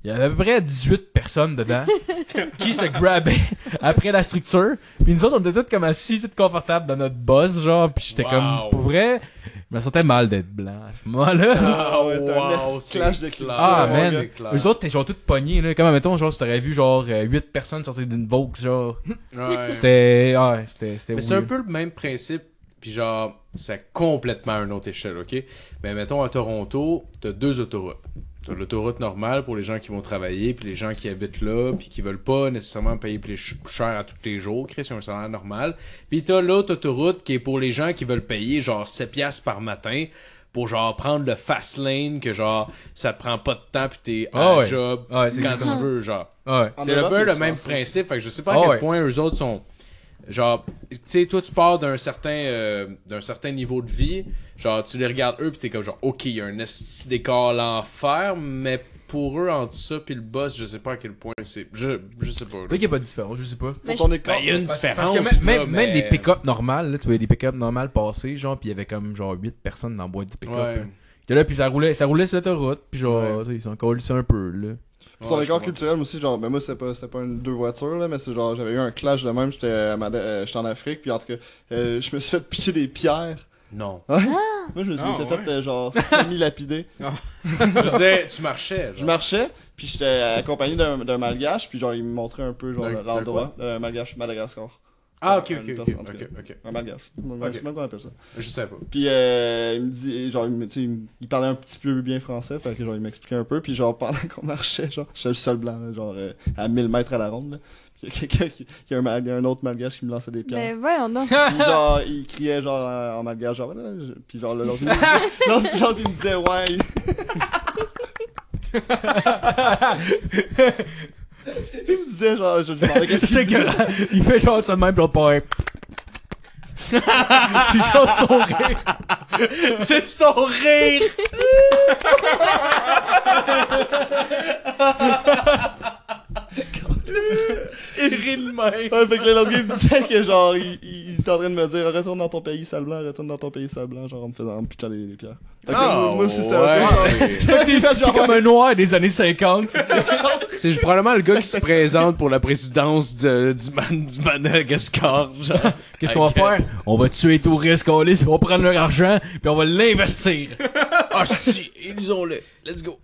Il y avait à peu près 18 personnes dedans qui se grabaient après la structure. Puis nous autres, on était tous comme assis, tous confortables dans notre boss, genre. Puis j'étais
Wow.
comme, pour vrai, je me sentais mal d'être blanc à ce moment-là.
Ah
ouais, t'as un de clash de culture,
Ah, man. Eux autres, t'es genre tous pognés, là. Comme, mettons, genre, si t'aurais vu, genre, 8 personnes sortir d'une Vaux, genre.
Ouais.
C'était. Ah, c'était. C'était.
Mais c'est un peu le même principe, puis genre, c'est complètement à une autre échelle, ok? Mais mettons à Toronto, t'as deux autoroutes. T'as l'autoroute normale pour les gens qui vont travailler, puis les gens qui habitent là, puis qui veulent pas nécessairement payer plus ch- plus cher à tous les jours, Chris, ils ont un salaire normal. Puis t'as l'autre autoroute qui est pour les gens qui veulent payer genre 7 piastres par matin pour genre prendre le fast lane que genre ça te prend pas de temps puis t'es à
Ah ouais.
job
Ouais, c'est
quand tu veux genre.
Ah Ouais.
C'est un peu le même principe. Fait que je sais pas à
Ah
quel
ouais.
point eux autres sont. Genre, tu sais, toi, tu pars d'un certain, euh, d'un certain niveau de vie. Genre, tu les regardes eux, pis t'es comme genre, ok, il y a un esti d'écart l'enfer, mais pour eux, entre ça pis le boss, je sais pas à quel point c'est. Je, je sais pas.
Peut-être qu'il n'y a pas de différence, je sais pas.
Mais
Pour ton écart,
Ben, il y a une
Parce,
différence.
parce que même,
là,
même, même
mais-
des pick-up normales, là, tu voyais des pick-up normales passer, genre, pis il y avait comme genre 8 personnes dans le boîte du pick-up.
Ouais.
T'es là, puis ça roulait, ça roulait sur l'autoroute, puis genre,
Ouais.
ils s'en colissaient un peu, là.
Pour ton
Ouais, je
écart
comprends.
culturel, moi aussi, genre, ben moi, c'était pas, c'était pas une, deux voitures, là, mais c'est genre, j'avais eu un clash de même, j'étais euh, j'étais en Afrique, puis en tout cas, euh, je me suis fait pitcher des pierres.
Non.
Moi, je me suis
Ah, ouais.
fait, euh, genre, semi-lapidé.
je disais, tu marchais.
Je
Genre.
marchais, puis j'étais accompagné d'un d'un malgache, puis genre, il me montrait un peu, genre,
D'un- d'un
l'endroit. Un malgache Madagascar.
Ah, ok, ok, ok.
personne, en tout
Ok,
cas.
ok.
Un malgache. Même
Ok.
même qu'on appelle ça.
Je sais pas.
Puis euh, il me dit, genre, il, me- tu sais, il parlait un petit peu bien français, fait que genre, il m'expliquait un peu, puis genre, pendant qu'on marchait, genre, j'étais le seul blanc, là, genre, euh, à 1000 mètres à la ronde, là. Puis il y a quelqu'un qui, il y a un, mal- il y a un autre malgache qui me lançait des pierres.
Mais voyons donc.
Puis genre, il criait genre en, en malgache, genre, Voilà, je- puis genre, le- l'autre, il me disait, l'autre, il me disait, ouais. il me disait, genre, je, je demandais qu'est-ce
C'est
qu'il
que il fait genre ça de même, puis l'autre pareil. C'est genre son rire.
C'est son rire! Il rit de même.
Ouais, fait que là, l'autre gars, il me disait que genre, il, il, il était en train de me dire, retourne dans ton pays, sale blanc, retourne dans ton pays, sale blanc, genre, en me faisant, pitchant les, les pierres. Fait que
Ah,
moi, aussi, c'était
ouais.
un peu genre, genre,
comme un noir des années 50.
C'est probablement le gars qui se présente pour la présidence de, du, Man- du Madagascar. Genre.
Qu'est-ce qu'on va faire? On va tuer les touristes, on va prendre leur argent, puis on va l'investir.
Ah, si, ils ont le. Let's go.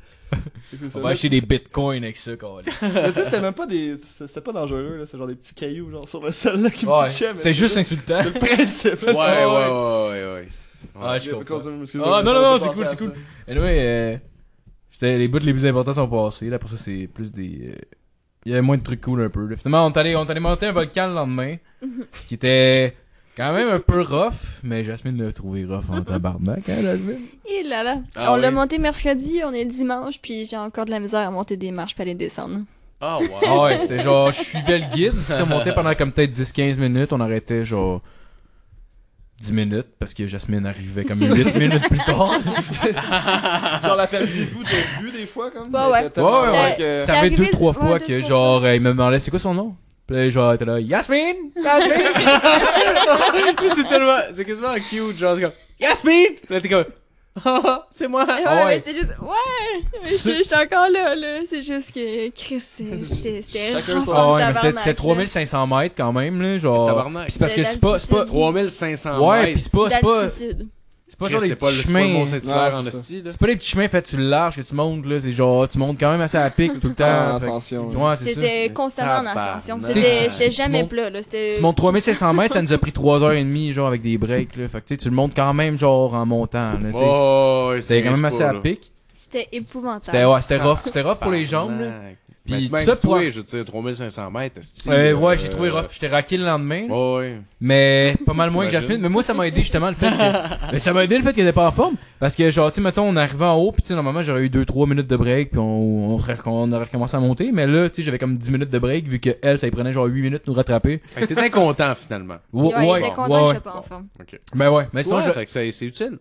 On va acheter des bitcoins avec ça, câlisse.
Mais tu sais, c'était même pas des, c'était pas dangereux, là, c'est genre des petits cailloux, genre, sur le sol, là, qui me
Ouais, c'est juste insultant.
C'est le principe, là,
Ouais, ouais, ouais, ouais, ouais.
Ah, je comprends. Ah, non, non, non, c'est cool, c'est cool. Anyway, euh, c'était les bouts les plus importants sont passés. Là, pour ça, c'est plus des. euh, Il y avait moins de trucs cool un peu. Finalement, on est allé, on est allé monter un volcan le lendemain. ce qui était quand même un peu rough. Mais Jasmine l'a trouvé rough en tabarnak, hein, Jasmine?
Et là là.
Ah
on l'a monté mercredi, on est dimanche, puis j'ai encore de la misère à monter des marches à les descendre.
Ah, wow.
Ah ouais, c'était genre, je suivais le guide. On montait pendant comme peut-être 10-15 minutes. On arrêtait genre 10 minutes parce que Jasmine arrivait comme 8 minutes plus tard.
Genre, la perdiez-vous de vue des fois, comme?
Bah ouais.
Ouais,
ouais.
que-
Ça trois
ouais,
fois
deux,
que genre, il me demandait c'est quoi son nom? Puis là, genre, était là, Yasmine! Yasmine!
c'est tellement. C'est quasiment cute, genre, c'est comme. Yasmine! Là, t'es comme. Ah, c'est moi!
Ouais,
ouais.
mais c'était juste. Ouais! Mais
C'est-
j'étais encore là, là. C'est juste que Chris, c'est- c'était
Ah ouais, mais c'était-
tabarnak,
c'était
là.
3500 mètres quand même, là, genre. C'est parce que c'est pas, c'est pas,
l'altitude.
3500
ouais,
mètres.
pis c'est pas, c'est pas. C'est pas genre des
C'était pas, le-
petits chemins.
C'est
pas des petits chemins faits le large que tu montes, là, c'est genre, tu montes quand même assez à pic tout le temps. que-
ascension.
C'était constamment en ascension.
Tu
C'était
tu
jamais plat, là. C'était.
Tu montes 3500 mètres, ça nous a pris 3h30, genre, avec des breaks, là. Fait que, tu tu le montes quand même, genre, en montant, là, tu.
Oh,
C'était quand même assez à pic.
C'était épouvantable.
C'était, ouais, c'était rough, c'était rough pour les jambes, là.
Mais
Puis
même
ça, pour...
toi, je dire, 3500 mètres,
Euh, ouais,
euh,
j'ai trouvé rough. J'étais raqué le lendemain.
Ouais.
Mais pas mal moins que. Jasmine. Mais moi, ça m'a aidé justement le fait que. mais ça m'a aidé le fait qu'elle était pas en forme. Parce que, genre, tu sais, mettons, on arrivait en haut, puis tu sais, normalement, j'aurais eu 2-3 minutes de break, puis on, on, aurait recommencé à monter. Mais là, tu sais, j'avais comme 10 minutes de break, vu que elle, ça lui prenait genre 8 minutes de nous rattraper.
Fait que t'étais content, finalement.
Ouais,
Ouais,
ouais,
content
ouais,
que je pas en forme.
Ben ouais, mais sinon, je.
fait que c'est c'est utile.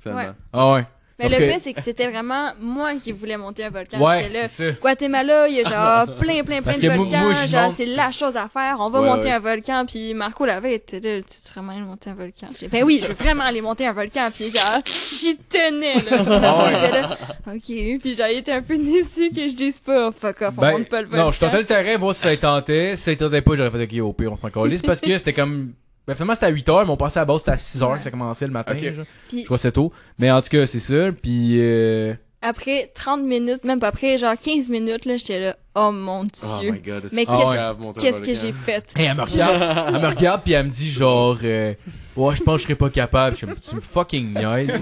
Finalement.
Ouais.
Ah ouais.
Mais le
que-
pire, c'est que c'était vraiment moi qui voulais monter un volcan.
Ouais,
là.
c'est ça.
Guatemala, il y a genre plein, plein, plein
Parce
de
moi-
volcans.
moi,
genre,
monte-
c'est la chose à faire. On va
Ouais,
monter
ouais.
un volcan. Puis Marco l'avait était là. Tu veux vraiment aller monter un volcan? J'ai ben oui, je veux vraiment aller monter un volcan. Puis genre, j'y tenais, là.
Ah
là, ok. Puis j'ai été un peu déçu que je dise pas, oh, fuck off, on
Ben,
monte pas le volcan.
non, je tentais le terrain, voir si ça tentait. Si ça tentait pas, j'aurais fait ok, au pire, on s'en calisse. Parce que c'était comme. Ben, finalement, c'était à 8h, mais on passait à la base, c'était à 6h
Ouais.
que ça commençait le matin.
Ok.
genre.
Puis
Je crois que c'est tôt. Mais en tout cas, c'est ça. Puis. Euh...
après 30 minutes, même pas après, genre 15 minutes, là, j'étais là, oh mon
Oh
dieu.
my god.
Mais
est-ce
qu'est-ce-
que j'ai fait?
Hey, elle me regarde, elle me regarde puis elle me dit genre euh, ouais, je pense que je serais pas capable. Je suis comme, tu me fucking niaises.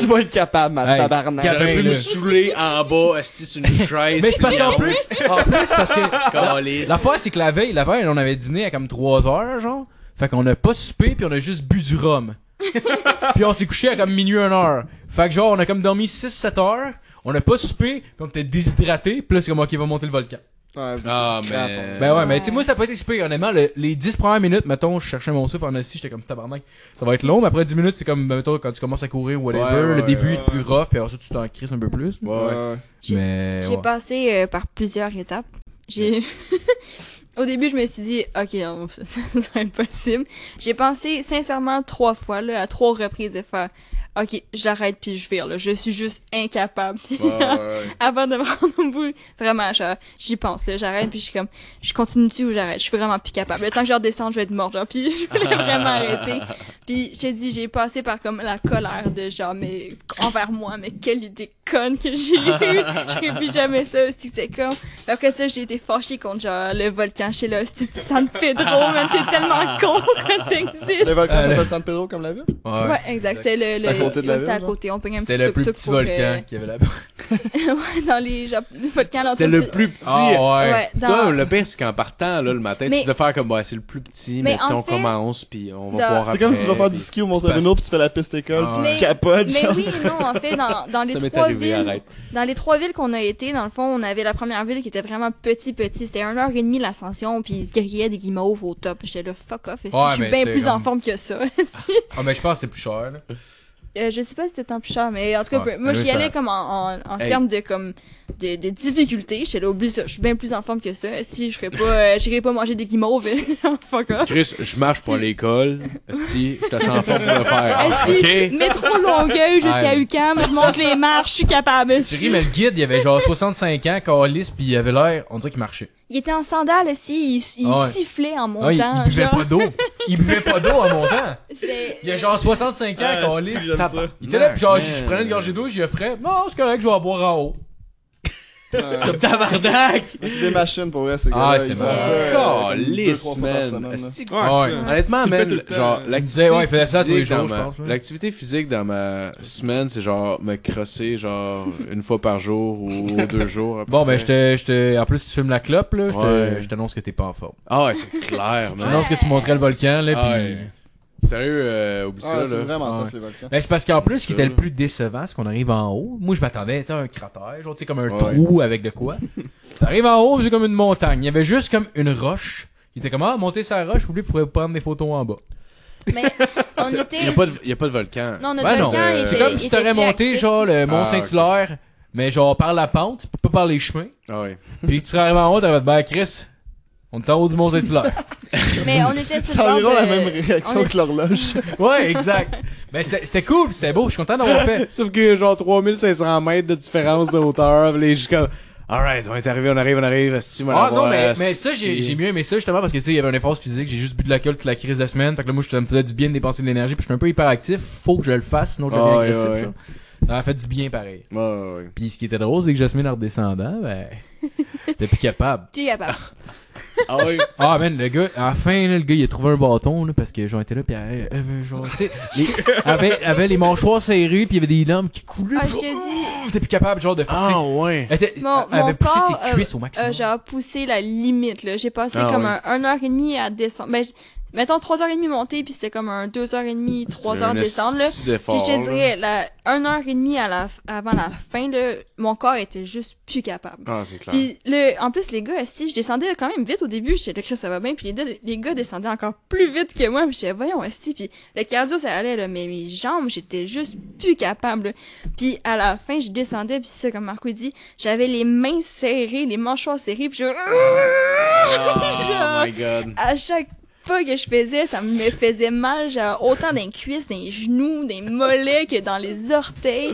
tu vas être capable, ma
Hey,
tabarnak.
J'aurais pu me saouler en bas, esti, sur une chaise.
Mais c'est parce qu'en plus, en plus parce que
Calisse.
l'affaire c'est que la veille, la veille, on avait dîné à comme 3 heures genre. Fait qu'on a pas soupé puis on a juste bu du rhum. puis on s'est couché à comme minuit 1 heure. Fait que genre on a comme dormi 6 7 heures, on a pas soupé, puis on était déshydraté, puis là c'est comme ok, va monter le volcan.
Ouais, vous
Ah, mais-
hein.
Ben ouais, mais tu sais, moi, ça pas été super, honnêtement. le- les 10 premières minutes, mettons, je cherchais mon souffle en assis, j'étais comme tabarnak. Ça va être long, mais après 10 minutes, c'est comme, mettons, quand tu commences à courir ou whatever,
Ouais, ouais,
le début
ouais,
est plus rough, puis ça, tu t'en crisses un peu plus.
Ouais.
J'ai-
Mais,
J'ai
ouais.
passé euh, par plusieurs étapes. J'ai. Au début, je me suis dit, ok, être impossible. J'ai pensé sincèrement trois fois, là, à trois reprises de faire, ok, j'arrête puis je vire, là. Je suis juste incapable. Puis
Ouais, ouais, ouais.
avant de me rendre au bout, vraiment, genre, j'y pense, là, j'arrête puis je suis comme, je continue dessus ou j'arrête? Je suis vraiment plus capable. Le temps que je redescende, je vais être morte, genre, puis je voulais vraiment arrêter. Puis je te dis, j'ai passé par comme la colère de genre, mais envers moi, mais quelle idée conne que j'ai eue. je ferai plus jamais ça, aussi c'est comme. Puis après ça, j'ai été fâchée contre genre le volcan chez là, c'est San Pedro, man, t'es tellement con que t'existes.
Le volcan
le-
s'appelle San Pedro comme la ville?
Ouais.
Ouais, exact. C'était le,
C'est
le,
côté de la
c'était
ville,
à côté. On prenait un petit
C'était le plus petit volcan
euh,
qu'il y avait là-bas.
ouais, dans les, volcans
C'était
alentours
le plus petit.
Ah ouais.
Toi, le pire, c'est qu'en partant, là, le matin, tu devais faire comme, ouais, c'est le plus petit, mais, si on commence, puis on va voir
C'est comme si tu vas faire du ski au Monterino puis tu fais la piste école puis tu capotes,
Mais oui, non, en fait, dans, dans les trois villes, dans les trois villes qu'on a été, dans le fond, on avait la première ville qui était vraiment petit, petit. C'était 1 heure et demie l'ascension, puis ils se grillaient des guimauves au top. J'étais là, fuck off, je suis bien plus en forme que ça.
Ah, mais je pense que c'est plus cher, là.
Euh, je sais pas si c'était tant plus cher, mais en tout cas,
Ouais,
moi, j'y allais comme en, en, en
Hey.
termes de, comme, de, de difficulté. J'étais là, oublie ça, je suis bien plus en forme que ça. Si je ferais pas, euh, j'irais pas manger des guimauves, fuck off.
Chris, je marche pour l'école. Esti, je te sens en forme pour le faire.
Esti,
Ok?
métro Longueuil jusqu'à. UQAM, je monte les marches, je suis capable.
Tu ris, mais le guide, il avait genre 65 ans, Carlis, puis il avait l'air, on dirait qu'il marchait.
Il était en sandales aussi, il, il
Ah ouais.
sifflait en montant.
Ah, il, il buvait
genre.
pas d'eau. Il buvait pas d'eau en montant. Il a genre 65 ans,
Ah, si, j'aime ça?
Il était là, pis genre, je, je prenais une gorgée d'eau, j'y offrais. Non, c'est correct, je vais en boire en haut.
Ouais.
Tabarnak!
C'est des machines pour vrai, ces
Ah, c'est
Ils font
bon.
euh, comme par
man.
ça.
Honnêtement, man, genre,
disait,
l'activité
ouais, il faisait ça tous les
physique dans
jours, je pense, ouais.
L'activité physique dans ma semaine, c'est genre me crosser, genre, une fois par jour ou deux jours.
Bon, ben, je te, je te, en plus, tu fumes la clope, là, je je t'annonce que t'es pas en forme.
Ah ouais, c'est clair,
Je
man.
t'annonce que tu monterais le volcan, là,
Ah
pis...
Sérieux, euh, oublie
Ah,
ça,
c'est vraiment
Ouais.
tough, les volcans.
Ben, c'est parce qu'en plus, ce qui était le plus décevant, c'est qu'on arrive en haut. Moi, je m'attendais à un cratère, genre, tu sais, comme un
Ouais.
trou avec de quoi. T'arrives en haut, c'est comme une montagne. Il y avait juste comme une roche. Il était comme, ah, monter sa roche, vous pourrez prendre des photos en bas.
Mais on
Il
était.
y a pas de, il y a pas de volcan.
Non, notre
Ben non,
volcan
euh,
était.
C'est comme si t'aurais monté, genre, le Mont
Ah,
Saint-Hilaire, mais genre par la pente, pas par les chemins.
Ah ouais.
Puis que tu serais arrivé en haut, t'aurais dit, ben, Chris, on est en haut du Mont Saint-Hilaire.
Mais on était sur
C'est
le bord
environ
de...
la même réaction
on est-
que l'horloge.
ouais, exact. Ben, c'était c'était cool, c'était beau, je suis content d'avoir fait.
Sauf que genre 3500 mètres de différence de hauteur, les juste comme, alright, on est arrivé, on arrive, on arrive, on va
Ah non, mais,
esti.
mais ça, j'ai j'ai mieux aimé ça justement parce que tu sais, il y avait un effort physique, j'ai juste bu de l'alcool toute la crise de la semaine. Fait que là, moi, je- ça me faisait du bien de dépenser de l'énergie, puis je suis un peu hyperactif. Faut que je le fasse, sinon je deviens
Ah ouais,
agressif.
ouais,
ça. Ça m'a fait du bien pareil.
Ouais, ouais, ouais.
Puis ce qui était drôle, c'est que Jasmine en redescendant, ben, t'es plus capable.
Puis capable.
Ah ouais.
Ah, man, le gars, à la fin, là, le gars, il a trouvé un bâton, là, parce que, genre, il était là, pis elle, elle avait, genre, tu sais, les- avait, avait les mâchoires serrées, pis il y avait des lames qui coulaient.
Ah, je te dis,
t'es plus capable, genre, de forcer.
Ah, ouais.
Elle, était-
Mon-
elle avait
mon
poussé
corps,
ses
euh,
cuisses au
Euh,
maximum.
j'ai poussé la limite, là. J'ai passé
Ah,
comme
ouais.
un 1h30 à descendre. Ben, mettons 3h30 monter, puis c'était comme un 2h30, 3h descendre, là. Puis je te dirais, la 1h30 à la, avant la fin, là, mon corps était juste plus capable.
Ah, c'est clair.
Puis le, en plus, les gars, si je descendais quand même vite au début, j'étais là, ça va bien. Puis les, deux- les gars descendaient encore plus vite que moi. Puis j'étais, voyons, esti. Puis le cardio, ça allait, là. Mais mes jambes, j'étais juste plus capable. là. Puis à la fin, je descendais. Puis ça, comme Marco dit, j'avais les mains serrées, les mâchoires serrées. Puis je...
Oh my god.
à chaque pas que je faisais, ça me faisait mal, genre autant dans les cuisses, dans les genoux, dans les mollets que dans les orteils.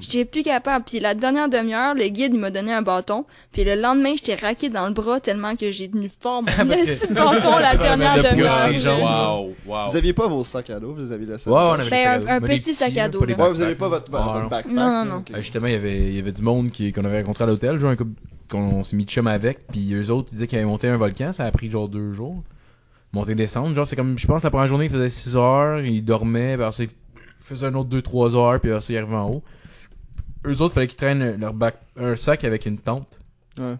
J'étais plus capable. Puis la dernière demi-heure, le guide il m'a donné un bâton. Puis le lendemain, j'étais raqué dans le bras tellement que j'ai tenu fort mon petit bâton la dernière demi-heure.
Wow, wow.
Vous aviez pas vos sacs à dos, vous aviez laissés.
Ouais, on avait
Ben, un- petit sac à dos.
Ouais, vous avez pas votre,
Ah,
votre backpack.
Non, non, non.
Euh, justement, il y avait, il y avait du monde qui, qu'on avait rencontré à l'hôtel, genre un couple qu'on s'est mis de chum avec, puis eux autres, ils disaient qu'ils avaient monté un volcan, ça a pris genre deux jours. Monter descendre, genre c'est comme, je pense la première journée, il faisait 6 heures, ils dormaient, puis après ça, ils faisaient un autre 2-3 heures, puis après ça, ils arrivaient en haut. Eux autres, fallait qu'ils traînent leur bac, un sac avec une tente.
Ouais.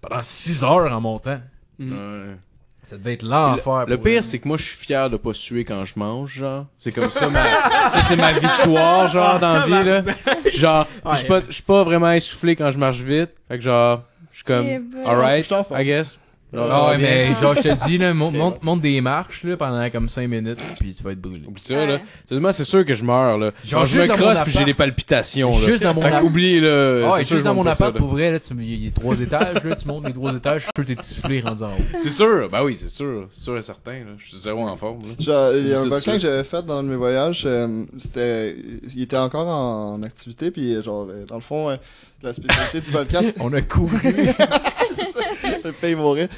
Pendant 6 heures en montant.
Ouais.
Ça devait être l'enfer.
Le
pour
pire, c'est que moi, je suis fier de pas suer quand je mange, genre. C'est comme ça, ma... ça, c'est ma victoire, genre, dans la vie, là. Genre, je suis pas, pas vraiment essoufflé quand je marche vite. Fait que genre, je suis comme,
Eh ben.
alright. I guess. Genre, ça
Ah ouais, mais genre, je te dis, là, mon- monte, monte des marches, là, pendant comme 5 minutes, puis tu vas être brûlé.
Oublie ça, là.
Ouais.
Seulement, c'est sûr que je meurs, là.
Genre,
Genre, je
juste
me
dans mon
crosse puis j'ai des palpitations, là.
Juste dans mon
Fait que
appart.
oublie, là.
Ah,
c'est
et
sûr,
juste
je
dans mon
monte pas ça,
appart,
là.
pour vrai, là, tu- il y a trois étages, là, tu montes les trois étages, je suis sûr que t'es soufflé rendu en haut.
C'est sûr, bah oui, c'est sûr. C'est sûr et certain, là. Je suis zéro en forme, là.
Genre, il y a
C'est
un volcan
sûr.
que j'avais fait dans mes voyages, euh, c'était, il était encore en activité, puis genre, euh, dans le fond, euh, la spécialité du volcan, c'est
On a couru.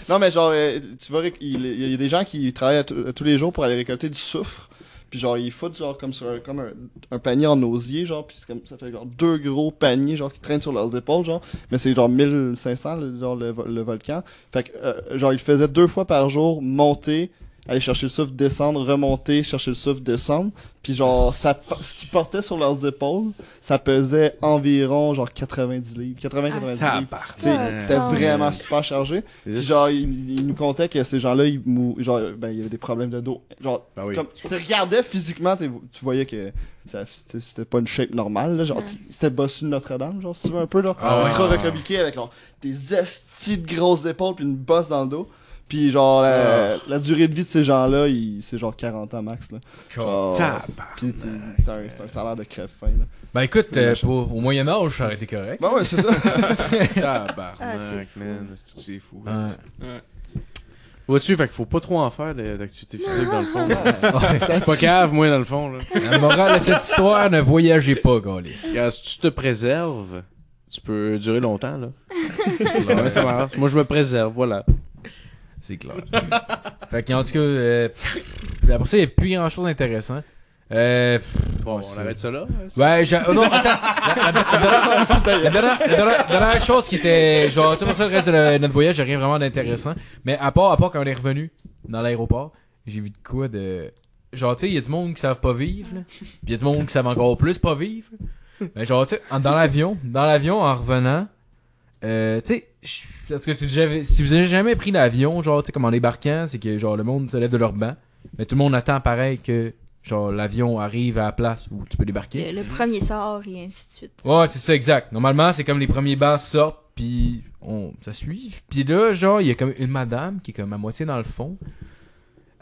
Non, mais genre, euh, tu réc- il, y a des gens qui travaillent à tous- les jours pour aller récolter du soufre. Puis genre, ils foutent genre comme sur un, comme un, un panier en osier, genre, puis comme, ça fait genre deux gros paniers, genre, qui traînent sur leurs épaules, genre. Mais c'est genre 1500, le, genre, le, le volcan. Fait que, euh, genre, ils faisaient deux fois par jour, monter, aller chercher le souffle, descendre, remonter, chercher le souffle, descendre. Puis genre, ça, ce qu'ils portaient sur leurs épaules, ça pesait environ genre 90 livres. 80-90
Ah,
livres.
Ah,
C'était vraiment super chargé. Puis genre, il, il nous contait que ces gens-là, ils mou... genre, ben, il y avait des problèmes de dos. Genre,
oui.
comme, tu te regardais physiquement, tu voyais que ça- c'était pas une shape normale, là. Genre,
Ouais.
c'était bossu de Notre-Dame, genre, si tu veux, un peu, là.
Ah.
Ultra avec, genre, des estis de grosses épaules puis une bosse dans le dos. Puis genre, la, la durée de vie de ces gens-là, c'est genre 40 ans max, là. Puis c'est un, c'est un salaire de crève-fin, là.
Ben écoute,
C'est
euh, pour- au Moyen-Âge, ça aurait été correct.
Bah ouais, c'est ça.
Ah,
Tabarnak,
c'est fou.
man. C'est fou.
Ouais.
Vois-tu, fait qu'il faut pas trop en faire d'activité physique, dans le fond.
Ouais.
Ça
Pas cave, moi, dans le fond, là.
La morale de cette histoire, ne voyagez pas, Gaulis.
Si tu te préserves, tu peux durer longtemps, là. Ouais, ça marche. Moi, je me préserve, voilà.
C'est clair. fait qu'en tout cas, euh, après ça, il n'y a plus grand chose d'intéressant. Euh,
Bon, on arrête ça là.
ouais, j'ai. oh non, attends! La, la- la- la- dernière, chose qui était. Genre, tu sais, pour ça, le reste de la- notre voyage, j'ai rien vraiment d'intéressant. Mais à part, à part quand on est revenu dans l'aéroport, j'ai vu de quoi de. Genre, tu sais, il y a du monde qui savent pas vivre, là. Puis il y a du monde qui savent encore plus pas vivre. Mais genre, tu sais, en- dans l'avion, dans l'avion, en revenant, euh, tu sais, parce que si vous avez, si vous avez jamais pris l'avion, genre, tu sais, comme en débarquant, c'est que, genre, le monde se lève de leur banc. Mais tout le monde attend pareil que, genre, l'avion arrive à la place où tu peux débarquer.
Le, le premier sort et ainsi de suite.
Ouais, c'est ça, exact. Normalement, c'est comme les premiers bars sortent, puis on, ça suit. Puis là, genre, il y a comme une madame qui est comme à moitié dans le fond.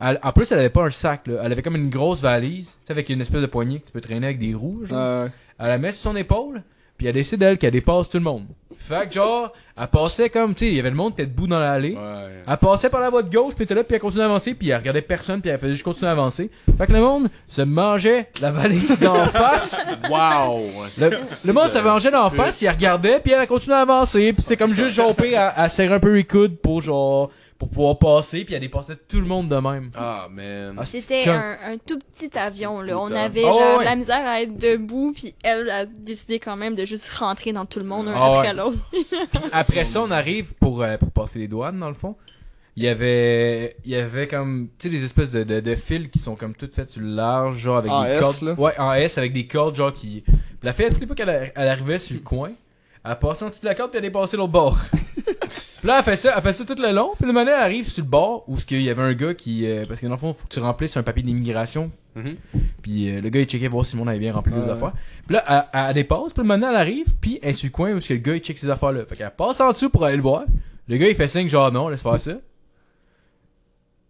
Elle- en plus, elle avait pas un sac, là. Elle avait comme une grosse valise, tu sais, avec une espèce de poignée que tu peux traîner avec des roues, genre.
Euh,
Elle la met sur son épaule, puis elle décide, elle, qu'elle dépasse tout le monde. Fait que, genre, elle passait comme, tu sais, il y avait le monde qui était debout dans l'allée.
Ouais.
Elle passait par la voie de gauche, puis était là, puis elle continuait à avancer, puis elle regardait personne, puis elle faisait juste continuer à avancer. Fait que le monde se mangeait la valise d'en face.
Wow!
Le, le monde se mangeait d'en face, il regardait, puis elle continuait à avancer, puis c'est comme juste, genre, elle, elle serrait un peu les coudes pour, genre, pour pouvoir passer, puis elle dépassait tout le monde de même.
Ah, man.
Ah,
C'était un, un tout petit avion, là. On avait
Ah,
genre
ouais.
la misère à être debout, puis elle a décidé quand même de juste rentrer dans tout le monde un
Ah,
après
ouais.
l'autre.
Après ça, on arrive pour, euh, pour passer les douanes, dans le fond. Il y avait, il y avait comme, tu sais, des espèces de, de, de fils qui sont comme toutes faites sur le large, genre avec
En
des
S,
cordes.
là?
Ouais, en S avec des cordes, genre qui, la fille, toutes les fois qu'elle elle arrivait sur le coin, elle passait en dessous de la corde puis elle est passée l'autre bord. puis là, elle fait ça, elle fait ça tout le long. Puis le moment, elle arrive sur le bord où il y avait un gars qui. euh, parce que dans le fond, faut que tu remplisses un papier d'immigration.
Mhm.
Puis euh, le gars, il checkait voir si le monde avait bien rempli les affaires. Puis là, elle, elle dépasse. Puis le moment, elle arrive. Puis elle est sur le coin où le gars, il check ses affaires là. Fait qu'elle passe en dessous pour aller le voir. Le gars, il fait signe genre non, laisse faire ça.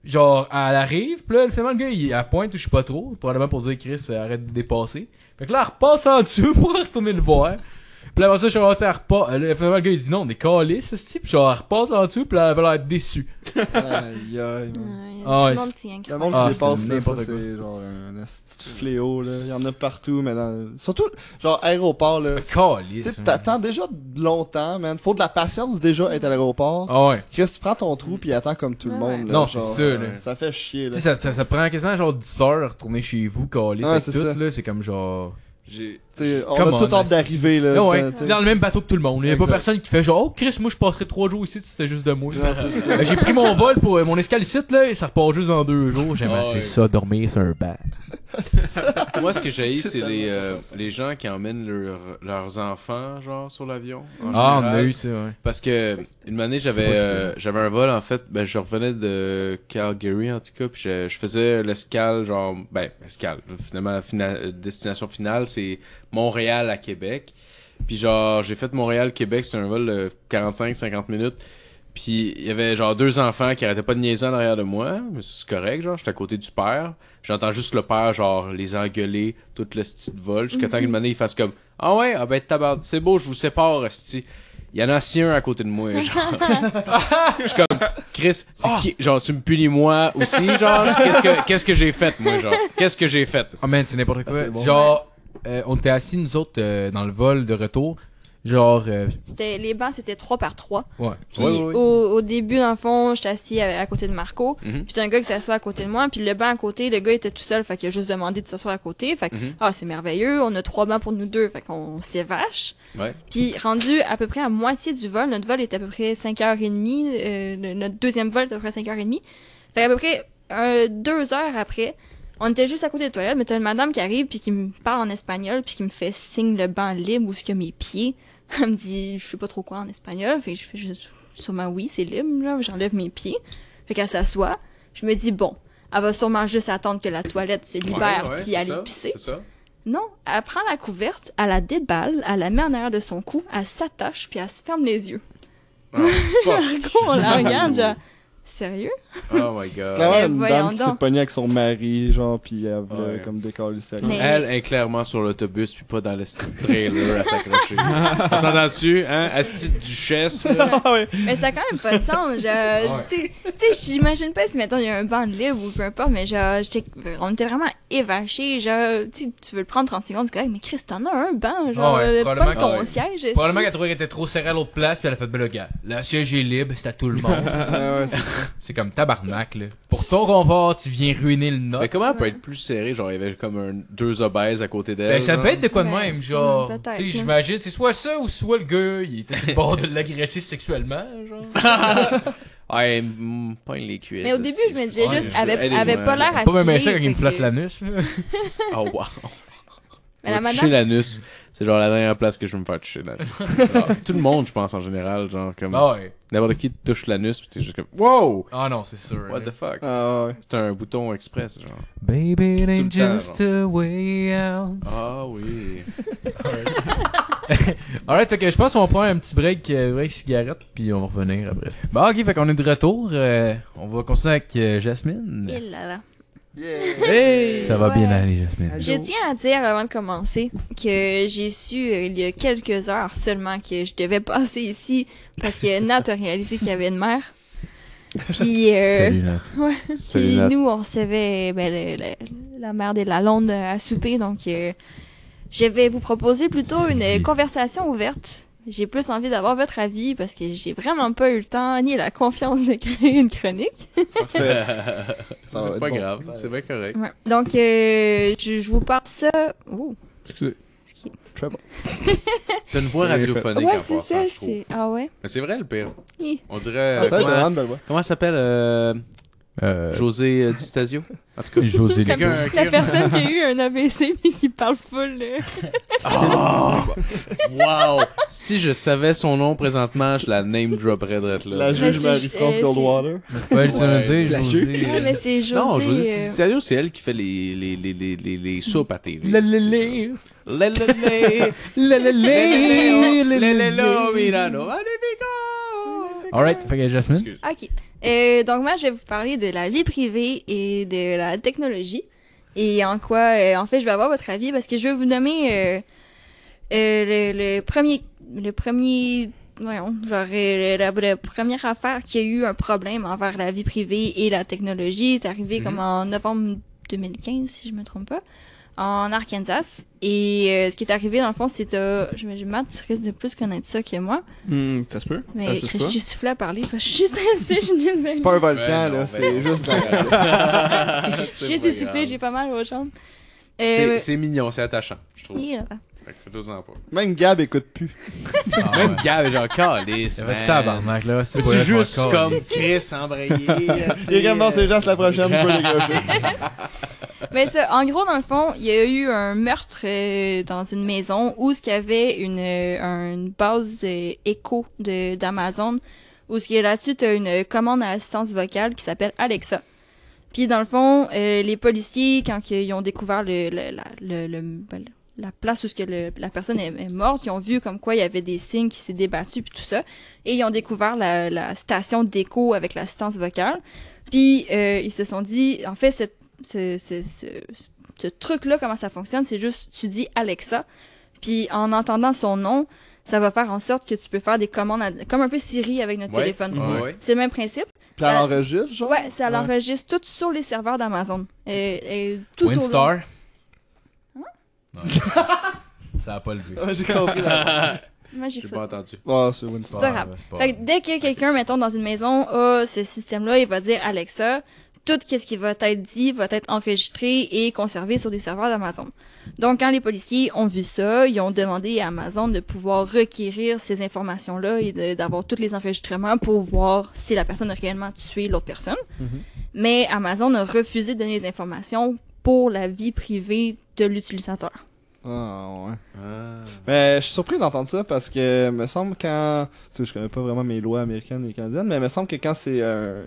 Genre, elle arrive, pis là, finalement, le gars, il elle pointe ou je sais pas trop, probablement pour dire Chris, arrête de dépasser. Fait que là, elle repasse en dessous pour retourner le voir. Là, après ça, je suis genre, sais, elle repasse. euh, Finalement, le gars, il dit non, on est calé, ce type. Genre, elle repasse en dessous, pis là, elle avait l'air déçue.
Aïe, aïe,
Ah ouais,
Le monde
Ah,
qui dépasse,
c'est
là, ça, c'est genre un fléau, là. Il y en a partout, mais dans... Surtout, genre, aéroport, là. Tu
Calé,
sais, t'attends déjà longtemps, man. Faut de la patience déjà être à l'aéroport.
Ah ouais.
Chris, tu prends ton trou pis attends comme tout le
Ouais,
monde.
ouais.
là,
Non,
genre,
c'est ça, là.
Ça fait chier, là.
Tu sais, ça, ça, ça prend quasiment genre 10 heures de retourner chez vous, calé,
Ouais,
c'est
c'est
tout,
ça.
là. C'est comme genre.
J'ai.
Tu sais, on
Come
a
on,
tout hâte d'arriver, là.
Là, ouais, t'es dans le même bateau que tout le monde. Il y a pas personne qui fait genre, oh Chris, moi je passerais 3 jours ici si c'était juste de moi.
Non.
Euh, J'ai pris mon vol pour euh, mon escale ici, là, et ça repart juste dans deux jours. J'aime
Ah
assez
ouais.
ça, dormir sur un banc.
Moi, ce que j'ai,
C'est
c'est les, euh, les gens qui emmènent leur- leurs enfants, genre, sur l'avion. en
Ah, on
général.
a eu ça, ouais.
Parce que une année j'avais euh, j'avais un vol en fait ben je revenais de Calgary en tout cas puis je, je faisais l'escale genre ben escale finalement la fina- euh, destination finale c'est Montréal à Québec puis genre j'ai fait Montréal Québec c'est un vol de 45 50 minutes puis il y avait genre deux enfants qui arrêtaient pas de niaiser en arrière de moi mais c'est correct genre j'étais à côté du père j'entends juste le père genre les engueuler tout le style de vol jusqu'à temps qu'une année il fasse comme ah ouais ah ben tabarnak c'est beau je vous sépare esti il y en a assis un à côté de moi, genre. Je suis comme, Chris, c'est qui? Genre, tu me punis moi aussi, genre? Qu'est-ce que, qu'est-ce que j'ai fait, moi, genre? Qu'est-ce que j'ai fait?
Oh man, c'est n'importe quoi.
Ah, c'est bon.
Genre, euh, on était assis nous autres euh, dans le vol de retour. Genre, euh,
C'était, les bancs, c'était 3 par 3.
ouais.
Puis
Ouais, ouais, ouais.
Au, au début, dans le fond, j'étais assis à, à côté de Marco.
Mhm.
Puis t'as un gars qui s'assoit à côté de moi. Puis le banc à côté, le gars était tout seul. Fait qu'il a juste demandé de s'asseoir à côté. Fait que,
Mhm.
ah, c'est merveilleux. On a trois bancs pour nous deux. Fait qu'on s'évache.
Ouais.
Puis rendu à peu près à moitié du vol, notre vol est à peu près 5h30. euh, notre deuxième vol est à peu près 5h30. Fait à peu près euh, deux heures après, on était juste à côté des toilettes, mais t'as une madame qui arrive puis qui me parle en espagnol puis qui me fait signe le banc libre où ce a mes pieds. Elle me dit, je sais pas trop quoi en espagnol. Fait que je fais juste, sûrement oui, c'est libre, là. J'enlève mes pieds. Fait qu'elle s'assoit. Je me dis, bon, elle va sûrement juste attendre que la toilette se libère
Ouais, ouais,
puis aller
ça,
pisser.
C'est ça.
Non, elle prend la couverte, elle la déballe, elle la met en arrière de son cou, elle s'attache puis elle se ferme les yeux.
Oh.
Marco, on la regarde, genre, sérieux?
Oh my
C'est
god.
Eh,
clairement une dame qui s'est pognée avec son mari, genre, pis elle voulait
Ouais.
comme décoller le sérieux.
Mais-
Elle est clairement sur l'autobus puis pas dans le style trailer à s'accrocher. On s'entend dessus, hein? De duchesse.
Ah ouais.
Mais ça a quand même pas de sens, genre, tu sais- tu sais, j'imagine pas si, mettons, il y a un banc de libre ou peu importe, mais genre, on était vraiment évachés, genre, tu tu veux le prendre 30 secondes, c'est correct, mais Chris, t'en as un banc, genre,
Ah ouais, probablement
pas ton
ouais.
siège.
Probablement qu'elle trouvait qu'elle était trop serrée à l'autre place, puis elle a fait, ben le gars, le siège est libre, c'est à tout le monde.
Ah ouais, c'est
c'est comme tabarnak, là. Pour ton confort, tu viens ruiner le nôtre.
Mais comment elle peut être plus serrée? Genre, il y avait comme un, deux obèses à côté d'elle.
Ben, ça devait être de quoi de même, genre. Tu sais, j'imagine, c'est soit ça ou soit le gars, il était sur le bord de l'agresser sexuellement, genre.
Ouais, mm, pas les cuisses.
Mais au début, je me disais
Ouais,
juste, avait,
elle
avait pas l'air à
Pas même ça quand il me flatte l'anus, là.
Oh wow.
Mais la madame,
l'anus. C'est genre la dernière place que je veux me faire toucher. Genre, Tout le monde, je pense, en général. Genre, comme.
Ah ouais.
N'importe qui te touche l'anus, pis t'es juste comme. Wow!
Ah non, c'est sûr.
What
là.
the fuck?
Ah ouais.
C'est un bouton express, genre.
Baby, it ain't just a way out.
Ah oui.
Alright, fait que je pense qu'on va prendre un petit break, euh, break cigarette, puis on va revenir après. Bon, ok, fait qu'on est de retour. euh, on va continuer avec euh, Jasmine.
il là là.
Hey! Ça va
Ouais.
bien aller, Jasmine.
Je tiens à dire avant de commencer que j'ai su euh, il y a quelques heures seulement que je devais passer ici parce que Nat a réalisé qu'il y avait une mère. Puis, euh,
Salut, Nat.
ouais.
Salut,
Puis
Nat.
nous, on recevait ben, le- le- la mère des Lalonde à souper, donc euh, je vais vous proposer plutôt une conversation ouverte. J'ai plus envie d'avoir votre avis parce que j'ai vraiment pas eu le temps ni la confiance de créer une chronique.
Parfait.
C'est pas
bon.
grave, c'est bien correct.
Ouais. Donc, euh, je, je vous parle ça. Oh.
Excusez. Très bon.
T'as une voix radiophonique
Ouais,
en
c'est
passant,
ça.
je trouve.
c'est- Ah ouais?
Mais c'est vrai le pire. On dirait.
Ah, ça
comment,
vraiment
s'appelle euh...
Euh,
José euh, Di Stasio? En tout cas.
José
la personne qui a eu un AVC mais qui parle full. euh.
Wow! si je savais son nom présentement, je la name dropperais drette là.
La juge
c'est-
Marie-France
euh,
Goldwater.
Ouais, à
Ouais,
dire,
la
José.
Ouais, mais c'est José.
non, José Di
euh,
Stasio, c'est elle qui fait les, les, les, les, les, les soupes à TV.
Le, le, le.
Le, le, le.
Le, le, le. Le, le, le.
Lelelo, Milano, magnifico!
Alright, fait que Jasmine?
Ok. Euh, donc moi, je vais vous parler de la vie privée et de la technologie. Et en quoi, euh, en fait, je vais avoir votre avis parce que je vais vous nommer euh, euh, le, le premier, le premier, voyons, genre la, la première affaire qui a eu un problème envers la vie privée et la technologie est arrivé comme en novembre 2015, si je me trompe pas, en Arkansas. Et euh, ce qui est arrivé dans le fond, c'est, euh, j'imagine, Matt, tu risques de plus connaître ça que moi.
Hmm, ça se peut.
Mais Chris, j'ai soufflé à parler parce que je suis stressée, je suis désolée.
C'est pas un volcan,
Ben
là,
ben
c'est
non.
juste dans
J'ai
grave.
j'ai pas mal aux jambes.
C'est
Euh,
c'est mignon, c'est attachant, je trouve.
yeah.
Pas.
Même Gab écoute plus.
Ah,
Même
ouais.
Gab est genre calisse, man.
tabarnak, là. C'est
Peux-tu juste comme Chris embrayé?
Il est comme dans ses gestes la prochaine, vous pouvez décrocher.
Mais ça, en gros, dans le fond, il y a eu un meurtre euh, dans une maison où ce qu'il y avait une, euh, une base euh, écho de d'Amazon où ce qui est là-dessus, t'as une commande à assistance vocale qui s'appelle Alexa. Puis dans le fond, euh, les policiers, quand ils ont découvert le, le- la, le- le- ben, la place où ce que le- la personne est, est morte, ils ont vu comme quoi il y avait des signes qui s'est débattu puis tout ça, et ils ont découvert la, la station d'écho avec l'assistance vocale. Puis euh, ils se sont dit, en fait, cette, ce, ce, ce, ce truc-là, comment ça fonctionne, c'est juste tu dis Alexa, puis en entendant son nom, ça va faire en sorte que tu peux faire des commandes, à- comme un peu Siri avec notre
Ouais.
téléphone.
Ouais, ouais.
C'est le même principe.
Puis elle enregistre, genre?
Ouais, ça l'enregistre tout sur les serveurs d'Amazon. Et, et tout au long-
Windstar. Ça a pas le dire.
Ouais, j'ai compris. là.
Moi, j'ai
pas entendu.
Ah, c'est Winston.
C'est pas grave. Fait que dès que quelqu'un, mettons, dans une maison a ce système-là, il va dire Alexa, tout ce qui va être dit va être enregistré et conservé sur des serveurs d'Amazon. Donc, quand les policiers ont vu ça, ils ont demandé à Amazon de pouvoir requérir ces informations-là et de- d'avoir tous les enregistrements pour voir si la personne a réellement tué l'autre personne. Mais Amazon a refusé de donner les informations pour la vie privée de l'utilisateur.
Ah, ouais.
Ah.
Mais je suis surpris d'entendre ça parce que me semble quand. Tu sais, je connais pas vraiment mes lois américaines et canadiennes, mais il me semble que quand c'est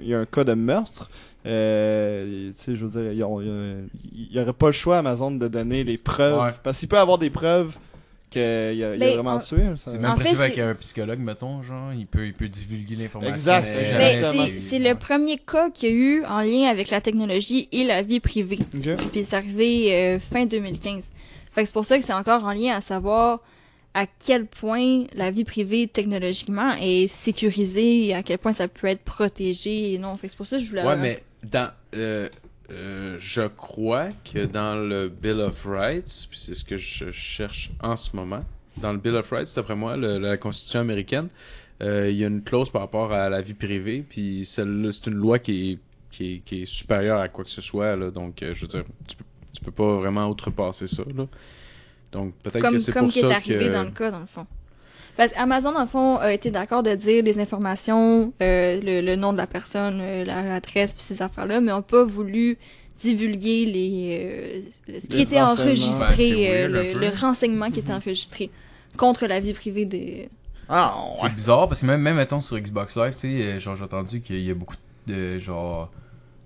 il y a un cas de meurtre, euh, tu sais, je veux dire, ont- il y aurait pas le choix Amazon de donner les preuves.
Ouais.
Parce qu'il peut avoir des preuves qu'il a, il a vraiment
en-
tué. ça-
C'est même
En fait,
possible avec un psychologue, mettons, genre, il peut, il peut divulguer l'information.
Exact, c'est
le premier cas qu'il y a eu en lien avec la technologie et la vie privée.
Ok.
Puis c'est arrivé euh, fin 2015. Fait que c'est pour ça que c'est encore en lien à savoir à quel point la vie privée technologiquement est sécurisée et à quel point ça peut être protégé et non. Fait que c'est pour ça que je voulais...
Ouais, mais dans. euh, euh, je crois que dans le Bill of Rights, puis c'est ce que je cherche en ce moment, dans le Bill of Rights, d'après moi, le- la Constitution américaine, euh, il y a une clause par rapport à la vie privée, puis c'est une loi qui est, qui, est, qui est supérieure à quoi que ce soit, là, donc euh, je veux dire, tu peux, tu peux pas vraiment outrepasser ça. Là. Donc peut-être
comme
que c'est
comme
pour
qui est
ça
arrivé
que...
dans le cas, dans le fond. Parce qu'Amazon, dans le fond, a été d'accord de dire les informations, euh, le, le nom de la personne, euh, la- l'adresse, puis ces affaires-là, mais ont pas voulu divulguer les, euh, ce qui
Les
était.
Ben,
enregistré, euh,
weird un
le, renseignement qui était enregistré contre la vie privée des...
Ah, ouais.
C'est bizarre parce que même, même mettons sur Xbox Live, tu sais, genre j'ai entendu qu'il y a beaucoup de genre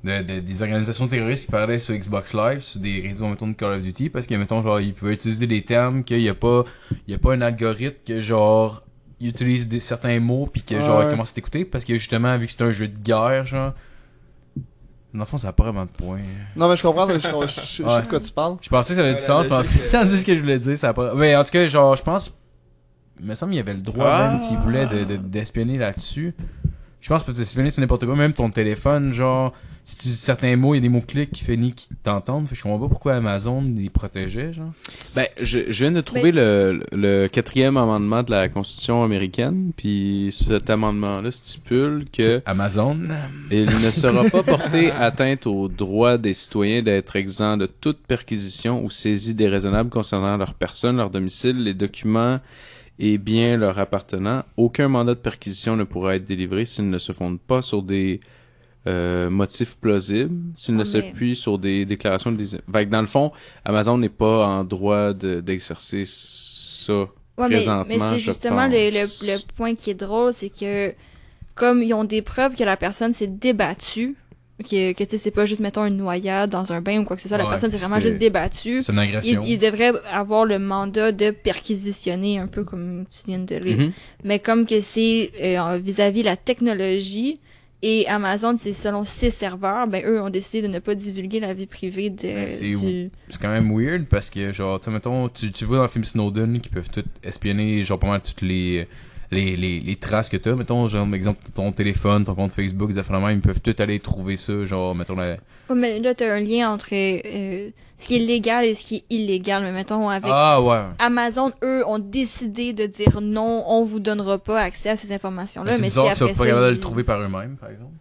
de, de- des organisations terroristes qui parlaient sur Xbox Live sur des réseaux mettons de Call of Duty parce que mettons genre ils pouvaient utiliser des termes qu'il y a pas il y a pas un algorithme que genre il utilise des, certains mots puis que genre
Ouais.
il commence à t'écouter parce que justement vu que c'est un jeu de guerre genre dans le fond ça a pas vraiment de point.
Non, mais je comprends, je, je- je- je sais de quoi tu parles.
Je pensais que ça avait du sens, mais en fait, sans dire ce que je voulais dire, ça a pas. Mais en tout cas, genre, je pense. Il me semble qu'il y avait le droit,
Ah.
même s'il voulait, de- de- d'espionner là-dessus. Je pense que tu peux espionner sur n'importe quoi, même ton téléphone, genre. Si tu dis certains mots, il y a des mots-clics qui finissent qui t'entendent. Fait que Je comprends pas pourquoi Amazon les protégeait, genre.
Ben, je, je viens de trouver le, le quatrième amendement de la Constitution américaine, puis cet amendement-là stipule que
Amazon.
il ne sera pas porté atteinte aux droits des citoyens d'être exempts de toute perquisition ou saisie déraisonnable concernant leur personne, leur domicile, les documents et biens leur appartenant. Aucun mandat de perquisition ne pourra être délivré s'il ne se fonde pas sur des euh, motif plausible s'il ne
Ah, mais-
s'appuie sur des déclarations de. Fait que dans le fond, Amazon n'est pas en droit de- d'exercer ça.
Ouais,
présentement,
mais c'est justement le, le,
pense.
le point qui est drôle, c'est que comme ils ont des preuves que la personne s'est débattue, que, que tu sais, c'est pas juste, mettons, une noyade dans un bain ou quoi que ce soit, la personne s'est vraiment juste débattue.
C'est une
Il,
agression.
il devrait avoir le mandat de perquisitionner, un peu comme tu viens de lire.
Mhm.
Mais comme que c'est euh, vis-à-vis la technologie et Amazon, c'est selon ses serveurs, ben eux ont décidé de ne pas divulguer la vie privée de,
Ben, c'est
du...
Quand même weird parce que, genre, tu sais, mettons, tu, tu vois dans le film Snowden qu'ils peuvent tout espionner, genre, pas mal toutes les, les, les, les traces que t'as. Mettons, genre, exemple, ton téléphone, ton compte Facebook, des affaires ils peuvent tout aller trouver ça, genre, mettons, la...
Ouais, mais là, t'as un lien entre euh, ce qui est légal et ce qui est illégal. Mais mettons, avec
Ah, ouais.
Amazon, eux, ont décidé de dire non, on vous donnera pas accès à ces informations-là.
c'est
Mais si
bizarre qu'ils
après
pas
ça,
capables de le trouver par eux-mêmes, par exemple.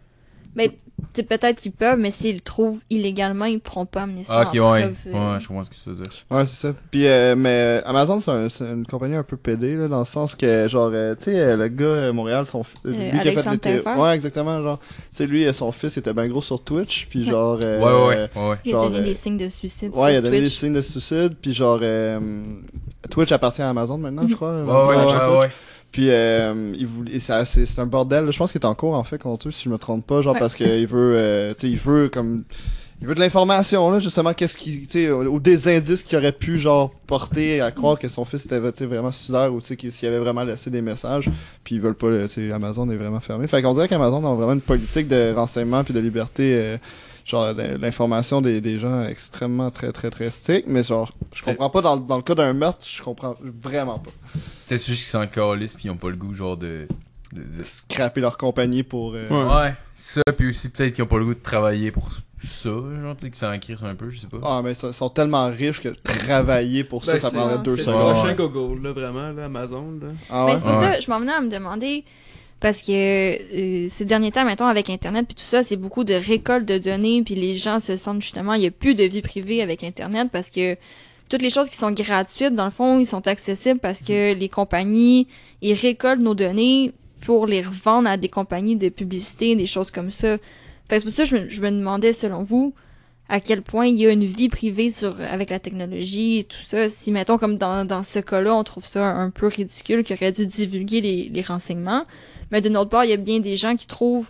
Mais c'est peut-être qu'ils peuvent, mais s'ils le trouvent illégalement, ils pourront pas amener ça
Ah, ok,
en
ouais.
preuve, euh.
Ouais, je comprends ce que tu veux dire.
Ouais, c'est ça. Puis, euh, mais euh, Amazon, c'est un- c'est une compagnie un peu pédée, là, dans le sens que, genre, euh, tu sais, euh, le gars à Montréal, son fi- lui qui a fait? Ouais, exactement, genre. Tu sais, lui, son fils était bien gros sur Twitch, puis genre. euh,
Ouais, ouais, ouais. ouais, ouais.
Il a donné
euh,
des signes de suicide
Ouais, il a
sur
donné des signes de suicide, puis genre, euh, Twitch appartient à Amazon maintenant, je crois.
Ouais, ouais, ouais.
Puis euh, il voulait, ça- c'est c'est un bordel. Je pense qu'il est en cours en fait contre eux, si je me trompe pas, genre
Ouais.
parce qu'il veut, euh, tu sais, il veut comme, il veut de l'information là, justement, qu'est-ce qui, tu sais, ou des indices qui auraient pu genre porter à croire que son fils était, vraiment suicidaire ou tu sais qu'il- s'il avait vraiment laissé des messages. Puis ils veulent pas, tu sais, Amazon est vraiment fermé. Fait qu'on dirait qu'Amazon a vraiment une politique de renseignement puis de liberté. euh, genre l'information des, des gens extrêmement très très très strict mais genre je comprends pas dans, le- dans le cas d'un meurtre je comprends vraiment pas
Peut-être c'est juste qu'ils s'en calissent pis ils ont pas le goût, genre, de... de, de-
scraper leur compagnie pour euh,
Ouais.
Ouais, ça, puis aussi peut-être qu'ils ont pas le goût de travailler pour ça, genre, peut-être qu'ils s'en un peu, je sais pas.
Ah, mais ils sont tellement riches que travailler pour ça,
Ben,
ça prendrait deux
C'est le
secondes.
prochain
Ouais.
Google, là, vraiment, là, Amazon, là.
Ah ouais?
Mais c'est pour
Ouais.
ça, je m'en venais à me demander, parce que euh, ces derniers temps, mettons, avec Internet puis tout ça, c'est beaucoup de récolte de données, puis les gens se sentent justement, il y a plus de vie privée avec Internet parce que toutes les choses qui sont gratuites, dans le fond, ils sont accessibles parce que les compagnies, ils récoltent nos données pour les revendre à des compagnies de publicité, des choses comme ça. Fait que c'est pour ça que je me, je me demandais, selon vous, à quel point il y a une vie privée sur avec la technologie et tout ça. Si, mettons, comme dans, dans ce cas-là, on trouve ça un peu ridicule, qu'il aurait dû divulguer les, les renseignements. Mais d'une autre part, il y a bien des gens qui trouvent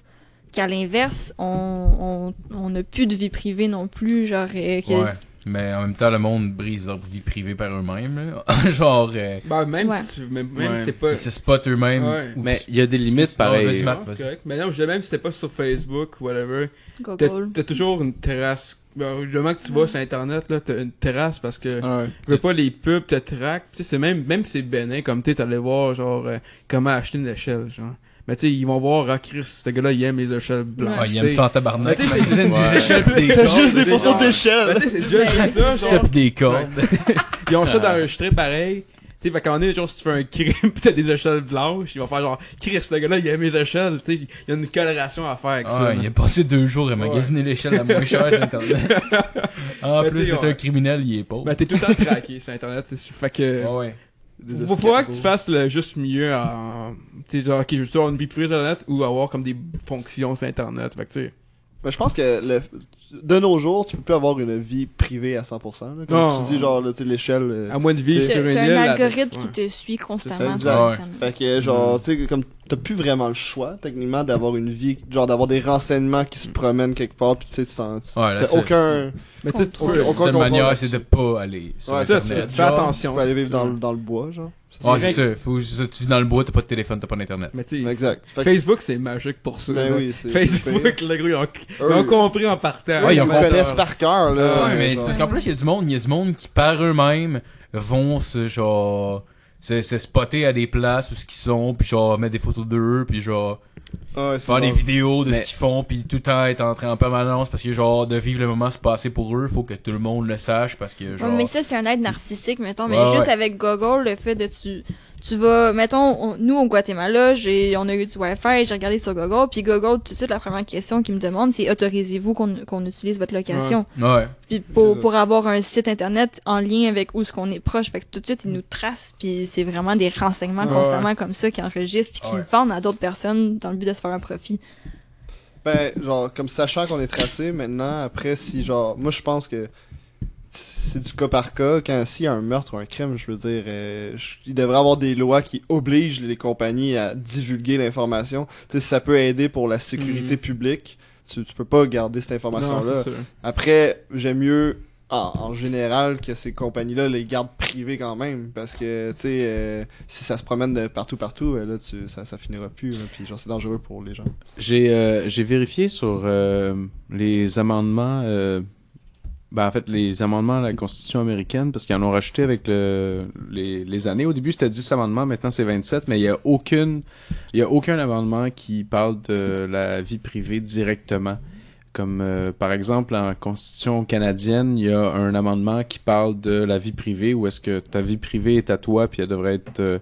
qu'à l'inverse, on on on n'a plus de vie privée non plus, genre... euh, que-
Ouais. Mais en même temps, le monde brise leur vie privée par eux-mêmes, genre, euh,
Bah, même
Ouais.
si tu, même, même
Ouais.
si t'es pas.
ils se spotent eux-mêmes.
Ouais.
ou-
Mais il y a des limites
Non,
pareil.
correct. Mais non, je même si t'es pas sur Facebook, whatever, t'as
Google.
t'as toujours une terrasse. Ben, du moment que tu vas sur internet, là, t'as une terrasse parce que je veux pas les pubs te traquent. Tu sais, c'est même, même si c'est bénin, comme tu t'allais voir, genre, euh, comment acheter une échelle, genre. Mais tu sais, ils vont voir, ah, Chris, ce gars-là, il aime les échelles blanches.
Ah, il aime ça en tabarnak.
Mais tu sais, c'est-
Ouais.
des échelles pis des
T'as juste des
c'est
photos
ça.
d'échelle!
Ben, tu sais, c'est déjà juste ça,
des cordes.
Ils ont ça d'enregistrer pareil. Tu sais, un moment donné, genre, si tu fais un crime pis t'as des échelles blanches, ils vont faire genre, Chris, ce gars-là, il aime les échelles. Tu sais, il y a une coloration à faire avec ça.
Ah, il a passé deux jours à magasiner l'échelle la moins chère sur internet. en plus
ouais.
un criminel, il est pauvre.
Ben, t'es tout le temps traqué sur internet. t'sais, Fait que.
Ouais.
Faut falloir que tu fasses le juste mieux en. Tu sais, genre, ok, je veux avoir une vie privée sur internet ou avoir comme des fonctions sur internet. Fait que, tu sais.
Mais je pense que le, de nos jours, tu peux plus avoir une vie privée à 100%. Là, comme
Non.
tu dis, genre, là, l'échelle. euh,
À moins de vivre sur une
t'as
île.
un algorithme qui te suit constamment
exact.
Ouais.
Fait que, genre, tu sais, comme t'as plus vraiment le choix, techniquement, d'avoir une vie, genre, d'avoir des renseignements qui se promènent quelque part, pis tu sais, tu t'en.
Ouais,
T'as
c'est-
aucun.
Mais tu sais,
manière, c'est de pas aller sur
Ouais,
ça,
internet.
tu fais attention.
Tu peux aller vivre dans, dans le bois, genre.
Ouais,
C'est
c'est ça. Faut. Tu vis dans le bois, t'as pas de téléphone, t'as pas d'internet.
Mais tu sais,
Exact. Fait que,
Facebook, c'est magique pour ça.
ben
là.
oui,
Facebook, le gros, ils ont, ils
Eux,
ont compris en partant.
Ouais, ils compris.
connaissent par cœur, là.
Ouais, mais c'est parce qu'en plus, il y a du monde, il y a du monde qui, par eux-mêmes, vont se, genre, se, se spotter à des places où ce qu'ils sont, puis genre, mettre des photos d'eux, puis genre,
Ah ouais,
faire des vidéos de
Mais-
ce qu'ils font, puis tout le temps être en train en permanence, parce que genre, de vivre le moment se passer pour eux, faut que tout le monde le sache, parce que genre.
Ouais, mais ça, c'est un être narcissique, mettons. Mais juste
ouais.
avec Google, le fait de tu. Tu vas, mettons, on- nous au Guatemala, j'ai, on a eu du Wi-Fi, j'ai regardé sur Google, puis Google, tout de suite, la première question qu'il me demande, c'est autorisez-vous qu'on qu'on utilise votre location?
Ouais.
Puis pour, pour avoir un site internet en lien avec où ce qu'on est proche, fait que tout de suite, ils nous tracent, puis c'est vraiment des renseignements
Ouais.
constamment comme ça qui enregistrent, puis qui
Ouais.
vendent à d'autres personnes dans le but de se faire un profit.
Ben, genre, comme sachant qu'on est tracé, maintenant, après, si, genre, moi, je pense que c'est du cas par cas. Quand s'il y a un meurtre ou un crime, je veux dire, euh, je- il devrait y avoir des lois qui obligent les compagnies à divulguer l'information. Tu sais, si ça peut aider pour la sécurité publique, tu, tu peux pas garder cette information-là. Après, j'aime mieux en, en général que ces compagnies-là les gardent privées quand même. Parce que, tu sais, euh, si ça se promène de partout, partout, euh, là, tu, ça, ça finira plus. puis, genre, c'est dangereux pour les gens.
J'ai euh, j'ai vérifié sur euh, les amendements, euh, ben en fait les amendements à la Constitution américaine parce qu'ils en ont rajouté avec le, les, les années. Au début c'était 10 amendements, maintenant c'est 27, mais il y a aucune il a aucun amendement qui parle de la vie privée directement. Comme euh, par exemple en Constitution canadienne, il y a un amendement qui parle de la vie privée où est-ce que ta vie privée est à toi puis elle devrait être euh,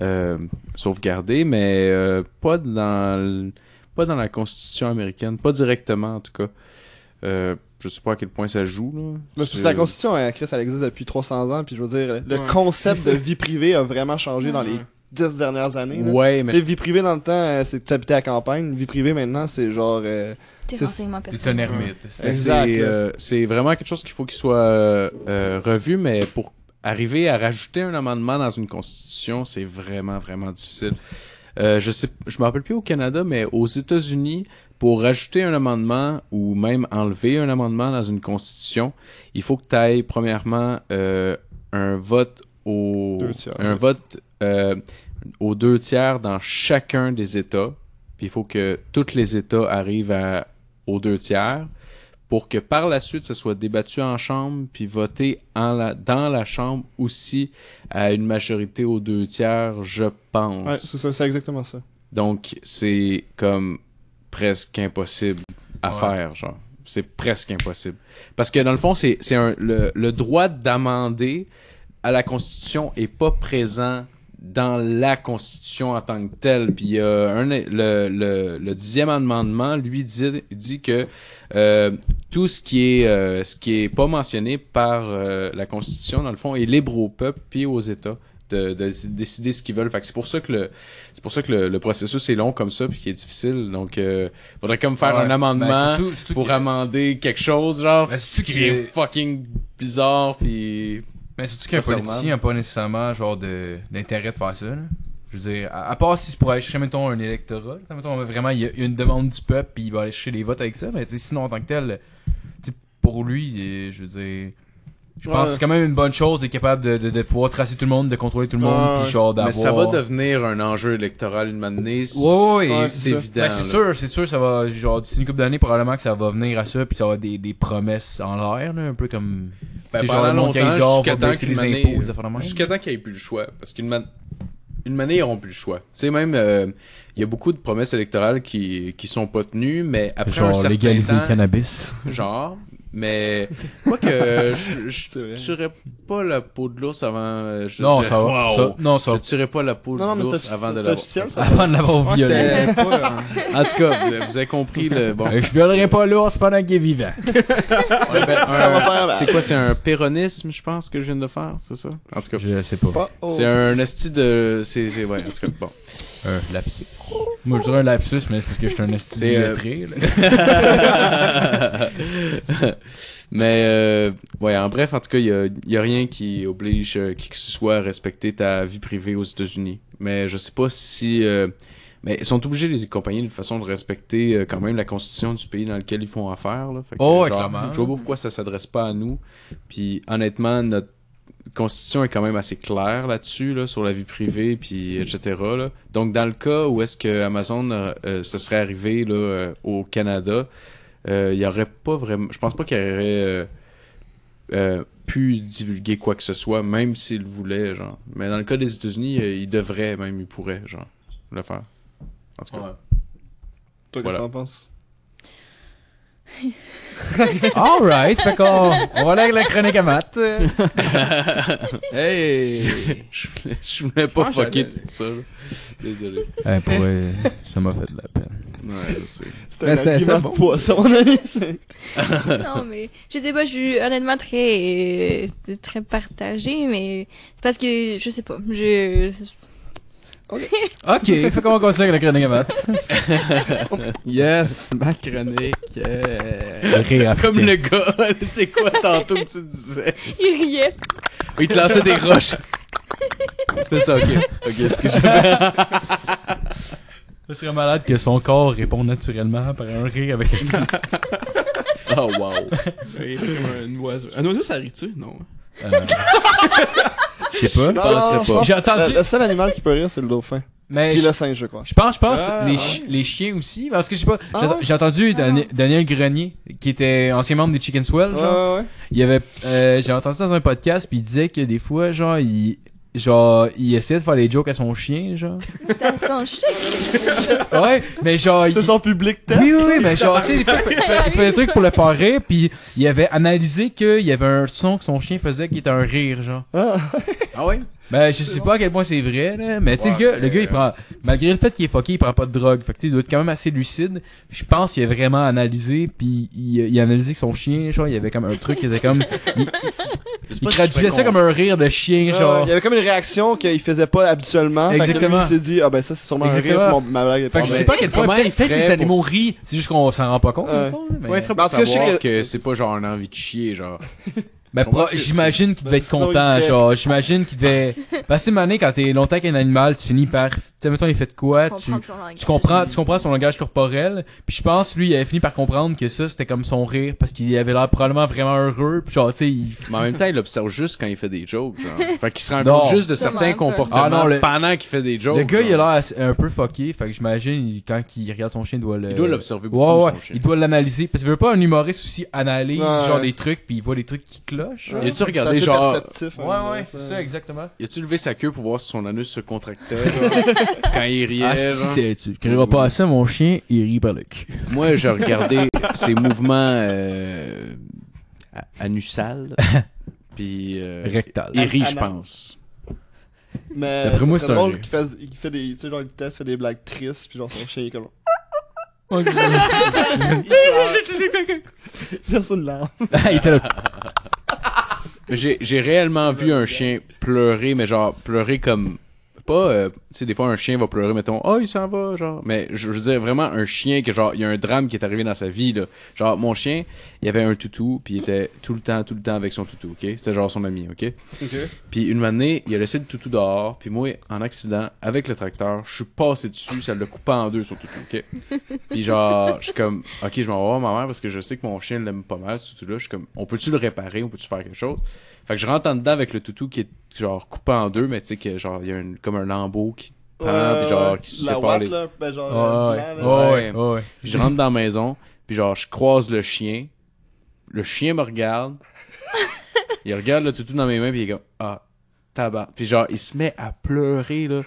euh, sauvegardée, mais pas dans pas dans la Constitution américaine, pas directement en tout cas. Euh, je sais pas à quel point ça joue. Là.
Mais c'est parce que
C'est-
la Constitution, hein, Chris, elle existe depuis 300 ans. Puis, je veux dire, le
Ouais.
concept de vie privée a vraiment changé dans les
Ouais.
10 dernières années. là.
Ouais,
Tu
mais
sais, vie privée dans le temps, euh, c'est que tu habitais à campagne. Vie privée maintenant, c'est genre. euh,
Tes
un ermite.
euh, c'est vraiment quelque chose qu'il faut qu'il soit euh, euh, revu, mais pour arriver à rajouter un amendement dans une constitution, c'est vraiment vraiment difficile. Euh, je sais, je me rappelle plus au Canada, mais aux États-Unis, pour rajouter un amendement ou même enlever un amendement dans une constitution, il faut que tu ailles premièrement euh, un vote au
Deux tiers.
un vote euh, aux deux tiers dans chacun des États. Puis il faut que tous les États arrivent à, aux deux tiers pour que par la suite, ce soit débattu en chambre, puis voté en la, dans la chambre aussi à une majorité aux deux tiers, je pense.
Ouais, c'est ça, c'est exactement ça.
Donc, c'est comme presque impossible à
Ouais.
faire, genre. C'est presque impossible. Parce que dans le fond, c'est le, le droit d'amender à la Constitution est pas présent dans la Constitution en tant que telle. Puis un, le, le dixième amendement, lui, dit, dit que euh, tout ce qui est euh, ce qui est pas mentionné par euh, la Constitution, dans le fond, est libre au peuple puis aux États de, de décider ce qu'ils veulent. Fait que c'est pour ça que le c'est pour ça que le, le processus est long comme ça puis qui est difficile. Donc euh, faudrait comme faire
Ouais.
un amendement
Ben, surtout- surtout
pour
que-
amender quelque chose genre
Ben, surtout
qui est fucking bizarre puis
Mais surtout qu'un politicien n'a pas nécessairement genre de d'intérêt de faire ça. Là. Je veux dire, à, à part si c'est pour aller chercher, mettons, un électorat, là, mettons, vraiment, il y a une demande du peuple, puis il va aller chercher les votes avec ça, mais sinon, en tant que tel, pour lui, je veux dire, je pense
Ouais.
que c'est quand même une bonne chose d'être capable de, de, de pouvoir tracer tout le monde, de contrôler tout le monde, puis genre
mais
d'avoir...
ça va devenir un enjeu électoral une année.
Ouais, ouais,
c'est évident.
Ben, c'est sûr, c'est sûr, ça va, genre, d'ici une couple d'années, probablement que ça va venir à ça, puis ça va avoir des, des promesses en l'air, là, un peu comme...
Ben, pendant
qui
longtemps,
genre,
jusqu'à temps année-
même.
Jusqu'à temps qu'il n'y ait plus le choix. Parce qu'une man... une manée, ils n'auront plus le choix. Tu sais, même, euh, il y a beaucoup de promesses électorales qui, qui sont pas tenues, mais après un
Genre,
certain
légaliser
temps,
le cannabis.
genre, mais moi que je, je tuerais pas la peau de l'ours avant. euh, Je,
Non,
je-
ça va,
Wow.
ça, non, ça
Je tuerais pas la peau de l'ours avant de l'avoir.
Avant de l'avoir
Ouais,
violé.
euh,
En tout cas, vous vous avez compris le bon.
Je violerai pas l'ours pendant qu'il est vivant.
Ben,
Ça
un-
va faire mal.
C'est quoi, c'est un péronisme, je pense que je viens de faire, c'est ça? En tout cas,
Je sais pas.
Pas- oh.
c'est un esti de, c'est, c'est ouais, en tout cas, bon.
Un lapsus. Moi, je dirais un lapsus, mais c'est parce que je suis un esti
C'est, euh. Mais euh, ouais, en bref, en tout cas, il y a, y a rien qui oblige euh, qui que ce soit à respecter ta vie privée aux États-Unis. Mais je sais pas si euh, mais ils sont obligés les compagnies de toute façon de respecter euh, quand même la constitution du pays dans lequel ils font affaire là. Fait que,
Oh,
genre,
clairement.
Je vois pas pourquoi ça s'adresse pas à nous. Puis honnêtement, notre constitution est quand même assez claire là-dessus là, sur la vie privée puis etc. Là. Donc dans le cas où est-ce que Amazon euh, euh, serait arrivé là euh, au Canada, euh, il y aurait pas vraiment je pense pas qu'il aurait euh, euh, pu divulguer quoi que ce soit même s'il voulait genre. Mais dans le cas des États-Unis, euh, il devrait même il pourrait genre le faire. En tout cas.
Toi, qu'est-ce que t'en penses?
Alright, fait qu'on on va aller avec la chronique à maths.
Hey!
je, voulais, je voulais pas fucker
j'avais-
tout ça. là. Désolé.
Eh, pour vrai, ça m'a fait de la peine.
Ouais, je sais.
C'était
Mais
un
c'était-
argument
c'était
de
bon.
poisson, mon ami. c'est-
non, mais je sais pas, je suis honnêtement très, très partagée, mais c'est parce que je sais pas. Je.
Ok, fait qu'on va continuer avec la chronique à Matt.
Yes, ma chronique. euh. Comme le gars, c'est quoi tantôt que tu disais?
Il riait.
Il te lançait des roches. C'est ça, ok. Ok, excuse-moi.
Ce serait malade que son corps réponde naturellement par un rire avec un
Oh, wow.
Oui, comme un oiseau. Un oiseau, ça rit-tu? Non.
Euh, Je sais pas.
Pas.
J'ai entendu-
Le, le seul animal qui peut rire, c'est le dauphin.
Mais
Puis
je,
le singe, je crois.
je pense, je pense
Ah,
les, chi- les chiens aussi. Parce que je sais pas.
Ah
j'ai- entendu Dani- Daniel Grenier, qui était ancien membre des Chicken Swell, genre.
ouais, ouais.
Il y avait, euh, j'ai entendu dans un podcast, puis il disait que des fois, genre, il, genre, il essayait de faire des jokes à son chien, genre.
C'était son chien.
ouais, mais genre, il,
C'est son public test.
Oui, oui, oui, mais genre, tu sais, il fait- il fait des trucs pour le faire rire, puis il avait analysé qu'il y avait un son que son chien faisait qui était un rire, genre.
Ah,
Ah ouais?
Ben, je sais pas à quel point c'est vrai, là, mais tu sais,
Ouais,
le gars, le gars, il prend, malgré le fait qu'il est fucké, il prend pas de drogue, fait que tu sais, il doit être quand même assez lucide. Je pense qu'il a vraiment analysé, puis il, il a analysé que son chien, genre, il y avait comme un truc, il était comme, il, il traduisait ça comme un rire de chien,
Ah,
genre.
Il y avait comme une réaction qu'il faisait pas habituellement. Fait que
Exactement.
lui, il s'est dit, ah ben ça, c'est sûrement un
Exactement.
rire. Mon, ma blague est
Fait que je sais pas à quel point, peut-être que les animaux
pour-
rient, c'est juste qu'on s'en rend pas compte,
Ouais.
mais-
Ouais, il ferait pour savoir
que
c'est pas genre une envie de chier, genre?
Ben, j'imagine qu'il devait être
il
content,
fait-
genre, j'imagine qu'il devait... Parce que mané, quand t'es longtemps avec un animal, tu finis par... Tu sais, mettons, il fait de quoi, tu... Tu comprends, tu comprends son langage corporel, puis je pense lui il avait fini par comprendre que ça c'était comme son rire parce qu'il avait l'air probablement vraiment heureux, puis genre tu sais il...
Mais en même temps, il observe juste quand il fait des jokes, genre. Fait qu'il se rend compte juste de certains comportements
Ah non, le-
pendant qu'il fait des jokes.
le gars il a l'air un peu fucké, fait que j'imagine quand il regarde son chien il doit le
Il doit l'observer
Ouais
beaucoup,
ouais,
son chien.
il doit l'analyser parce qu'il veut pas un humoriste aussi analyse
Ouais.
genre des trucs puis il voit des trucs qui.
Y a-tu
C'est
regardé genre.
perceptif,
Ouais
hein,
ouais, c'est ça exactement.
Y a-tu levé sa queue pour voir si son anus se contractait quand il riait?
Ah si c'est tu crieras pas à ça mon chien, il rit par le cul.
Moi, j'ai regardé ses mouvements euh, anusales. Puis. Euh,
Rectal.
il rit, je pense.
Mais
D'après moi,
c'est
un
drôle qu'il fasse, il fait des, tu sais, genre, il teste, fait des blagues tristes, puis genre, son chien, il est comme, personne là.
Ah, il était là.
J'ai réellement vu un chien pleurer, mais genre pleurer comme. Pas, euh, tu sais, des fois un chien va pleurer, mettons, oh il s'en va, genre. Mais je, je veux dire vraiment un chien que genre, il y a un drame qui est arrivé dans sa vie, là. Genre, mon chien, il avait un toutou, puis il était tout le temps, tout le temps avec son toutou, ok? C'était genre son ami, ok?
Ok.
Puis une année, il a laissé le toutou dehors, puis moi, en accident, avec le tracteur, je suis passé dessus, ça l'a coupé en deux, son toutou, ok? Puis genre, je suis comme, ok, je m'en vais voir ma mère parce que je sais que mon chien l'aime pas mal, ce toutou-là. Je suis comme, on peut-tu le réparer, on peut-tu faire quelque chose? Fait que je rentre en dedans avec le toutou qui est genre coupé en deux, mais tu sais que genre, il y a une- comme un lambeau qui pend, puis genre, qui se
la
sépare
watt,
les...
là, ben genre, euh,
ouais. Ouais, ouais, ouais.
Puis je rentre dans la maison, puis genre, je croise le chien. Le chien me regarde. il regarde le toutou dans mes mains, puis il est comme, ah, tabac. Puis genre, il se met à pleurer, là.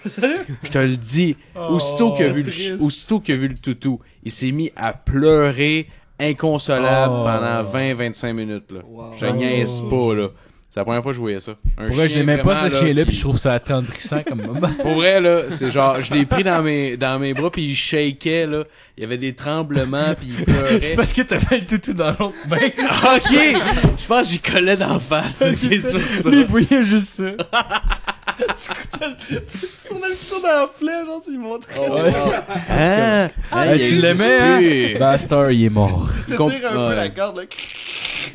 Je te le dis. aussitôt qu'il a vu le, aussitôt qu'il a vu le toutou, il s'est mis à pleurer inconsolable
Oh.
pendant 20-25 minutes, là.
Wow.
Je niaise pas, là. C'est la première fois que je voyais ça. Un
Pour vrai, je
chien
l'aimais pas
vraiment,
ce chien-là,
qui-
puis je trouve ça attendrissant comme moment.
pour vrai, là, c'est genre, je l'ai pris dans mes, dans mes bras, puis il shakeait, là. Il y avait des tremblements, puis il pleurait.
C'est parce que t'avais le toutou dans l'autre main.
ok! Je pense que j'y collais d'en face. C'est ce qui ça.
Lui, il voyait juste ça.
Tu tournais le couteau dans la plaie, genre, tu lui montrais.
Oh. Hein?
Ah,
il
tu l'aimais, hein? Bastard, il est mort.
Tu tires un peu la corde, là.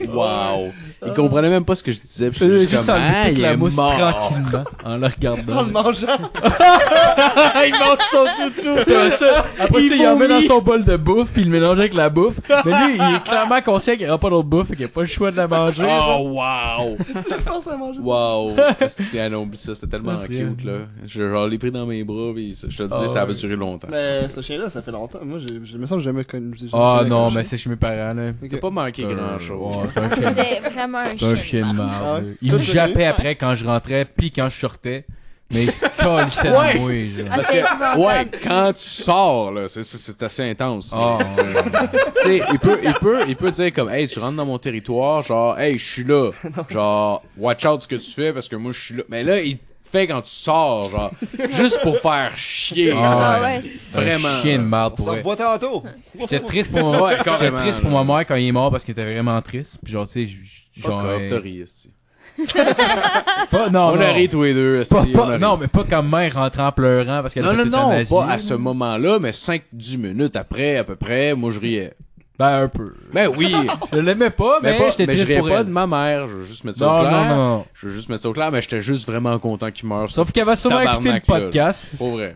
Wow. Il comprenait même pas ce que je disais. puis
Euh,
j'étais
Juste
comme, ah,
toute
il
la
est
mousse
mort.
tranquillement en le
En
regardant.
le mangeant.
il mange son toutou.
Après ça, après
Il
ça, il en met dans son bol de bouffe, puis il le mélange avec la bouffe. Mais lui, il est clairement conscient qu'il n'y aura pas d'autre bouffe et qu'il n'y a pas le choix de la manger.
Oh, wow.
Tu penses à manger ça?
Wow. Est-ce que- non, oublie ça, c'était tellement
Ah,
cute, là. Je genre, l'ai pris dans mes bras, puis ça- je te le dis, ça va
ouais.
durer longtemps.
Mais ce chien-là, ça fait longtemps. Moi, j'ai, me j'ai jamais connu.
Ah
connu
non, mais c'est chez mes parents, là.
T'as pas manqué
Euh,
grand chose.
ouais, c'est un chien.
C'était vraiment un
C'est
chien.
un
de
chien de
marde.
marde.
Ah ouais?
Il
Toi,
me
tu
jappait après quand je rentrais, puis quand je sortais. Mais il se
Ouais.
genre.
Ah, c'est épouvantable.
Ouais, quand tu sors, là, c'est, assez intense.
Ah, ouais.
tu sais, il peut, il peut, il peut dire comme, hey, tu rentres dans mon territoire, genre, hey, je suis là, genre, watch out ce que tu fais parce que moi je suis là. Mais là, il fait quand tu sors, genre, juste pour faire chier.
Ah,
Ah ouais.
Vraiment.
Un chien de marde
On
pour
revoit tantôt.
J'étais triste pour
Ouais,
J'étais triste pour ma mère quand il est mort parce qu'il était vraiment triste. Puis genre, tu sais, genre.
off,
euh,
esti.
Pas, non,
on
non.
a ri tous les deux.
Pas- pas- non, mais pas comme mère rentrant en pleurant parce qu'elle a fait
non, non, pas à ce moment-là, mais 5-10 minutes après, à peu près, moi je riais.
Ben, un peu.
Ben oui,
Je l'aimais pas, mais,
mais, pas,
j'étais
mais je
triste
riais
pour
pas
elle.
de ma mère, je veux juste mettre ça
Non,
au clair.
non, non.
Je veux juste mettre ça au clair, mais j'étais juste vraiment content qu'il meure.
Sauf qu'elle va sûrement écouter le
là.
podcast.
Pour vrai.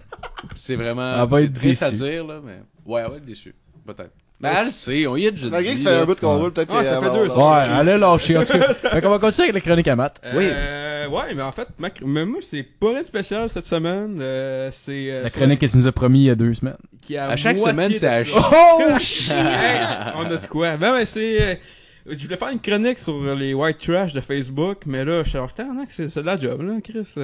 C'est vraiment.
Elle va être
triste à dire, là, mais. Ouais, elle va être déçue. Peut-être. Mais elle le sait, on y a déjà
Malgré que
dit.
ça fait un bout qu'on roule, peut-être
Ah,
que.
ça fait deux
avoir-
Ouais, elle a lâché. En tout cas, fait qu'on va continuer avec la chronique à Matt.
Euh, ouais, mais en fait, ma... mais moi, c'est pas rien de spécial cette semaine. Euh, c'est. euh,
La chronique que tu nous as promis il y a deux semaines.
qui a
À chaque semaine, c'est à
ça.
chier.
Oh, shit!
Hey, on a de quoi. Ben, ben, c'est. euh, je voulais faire une chronique sur les white trash de Facebook, mais là, je suis en retard, c'est c'est de la job, là, Chris.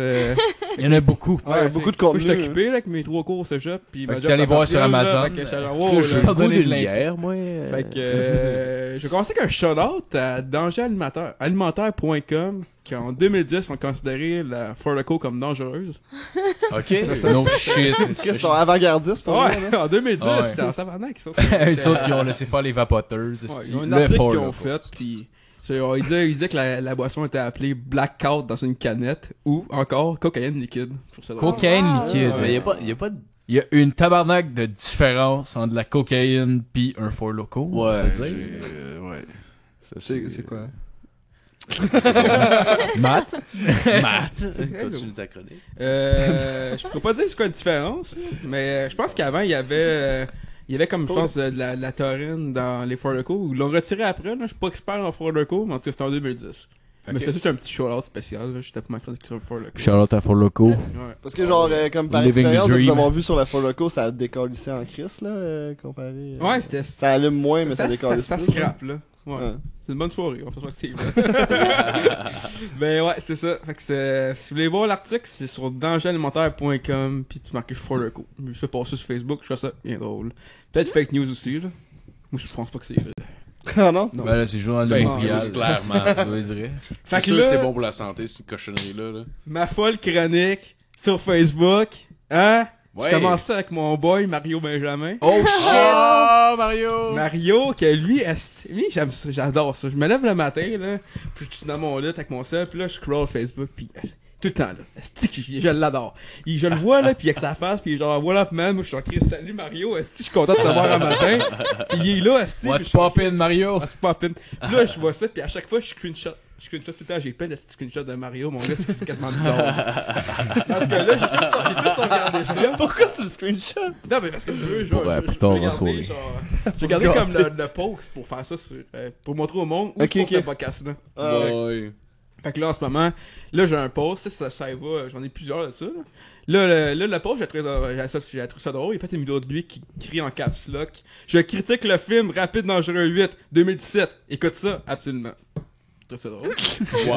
Il y en a beaucoup.
Ouais, beaucoup de contenu.
Je suis occupé là, avec mes trois cours au cégep. Puis
t'es allé voir sur Amazon. je t'en donner
de lierre, moi.
Fait que euh, je vais commencer avec un shout-out à danger alimentaire, alimentaire.com qui en 2010 ont considéré la Forloco comme dangereuse.
Ok.
No shit.
Qu'est-ce qu'ils sont avant-gardistes pour
Ouais, en 2010,
Ah ouais.
j'étais en tabarnak. Ils
autres, ils ont laissé faire les vapoteuses.
Ouais, ils ont un
Le
article qu'ils ont fait, puis c'est- euh, ils disaient, ils disaient que la, la boisson était appelée Blackout dans une canette ou encore cocaïne liquide.
Cocaïne
Ah.
liquide.
Mais y a pas, y a pas de.
Il y a une tabarnak de différence entre la cocaïne puis un Four Loco. on
Ouais, euh, ouais. Ça,
C'est c'est quoi?
Matt?
Matt. Continue ta chronique.
Euh, je peux pas dire c'est quoi la différence, mais euh, je pense qu'avant il y avait euh, il y avait comme je pense de la, de la taurine dans les Four Locaux. Ils l'ont retiré après, là. Je suis pas expert en Four Locaux, mais en tout cas c'était en 2010. Mais c'était juste un petit shout-out spécial, là. J'étais pas ma chronique sur le Four Locaux.
Charlotte à Four Loco.
Ouais.
Parce que, genre, euh, comme par
Living
expérience,
dream.
avoir vu sur la Foloco, ça a décallissé en crise, là, euh, comparé. euh,
Ouais, c'était.
Ça allume moins, mais ça,
ça,
décalisse.
ça,
plus,
scrape, là. Ouais.
Ouais.
C'est une bonne soirée, en perspective. ben ouais, c'est ça. Fait que c'est- si vous voulez voir l'article, c'est sur dangeralimentaire.com puis tu marques For. Je fais passer sur Facebook, je fais ça bien drôle. Peut-être fake news aussi, là. Moi, je pense pas que c'est vrai.
Ah non?
Non.
Ben là, c'est journal de Montréal.
clairement.
Ça doit être vrai.
Fait
C'est
que
sûr
là,
que c'est bon pour la santé, cette cochonnerie-là. Là.
ma folle chronique sur Facebook, hein?
Ouais.
Je commence ça avec mon boy Mario Benjamin.
Oh shit!
Oh, Mario!
Mario, que lui, esti- lui j'aime ça, j'adore ça. Je me lève le matin, là, puis je suis dans mon lit avec mon sel, puis là, je scroll Facebook, puis tout le temps, là. Que je, je l'adore. Je le vois, là, puis avec sa face, puis genre, what up, man? Moi, je suis en crise, salut Mario, esti, je suis content de te voir un matin. Puis il est là, esti.
What's poppin', Mario?
What's poppin'? Là, je vois ça, puis à chaque fois, je screenshot. Je screenshot tout le temps, j'ai plein de screenshots de Mario, mon gars, c'est quasiment bizarre. parce que là, j'ai tout, ça- j'ai tout regardé ça.
Pourquoi tu le screenshot?
Non, mais parce que je veux, je- regarder,
sauver.
genre, J'ai regardé comme le, le post pour faire ça, sur, euh, pour montrer au monde où
Ok,
je poste
ok.
le podcast là.
Ah, ouais.
Fait que là, en ce moment, là, j'ai un post, ça, ça, ça y va, j'en ai plusieurs de ça. Là, là, le, là, le post, j'ai trouvé, ça- j'ai ça- j'ai trouvé ça drôle. Il a fait une vidéo de lui qui crie en caps lock. Je critique le film Rapide Dangereux 8, 2017. Écoute ça, absolument. Ça drôle.
Wow.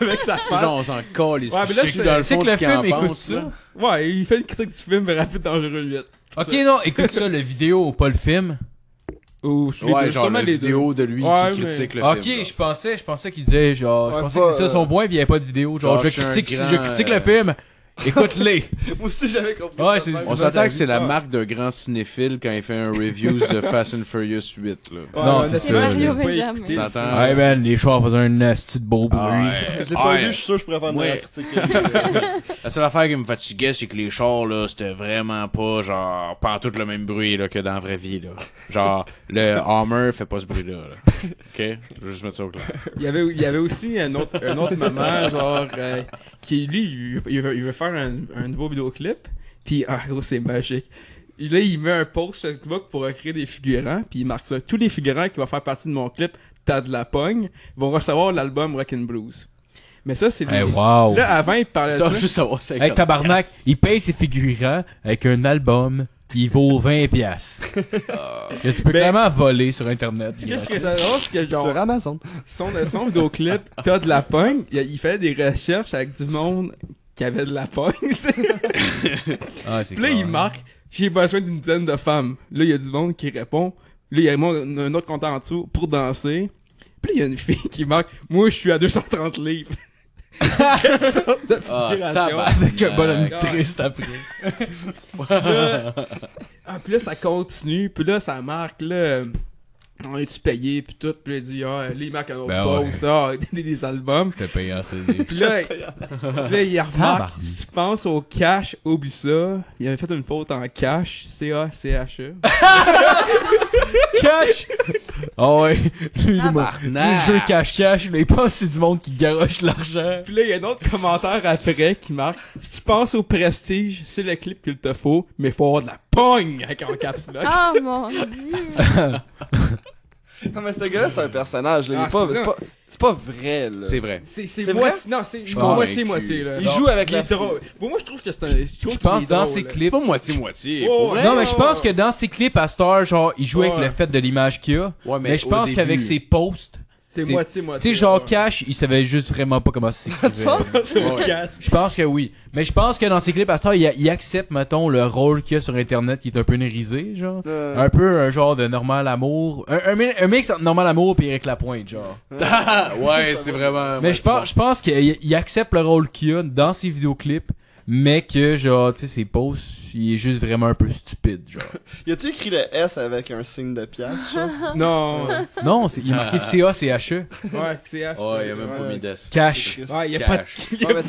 Avec sa
C'est
face.
genre, on s'en colle ici.
Ouais, mais là,
Je suis
c'est-
dans le
c'est
fond
que
de
le
ce qu'il
film
en
écoute
pense,
ça.
là.
Ouais, il fait une critique du film Rapide Dangereux 8.
Ok, non, écoute ça, la vidéo, pas le film?
Ou je suis
Ouais, genre la
deux.
vidéo de lui
Ouais,
qui
mais-
critique le
Ok,
film. là.
je pensais, je pensais qu'il disait genre, je
Ouais,
pensais
pas,
que c'est ça
euh,
son point, puis il n'y avait pas de vidéo. Genre,
Genre,
je critique,
grand,
je critique
euh,
le film. Écoute-les.
Moi aussi, j'avais compris.
Ouais,
ça
c'est-
de
On s'entend que c'est la marque d'un grand cinéphile quand il fait un review de Fast and Furious 8. Là.
Ouais,
Non, c'est
C'est
ça,
Mario
s'entend.
Ouais, man, les chars faisaient un asti de beau bruit.
Je l'ai pas
Ouais.
vu, je suis sûr que je pourrais faire
Ouais. La seule affaire qui me fatiguait, c'est que les chars, là, c'était vraiment pas, genre, pas en tout le même bruit, là, que dans la vraie vie, là. Genre, le Hummer fait pas ce bruit-là, là. Ok? Je vais juste mettre ça au clair.
Il y avait, il y avait aussi un autre, un autre moment, genre, euh, qui, lui, il, il veut, il veut faire un, un nouveau vidéoclip. Puis, ah, gros, c'est magique. Là, il met un post sur Facebook pour recréer des figurants. Puis, il marque ça. Tous les figurants qui vont faire partie de mon clip, T'as de la pogne, vont recevoir l'album Rock'n Blues. Mais ça, c'est...
Hey, wow.
Là, avant, il parlait de
Ça,
ça.
juste savoir ça.
Hey, tabarnak, il paye ses figurants avec un album qui vaut 20 piastres. Que tu peux
Ben-
clairement voler sur internet.
Ce que ça drôle, c'est que genre,
Sur Amazon.
son, son vidéoclip, T'as de la pogne, il, il fait des recherches avec du monde qui avait de la pogne, tu sais.
Ah,
Puis là, il marque J'ai besoin d'une dizaine de femmes. Là, il y a du monde qui répond. Là, il y a un autre compte en dessous pour danser. Puis là, il y a une fille qui marque Moi, je suis à 230 livres. Quelle sorte de figuration.
Avec un bonhomme
Euh,
triste après.
Là- ah, puis là, ça continue. Puis là, ça marque, là. On est-tu payé, puis tout, puis il dit, ah, là, il marque un autre
Ben
post, ah, des, des albums.
Je te paye en CD.
Puis là, là, il remarque, si tu penses au cash, oublie ça. Il avait fait une faute en cash, C-A-C-H-E.
Cash! Ah ouais. Lui, le, jeu cache-cache, là, il pense c'est du monde qui garoche l'argent.
Puis là, il y a un autre commentaire après qui marque Si tu penses au prestige, c'est le clip qu'il te faut, mais faut avoir de la pogne avec en caps lock.
Ah mon dieu!
Non, mais ce gars-là, c'est un personnage, là. Il est
Ah,
pas-
c'est
c'est pas, c'est pas vrai, là.
C'est vrai.
C'est c'est
C'est
moitié. Non, c'est
suis
moitié-moitié, là.
Il joue avec
Il
la
est drôle. Pour moi, je trouve que c'est un. Je,
pense dans
drôle,
ses
là.
clips.
C'est pas moitié-moitié.
Oh,
pour vrai.
ouais.
Non, mais je pense que dans ses clips à Star, genre, il joue avec
Ouais.
le fait de l'image qu'il a.
Ouais,
Mais, je
au
pense
début-
qu'avec ses posts,
C'est
c'est-
moitié-moitié.
tu sais, genre
ouais.
Cash, il savait juste vraiment pas comment s'écrivait.
C'est.
Je pense que oui. Mais je pense que dans ses clips à Star, il, il accepte, mettons, le rôle qu'il y a sur Internet qui est un peu nérisé, genre.
Euh,
Un peu un genre de normal amour. Un, un, mi- un mix entre normal amour et Eric Lapointe, genre.
ouais, c'est vraiment.
Mais
ouais,
je pense, je pense qu'il il accepte le rôle qu'il a dans ses vidéoclips, mais que, genre, tu sais, ses posts, il est juste vraiment un peu stupide, genre.
Y a-tu écrit le S avec un signe de pièce, genre?
Non.
non, c'est- il est marqué C-A-C-H-E.
Ouais, c'est H.
bon. Ouais, il y a même pas mis d'ess.
Cash.
Ouais, y a pas. Y a pas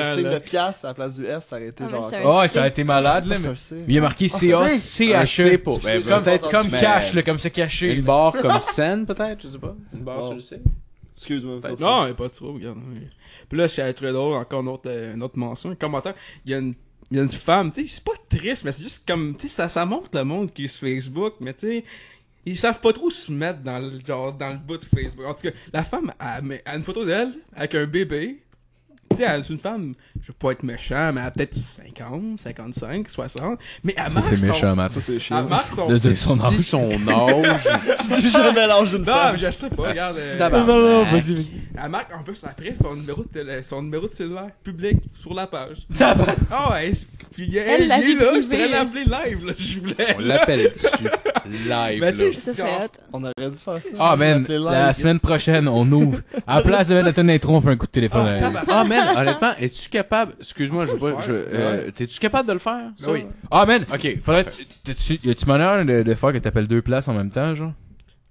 un, signe de pièce à la place du S, ça aurait été
Ah,
genre.
C.
ça a été malade, là,
Ah,
mais
C.
il est marqué
c'est-
Un
C-A-C-H-E.
C pour. ben,
Comme-
Comme, comme cash, là, comme se cacher.
Une barre comme scène, peut-être, je sais pas. Une barre sur le C.
Excuse-moi.
Non, pas trop, regarde. Puis là, je suis très drôle, encore une autre, euh, une autre mention, un commentaire. Il y a une, il y a une femme, tu sais, c'est pas triste, mais c'est juste comme, tu sais, ça, ça montre le monde qui est sur Facebook, mais tu sais, ils savent pas trop se mettre dans le, genre, dans le bout de Facebook. En tout cas, la femme, a une photo d'elle avec un bébé. Tu sais, une femme, je veux pas être méchant, mais elle a peut-être 50, 55, 60. Mais elle marque
c'est
son-
méchant, Matt.
Ça, c'est
Elle
chiant.
marque son...
Son
Dis
âge.
son âge.
Tu dis jamais l'âge d'une
Non,
femme.
mais je sais pas, regarde. euh.
Non, non, vas-y, vas-y.
Elle marque en plus après son numéro de, télé- son numéro de cellulaire public sur la page.
Ça va.
Ah ouais, puis elle,
Elle,
est là, je pourrais l'appeler live, là, je voulais.
On l'appelle dessus. Live.
Tu sais.
On aurait dû faire ça.
Ah, man, la semaine prochaine, on ouvre. À la place de mettre la tonne d'intro, on fait un coup de téléphone.
Ah.
Ah, man, honnêtement, es-tu capable. Excuse-moi, je veux pas.
le
je- euh, T'es-tu capable de le faire? ça?
Oui.
Ah, man,
Ok.
faudrait. t'as-tu- Y a-tu manière de, de faire que t'appelles deux places en même temps, genre?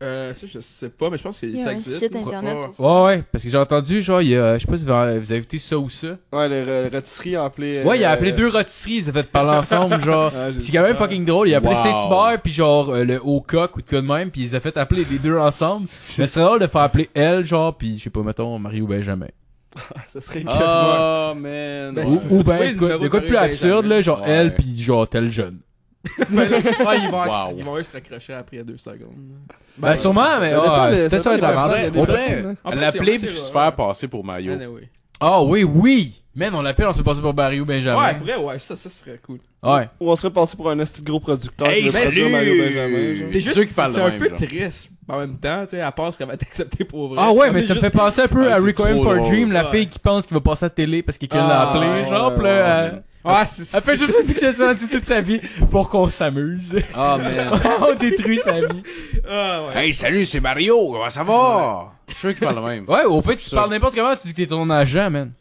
Euh, ça, je sais pas, mais je pense que
Il y a
ça
un
existe.
site
Ouais,
internet
ouais.
pour ça.
Ouais, ouais, parce que j'ai entendu, genre, il y a, je sais pas si vous avez vous avez écouté ça ou ça.
Ouais, les re- rôtisseries ont appelé.
Ouais, il a appelé deux rôtisseries, ils ont fait parler ensemble, genre. C'est quand même fucking drôle. Il a appelé
Wow.
Saint-Hubert, puis genre euh, le Haut Coq ou de quoi de même, puis ils ont fait appeler les deux ensemble. Mais c'est drôle de faire appeler elle, genre, puis je sais pas, mettons, Marie ou Benjamin.
Ça serait que.
Oh, man.
Ben,
Ou, ou ben, quoi de de plus absurde, là, genre
Ouais.
elle, puis genre tel jeune.
Ben, là, ouais, ils vont
Wow.
ils vont se raccrocher après deux secondes.
Ben, sûrement, mais ah, peut-être
ça
va être la merde.
On l'appeler puis
vrai,
se faire passer pour Mario.
Ah oui, oui! Man, on l'appelle, on se fait passer pour Barry ou Benjamin.
Ouais, après, ouais, ça, ça serait cool.
Ouais.
Ou on serait passé pour un esti de gros producteur
Hey,
qui veut! Mario Benjamin. genre.
C'est juste,
parlent
c'est un peu
genre.
triste. En même temps, tu sais, à part ce qu'elle va t'accepter pour vrai.
Ah ouais, mais ça me fait penser un peu
Ah,
à Requiem for a. Dream, la
Ouais.
fille qui pense qu'il va passer à la télé parce que quelqu'un l'a
Ah,
appelé, genre,
ouais,
là,
ouais,
elle-
c'est
Elle fait juste une fixation là-dessus toute sa vie pour qu'on s'amuse.
Ah, man.
On détruit sa vie.
Ah ouais.
Hey, salut, c'est Mario. Comment ça va? Je suis sûr qu'il parle de même.
Ouais, au pire, tu parles n'importe comment, tu dis que t'es ton agent, man.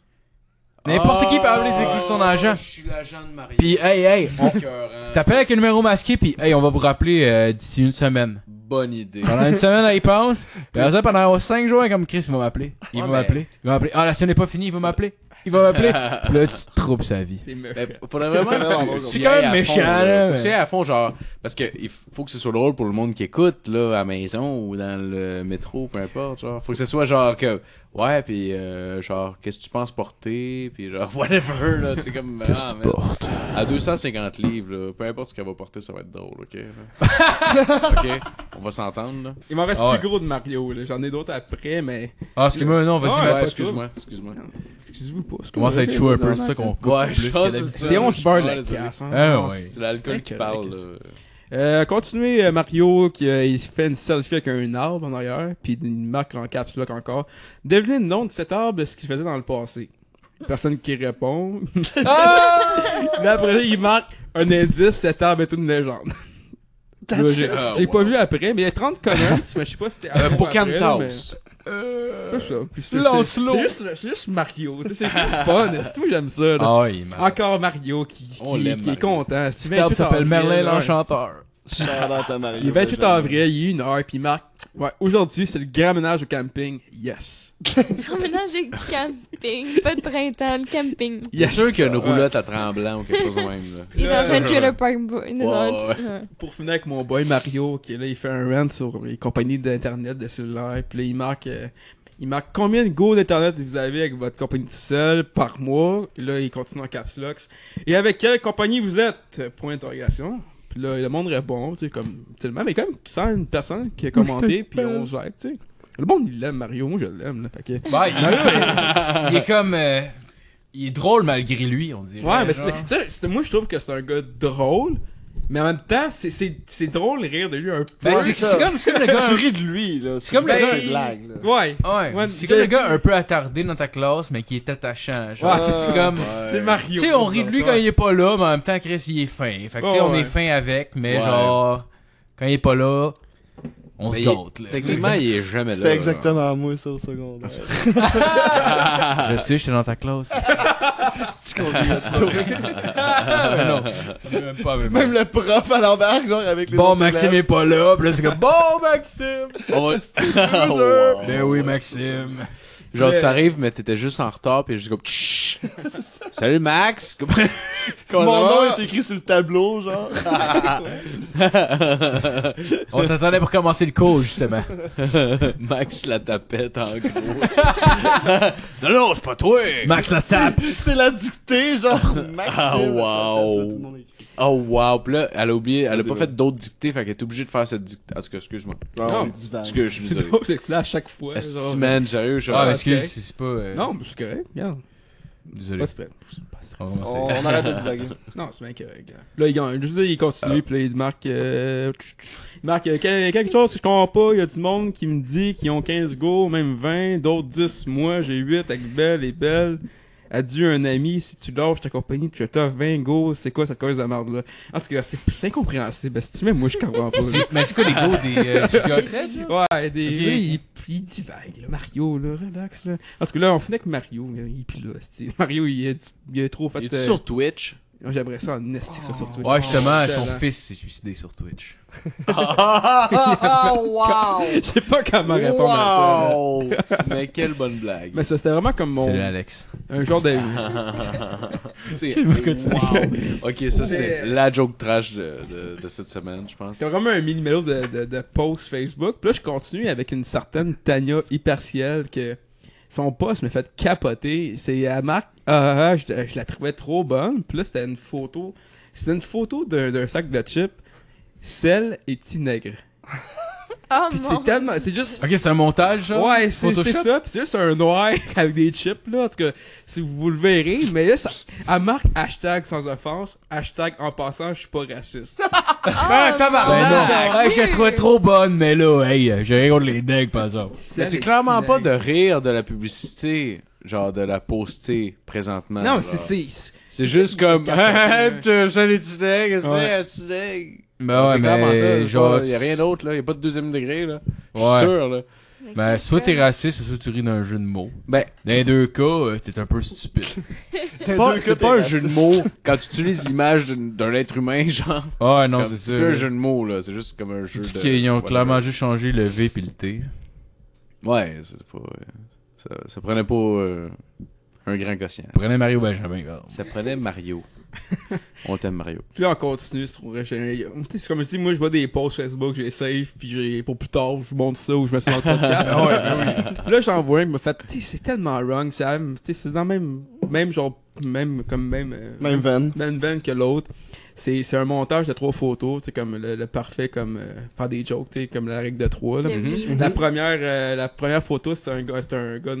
N'importe qui peut appeler dire que c'est son agent.
Je suis l'agent de Mario.
Pis, hey, hey, on
Écœurant.
t'appelles avec un numéro masqué, pis, hey, on va vous rappeler euh, d'ici une semaine.
Bonne idée.
Pendant une semaine, elle y pense. Puis après ça, pendant 5 jours, elle est comme Chris, il va m'appeler. Il va m'appeler. Il va m'appeler. Ah, la semaine n'est pas finie, il va m'appeler. Il va m'appeler. Puis là, tu troubles sa vie.
C'est.
Ben, faudrait vraiment
C'est
que tu-
C'est quand même
à
méchant, là,
tu ailles à fond, genre, parce que il faut que ce soit drôle pour le monde qui écoute, là, à la maison ou dans le métro, peu importe, genre. Faut que ce soit genre que, ouais, pis euh, genre, qu'est-ce que tu penses porter, pis genre, whatever, là, tu sais, comme, ah, man. À 250 livres, là, peu importe ce qu'elle va porter, ça va être drôle, ok? ok? On va s'entendre, là.
Il m'en reste
Ah ouais.
plus gros de Mario, là. J'en ai d'autres après, mais.
Ah, excuse-moi, non, vas-y,
Ouais,
mais
Ouais, excuse-moi, excuse-moi.
Excusez-vous pas.
Je commence à être chaud un peu, c'est ça qu'on coupe
Ouais,
que
que c'est
C'est on se la casse. hein.
Ah, ouais.
C'est l'alcool qui parle, là.
Euh, continuez euh, Mario qui euh, il fait une selfie avec un arbre en arrière, puis une marque en caps lock encore. Devinez le nom de cet arbre, ce qu'il faisait dans le passé. Personne qui répond. Mais après, il marque un indice, cet arbre est une légende. J'ai
Ah, wow.
pas vu après, mais il y a 30 comments, mais je sais pas si c'était
Euh, pour
après, là, mais-
Cantaus.
C'est ça. Puis c'est-
Lance-le.
C'est juste, c'est juste Mario. tu sais, C'est fun. C'est tout, j'aime ça. là.
Ah, il est malade.
Encore Mario qui,
On
qui, qui est
Mario.
content.
Arbre s'appelle Merlin l'Enchanteur.
Mario.
Il est 28
Benjamin.
avril, il est une heure, puis il marque Ouais, aujourd'hui, c'est le grand ménage au camping. Yes.
Emménager camping, pas de printemps, le camping.
Il est
Yes.
sûr qu'il y a une roulotte à tremblant ou quelque chose de même. Là.
Ils
Ouais.
ont fait Trailer Park.
Pour finir avec mon boy Mario, qui est là, il fait un rant sur les compagnies d'internet, de cellulaire, puis là, il marque. euh, il marque combien de go d'internet vous avez avec votre compagnie de cell par mois? Et là, il continue en caps locks. Et avec quelle compagnie vous êtes? Point d'interrogation. Puis là, le monde répond, tu sais, comme. Tellement, mais quand même, une personne qui a commenté, puis on se like, tu sais. Le monde, il l'aime, Mario. Moi, je l'aime, là. Fait que.
Bah, il, il est comme. euh, il est drôle malgré lui, on dirait.
Ouais, mais
genre.
c'est, tu sais, c'est- moi je trouve que c'est un gars drôle, mais en même temps, c'est, c'est, c'est drôle de rire de lui un peu.
Ben, c'est comme, c'est comme le gars.
Tu ris de lui, là.
C'est comme
Ben,
le gars-
c'est blague, là.
Ouais,
Ouais,
Ouais,
c'est comme le gars un peu attardé dans ta classe, mais qui est attachant. Genre,
Ouais,
c'est
c'est-
comme.
c'est Mario.
Tu sais, on rit de lui quand il est pas là, mais en même temps, Chris, il est fin. Fait que, tu sais,
Ouais,
on
ouais.
est fin avec, mais
Ouais.
genre, quand il est pas là, on se gâte, là.
Techniquement, il est jamais là.
C'était exactement moi, ça, au secondaire.
Je sais, j'étais dans ta classe. Ah, mais non. Même pas,
Même le prof à l'embarque, genre, avec les
Bon, Maxime est pas là, pis là, c'est comme, bon, Maxime!
On.
Ben oui, Maxime.
Genre, tu arrives, mais t'étais juste en retard, pis juste comme. Chut! Salut Max! Comment
Mon nom est écrit sur le tableau, genre.
On t'attendait pour commencer le cours, justement.
Max la tapette en gros. non, non, c'est pas toi!
Max la tape!
C'est la dictée, genre.
Ah, wow.
Le monde écrit.
Oh wow! Pis là, elle a oublié, elle a pas fait d'autres dictées, fait qu'elle est obligée de faire cette dictée. En tout cas, excuse-moi.
Ah,
Non,
c'est divan.
Excuse, je suis
C'est
désolé.
drôle, c'est que là, à chaque fois.
Esti, man, sérieux, je
Ah, excuse, c'est c'est pas. euh,
Non, mais c'est correct, regarde.
Désolé.
Pas stress. Pas stress.
On
arrête de divaguer.
Non, c'est bien correct. gars. Là, il, gagne. juste là, il continue, puis là, il marque. euh, il marque euh, quel- quelque chose que je comprends pas. Il y a du monde qui me dit qu'ils ont 15 go, même 20, d'autres 10. Moi, j'ai 8 avec Belle et Belle. Adieu un ami, si tu lâches ta compagnie, tu t'offres 20 go, c'est quoi cette cause de merde là? En tout cas, c'est incompréhensible. Si tu même moi, je comprends pas.
Mais c'est quoi les gros des euh?
Ouais, des. Il, il divague, là. Mario, là, relax, là. En tout cas, là, on finit avec Mario. là, Il est plus là. Mario, il a, il a trop fait.
Il est
euh,
sur Twitch?
J'aimerais ça en esti que ça sur Twitch.
Ouais, justement,
Oh,
son fils s'est suicidé sur Twitch.
wow!
Je sais pas comment répondre à ça.
Wow! Mais quelle bonne blague.
Mais ça, c'était vraiment comme mon.
Salut, Alex.
Un genre de.
C'est
Je vais continuer.
wow. Ok, ça c'est la joke trash de, de, de cette semaine, je pense.
C'était vraiment un mini-mélo de, de, de post Facebook. Puis là, je continue avec une certaine Tania Hyperciel que son post me fait capoter. C'est à marque. Ah, je, je la trouvais trop bonne. Puis là, c'était une photo. C'était une photo d'un d'un sac de chips. Sel et Tinègre.
Oh
Puis
mon
c'est tellement. C'est juste.
Ok, c'est un montage, genre?
Ouais, c'est c'est
Photoshop?
ça. Puis c'est juste un noir avec des chips, là. En tout cas, si vous, vous le verrez. Mais là, ça, elle marque hashtag sans offense, hashtag en passant, je suis pas raciste.
Ah, tabarnak!
Ben non.
Ouais, je la trouvais trop bonne, mais là, hey, j'ai rien contre les decks, par exemple.
Mais c'est clairement pas de rire de la publicité, genre de la poster présentement.
Non, c'est. c'est-
C'est juste comme.
Capoté,
Salut Tudeg, qu'est-ce que
Ouais.
c'est, Tudeg?
Ben ouais, mais genre.
pas- y a rien d'autre, là. Y a pas de deuxième degré, là. Je
Ouais.
suis sûr, là.
Ben, soit t'es raciste, soit tu ris d'un jeu de mots.
Ben,
Dans les deux cas, euh, t'es un peu stupide.
c'est pas,
cas,
pas un jeu de mots quand tu utilises l'image d'un être humain, genre.
Ah, non, c'est
c'est
ça.
plus un jeu de mots, là. C'est juste comme un jeu de.
qu'ils ont clairement juste changé le V puis le T.
Ouais, c'est pas. Ça, ça prenait pas euh, un grand quotient.
Prenez Mario Benjamin.
Ça prenait Mario. On t'aime, Mario.
Puis là, on continue sur C'est comme je dis, moi, je vois des posts Facebook, j'ai save, puis j'ai pour plus tard, je monte ça ou je mets ça dans le podcast. Puis là, j'en vois un qui m'a fait, c'est tellement wrong, c'est c'est dans le même, même genre, même, comme même, euh,
Même veine.
même veine que l'autre. C'est c'est un montage de trois photos, sais, comme le, le parfait, comme euh, faire des jokes, tu comme la règle de trois. Là.
Meme.
La première, euh, la première photo, c'est un gars, c'est un gars,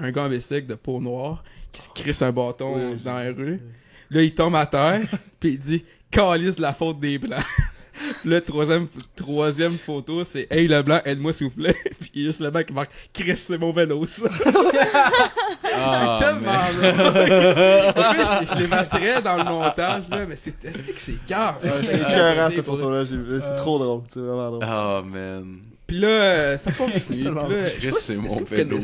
un gars en bicycle de peau noire qui se crisse un bâton dans la rue. Là, il tombe à terre, puis il dit "Calisse de la faute des blancs." Là, troisième, troisième photo, c'est Hey le blanc, aide-moi s'il vous plaît. puis il y a juste le mec qui marque Chris, c'est mon vélo, ça.
Ah,
tellement. En plus, je, je les mettrais dans le montage, là, mais c'est que c'est cœur?
C'est écœurant, cette photo-là. j'ai vu. C'est trop drôle. C'est vraiment drôle.
Oh, man.
Puis là, euh, ça continue. Puis là, pas
C'est mon vélo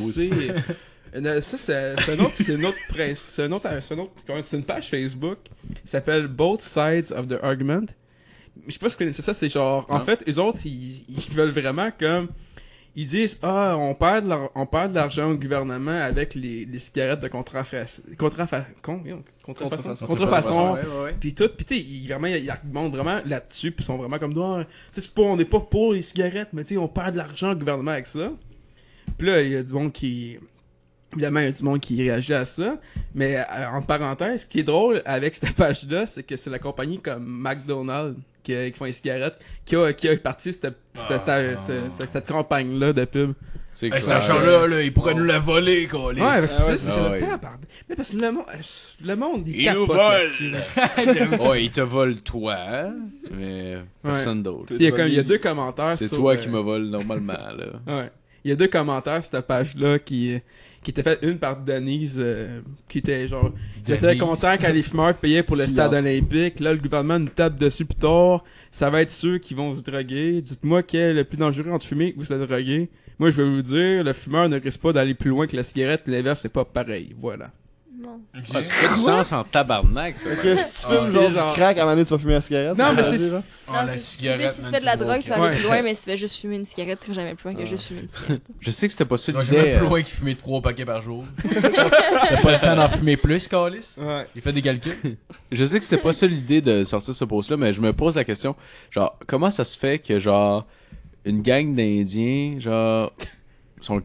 ça, c'est un autre, c'est un autre c'est un autre, c'est un une page Facebook qui s'appelle Both Sides of the Argument. je sais pas si vous connaissez ça, c'est genre, en fait, eux autres, ils, ils veulent vraiment comme, ils disent, ah, on perd on perd de l'argent au gouvernement avec les, les cigarettes de contrefaçon, contrefaçon,
Contrefaçon.
contrefaçon, puis tout, puis tu sais, ils, vraiment, ils, argumentent vraiment là-dessus, puis ils sont vraiment comme, tu sais, pas, on n'est pas pour les cigarettes, mais tu sais, on perd de l'argent au gouvernement avec ça. Puis là, il y a du monde qui, évidemment, il y a du monde qui réagit à ça, mais euh, entre parenthèses, ce qui est drôle avec cette page-là, c'est que c'est la compagnie comme McDonald's qui, qui font les cigarettes qui a, qui a parti cette, cette, cette- cette- cette campagne-là de pub.
C'est
Hey, cet argent-là, là, il pourrait nous la voler, quoi.
Ouais, parce que
Ah ouais,
c'est
ah
c'est
ouais.
Mais parce que le monde, le monde, il,
Il nous vole. Ouais, il te vole toi, mais personne d'autre.
Il y a comme, il y a deux commentaires
C'est toi
euh,
qui me vole normalement, là.
Ouais. Il y a deux commentaires sur cette page-là qui, qui était fait une par Denise, euh, qui était genre. J'étais
Denise.
content quand les fumeurs payaient pour le stade olympique. Là, le gouvernement nous tape dessus plus tard. Ça va être ceux qui vont se droguer. Dites-moi qui est le plus dangereux entre fumer ou se droguer. Moi, je vais vous dire, le fumeur ne risque pas d'aller plus loin que la cigarette. L'inverse, c'est pas pareil. Voilà.
Non.
Ah, ça fait du sens en tabarnak, ça.
Si tu
Ah,
fumes
c'est
genre,
genre-
du crack, à un moment donné, tu vas fumer la cigarette.
Non, mais c'est.
Ah,
Non,
la
c'est- si tu
cigarette,
fais- si tu fais de la drogue, tu vas aller plus loin, mais si tu fais juste fumer une cigarette, tu jamais plus loin que juste fumer une cigarette.
Je sais que c'était pas ça
Tu vas
l'idée.
jamais plus
euh,
loin que fumer 3 paquets par jour. T'as pas le temps d'en fumer plus, Calis?
Ouais.
Il fait des calculs.
Je sais que c'était pas ça l'idée de sortir ce post-là, mais je me pose la question, genre, comment ça se fait que, genre, une gang d'Indiens, genre, sont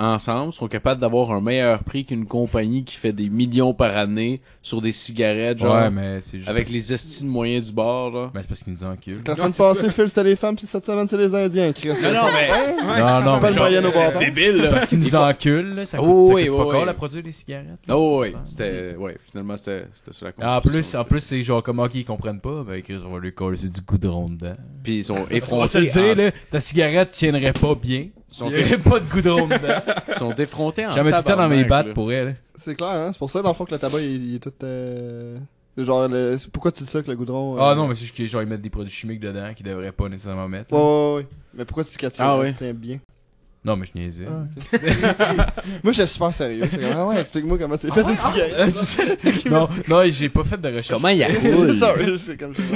ensemble, sont capables d'avoir un meilleur prix qu'une compagnie qui fait des millions par année sur des cigarettes, genre,
Ouais, mais c'est juste.
avec les estimes moyens du bord, là.
Ben, c'est parce qu'ils nous enculent.
La semaine
c'est
passée, Phil, c'était les femmes, puis cette semaine, c'est les Indiens, Chris.
Non, non, mais-
Hein?
Non, non, mais genre,
bâton.
débile, là.
parce qu'ils nous enculent, là. Ça coûte,
Oh,
ça
oui,
coûte
oui,
all
oui.
à produire des cigarettes.
Oh, oui, c'était, ouais, finalement, c'était, c'était sur la
Ah, En plus, en plus, c'est genre comment qu'ils comprennent pas, ben Chris, on va lui coller c'est du goudron dedans.
Puis ils sont
On va se
effrontés,
le dire, là, ta cigarette tiendrait pas bien.
Sont
Il y aurait pas de goudron dedans.
ils sont effrontés en
tout le temps dans mes battes pour elle.
C'est clair, hein? C'est pour ça, dans le fond, que le tabac, il, il est tout. euh, Genre, le... pourquoi tu dis ça que le goudron. euh,
Ah non, mais c'est juste que genre ils mettent des produits chimiques dedans qu'ils devraient pas nécessairement mettre.
Ouais, ouais, ouais. Mais pourquoi tu dis qu'elle tient,
Ah ouais.
bien?
Non, mais je niaisais.
Ah, ok. Moi, j'étais super sérieux. Comme, Ah ouais, explique-moi comment c'est fait une cigarette.
non, non, j'ai pas fait de recherche.
Comment il y a
c'est ça, ouais, c'est comme je suis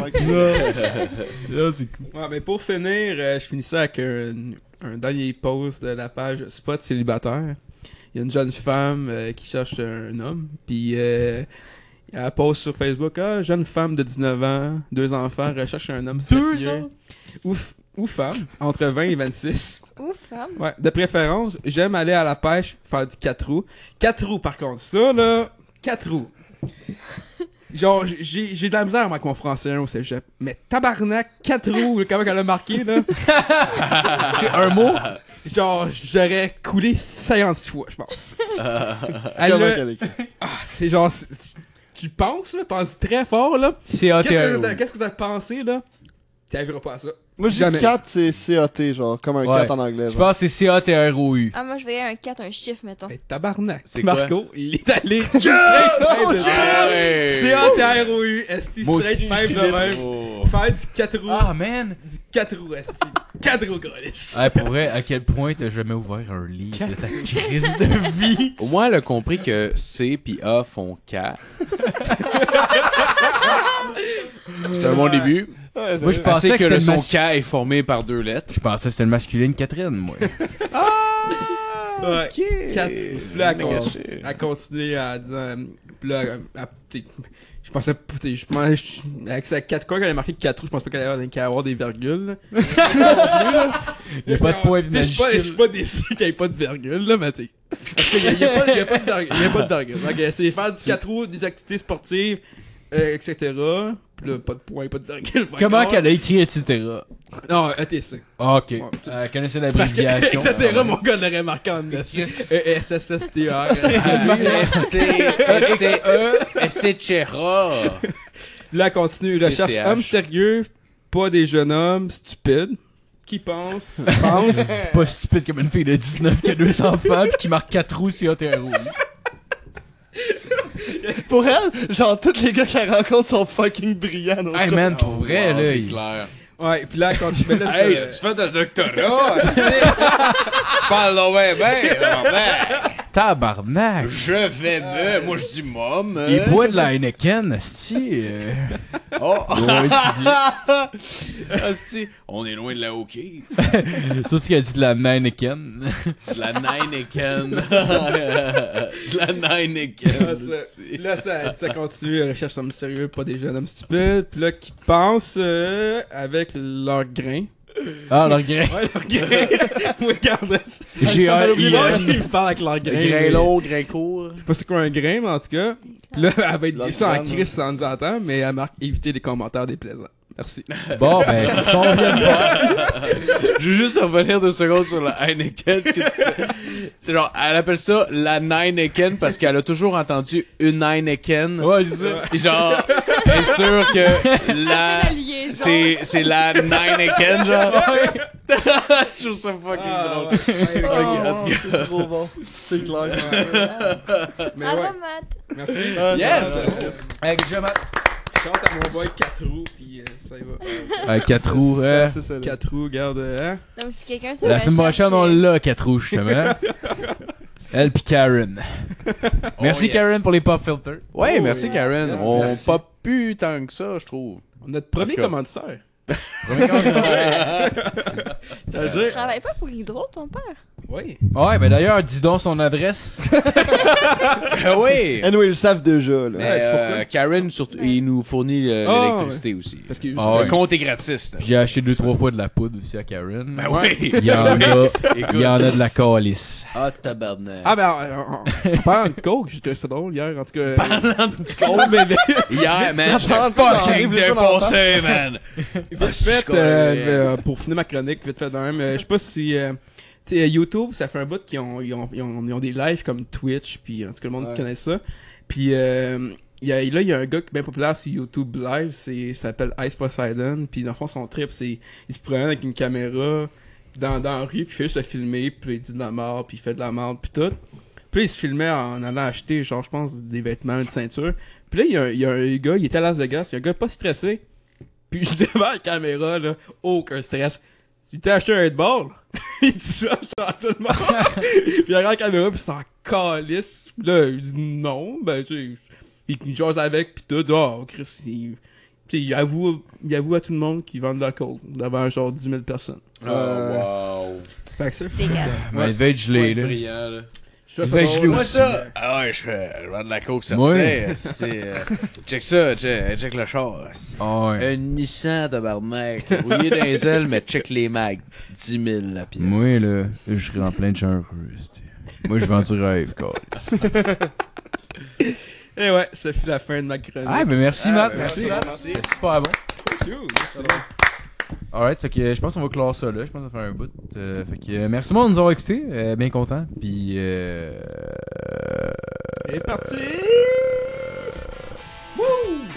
Non, c'est cool.
Ouais, mais pour finir, euh, je finis ça avec un, un dernier post de la page Spot célibataire. Il y a une jeune femme euh, qui cherche un homme, puis euh, elle poste sur Facebook Ah, jeune femme de 19 ans, deux enfants, recherche un homme
Deux
sérieux. Ou, f- ou femme, entre 20 et 26.
Ou femme.
Ouais, de préférence, j'aime aller à la pêche, faire du 4 roues. 4 roues, par contre, ça, là, 4 roues. Genre, j'ai j'ai de la misère avec mon français hein, au cégep. Mais tabarnak, 4 roues, comment elle a marqué, là?
C'est un mot
Genre, j'aurais coulé 56 fois, je pense. Elle
Comment
a-
qu'elle écrit?
c'est genre, c'est- tu, tu penses, là, penses très fort, là.
C'est
Qu'est-ce que
ATR.
t'as- qu'est-ce que t'as pensé, là? T'arriveras pas à ça.
Moi, je
Jamais.
dis 4, c'est CAT, genre, comme un
Ouais.
4 en anglais.
Je
genre.
pense que c'est C-A-T-R-O-U.
Ah, moi, je voyais un 4, un chiffre, mettons.
Mais tabarnak.
C'est quoi?
Marco, il est allé straight même de-
Ah ouais!
C-A-T-R-O-U, Esti,
Moi
straight
aussi,
même
je
de même.
Oh.
Faire du 4 roues.
Ah, man!
Du 4 roues, Esti. 4 roues, Gaulish.
Ah, pour vrai, à quel point t'as jamais ouvert un livre de ta crise de vie?
Au moins, elle a compris que C puis A font 4. C'est un bon début.
Ouais,
Moi, je pensais que
que, le
c'était
son K est formé par deux lettres.
Je pensais que c'était le masculin Catherine, moi.
Ouais. Quatre. Puis là, elle, con- elle continue à dire. Puis là, elle- elle- t'sais, je pensais Je pensais. Avec sa 4 quoi, qu'elle a marqué 4 roues, je pense pas qu'elle allait allait avoir des virgules. là.
Il y a pas de point
T'sais, Je suis pas- je suis
majuscule.
pas déçu qu'il n'y ait pas de virgule, là, mais tu Parce qu'il y, a- il y a pas- a de virgule. Il y a pas de virgule. Ok, c'est faire du 4 roues, des activités sportives, euh, etc. Puis là, pas de point, pas de virgule.
Comment
que-
qu'elle a écrit, etc.
Non, ETC.
Ah, ok.
Ouais.
Elle connaissait
Parce que,
l'abréviation.
etc. mon gars l'aurait marqué en esti. E E-S-S-S-T-R.
S-C-E, S-C-Chera.
Là, continue. Recherche homme sérieux, pas des jeunes hommes stupides. Qui pensent, pensent.
Pas stupide comme une fille de 19 qui a deux enfants pis qui marque 4 roues sur ATR-O.
Pour elle, genre, tous les gars qu'elle rencontre sont fucking brillants.
Hey man, pour vrai,
Wow,
là.
C'est
il-
clair.
Ouais, puis là, elle continue. mais là,
Hey,
c'est-
tu fais ton doctorat, tu sais. Tu parles donc bien, bien, ben.
Tabarnak!
Je vais me. Moi, je dis mom.
Il
euh.
boit de la Heineken, asti. euh.
Oh, Asti, on est loin de la hockey.
c'est qu'elle dit de la Heineken.
De la Nineken. de la Nineken.
Là, ça, continue, la recherche d'hommes sérieux, pas des jeunes hommes stupides. Puis là, qui pensent euh, avec leur grain.
Ah, leur grain.
Ouais, leur grain. oui, regarde.
J'ai un
Ils
I.
ils parlent avec leur grain.
Grain long, grain court.
Je sais pas c'est quoi un grain, mais en tout cas. Puis là, elle va être
Leur
déçue en crise sans nous entendre, mais elle marque éviter les commentaires déplaisants. Merci.
Bon, ben, c'est ce qu'on vient de faire.
Je veux juste revenir deux secondes sur la Heineken. que tu sais. C'est genre, elle appelle ça la Nineken parce qu'elle a toujours entendu une Heineken.
Ouais, c'est ça.
Pis genre, elle est sûre que la. C'est, c'est la Nineken, genre. Je trouve ça fucking
Ah,
drôle.
ouais.
Oh,
tout cas.
c'est trop bon. C'est clair.
Mais
Bravo,
ouais,
Matt.
merci.
Yes!
non,
Hey, good job, Matt.
Chante à mon boy 4 roues, puis euh, ça y va.
Euh, 4 roues, euh.
C'est ça, là.
4 roues, garde, hein?
Donc, si quelqu'un se
La semaine prochaine, on l'a, 4 roues, justement. Elle pis Karen. Merci,
yes.
Karen, pour les pop filters.
Ouais, merci Karen.
Merci.
On
Merci.
pas plus tant que ça, je trouve.
Notre premier
tout cas.
commanditaire.
Tu
C'est-à-dire.
travailles pas pour Hydro, ton père?
Oui.
Ouais, ben d'ailleurs, dis donc son adresse.
Ah oui!
Anyway, ils le savent déjà, là.
Mais
Ouais,
euh? Karen, surtout, il nous fournit euh,
Ah,
l'électricité aussi.
Parce que.
Ah ouais.
Le compte est gratis. là.
J'ai acheté deux, trois fois de la poudre aussi à Karen.
Ben oui!
Il y en a, il y en a de la calice.
Ah, tabarnak.
Ah, ben, en- en en parlant de coke, j'ai trouvé ça drôle hier, en tout cas. Parlant de
Oh, bébé! Hier, man, j'étais
Attends,
fucking
arrive, les gens
défoncé, man!
Vite
Ah,
fait,
je
euh, euh, pour finir ma chronique, vite fait de même, euh, je sais pas si. euh, sais, YouTube, ça fait un bout qu'ils ont, ils ont, ils ont, ils ont des lives comme Twitch, puis en tout cas, le monde
Ouais.
connaît ça. Puis euh, il y a, là, il y a un gars qui est bien populaire sur YouTube Live, c'est, ça s'appelle Ice Poseidon, puis dans le fond, son trip, c'est. Il se promène avec une caméra dans, dans la rue, puis il fait juste le filmer, puis il dit de la mort, puis il fait de la mort, puis tout. Puis là, il se filmait en allant acheter, genre, je pense, des vêtements, une ceinture. Puis là, il y, a un- il y a un gars, il était à Las Vegas, il y a un gars pas stressé. Puis devant la caméra, là, aucun stress. Tu t'es acheté un headball? il dit ça, genre, tout le monde. puis il regarde la caméra, puis c'est en calice. Puis là, il dit non, ben, tu sais, il, il jase avec, puis tout. Oh, Chris, il, il avoue, il avoue à tout le monde qu'il vend de l'alcool devant genre 10 000 personnes.
Oh, wow.
Fait que ça,
Vegas.
Ouais, il va être gelé, là.
Je ça
gelé
drôle.
Moi,
aussi.
ça. Ah ouais, je fais. Je vends de la coke, ça
Ouais.
C'est. euh, check ça, check, check le char.
Ah ouais.
Un Nissan, tabarnak. Rouillé dans les ailes, mais check les mags. 10 000 la pièce.
Moi, là, je serais en plein de c'ti. Moi, je vends du rêve, quoi.
Et ouais, ça fut la fin de ma chronique.
Ah, ben merci,
Ah,
Matt.
ben,
merci,
merci,
Matt.
merci.
C'est super bon.
Excellent.
Alright, fait que euh, je pense qu'on va clore ça là. Je pense qu'on va faire un bout. Euh, fait que euh, merci beaucoup de nous avoir écoutés. Euh, bien content. Puis. Euh...
Et parti! Euh, Wouh!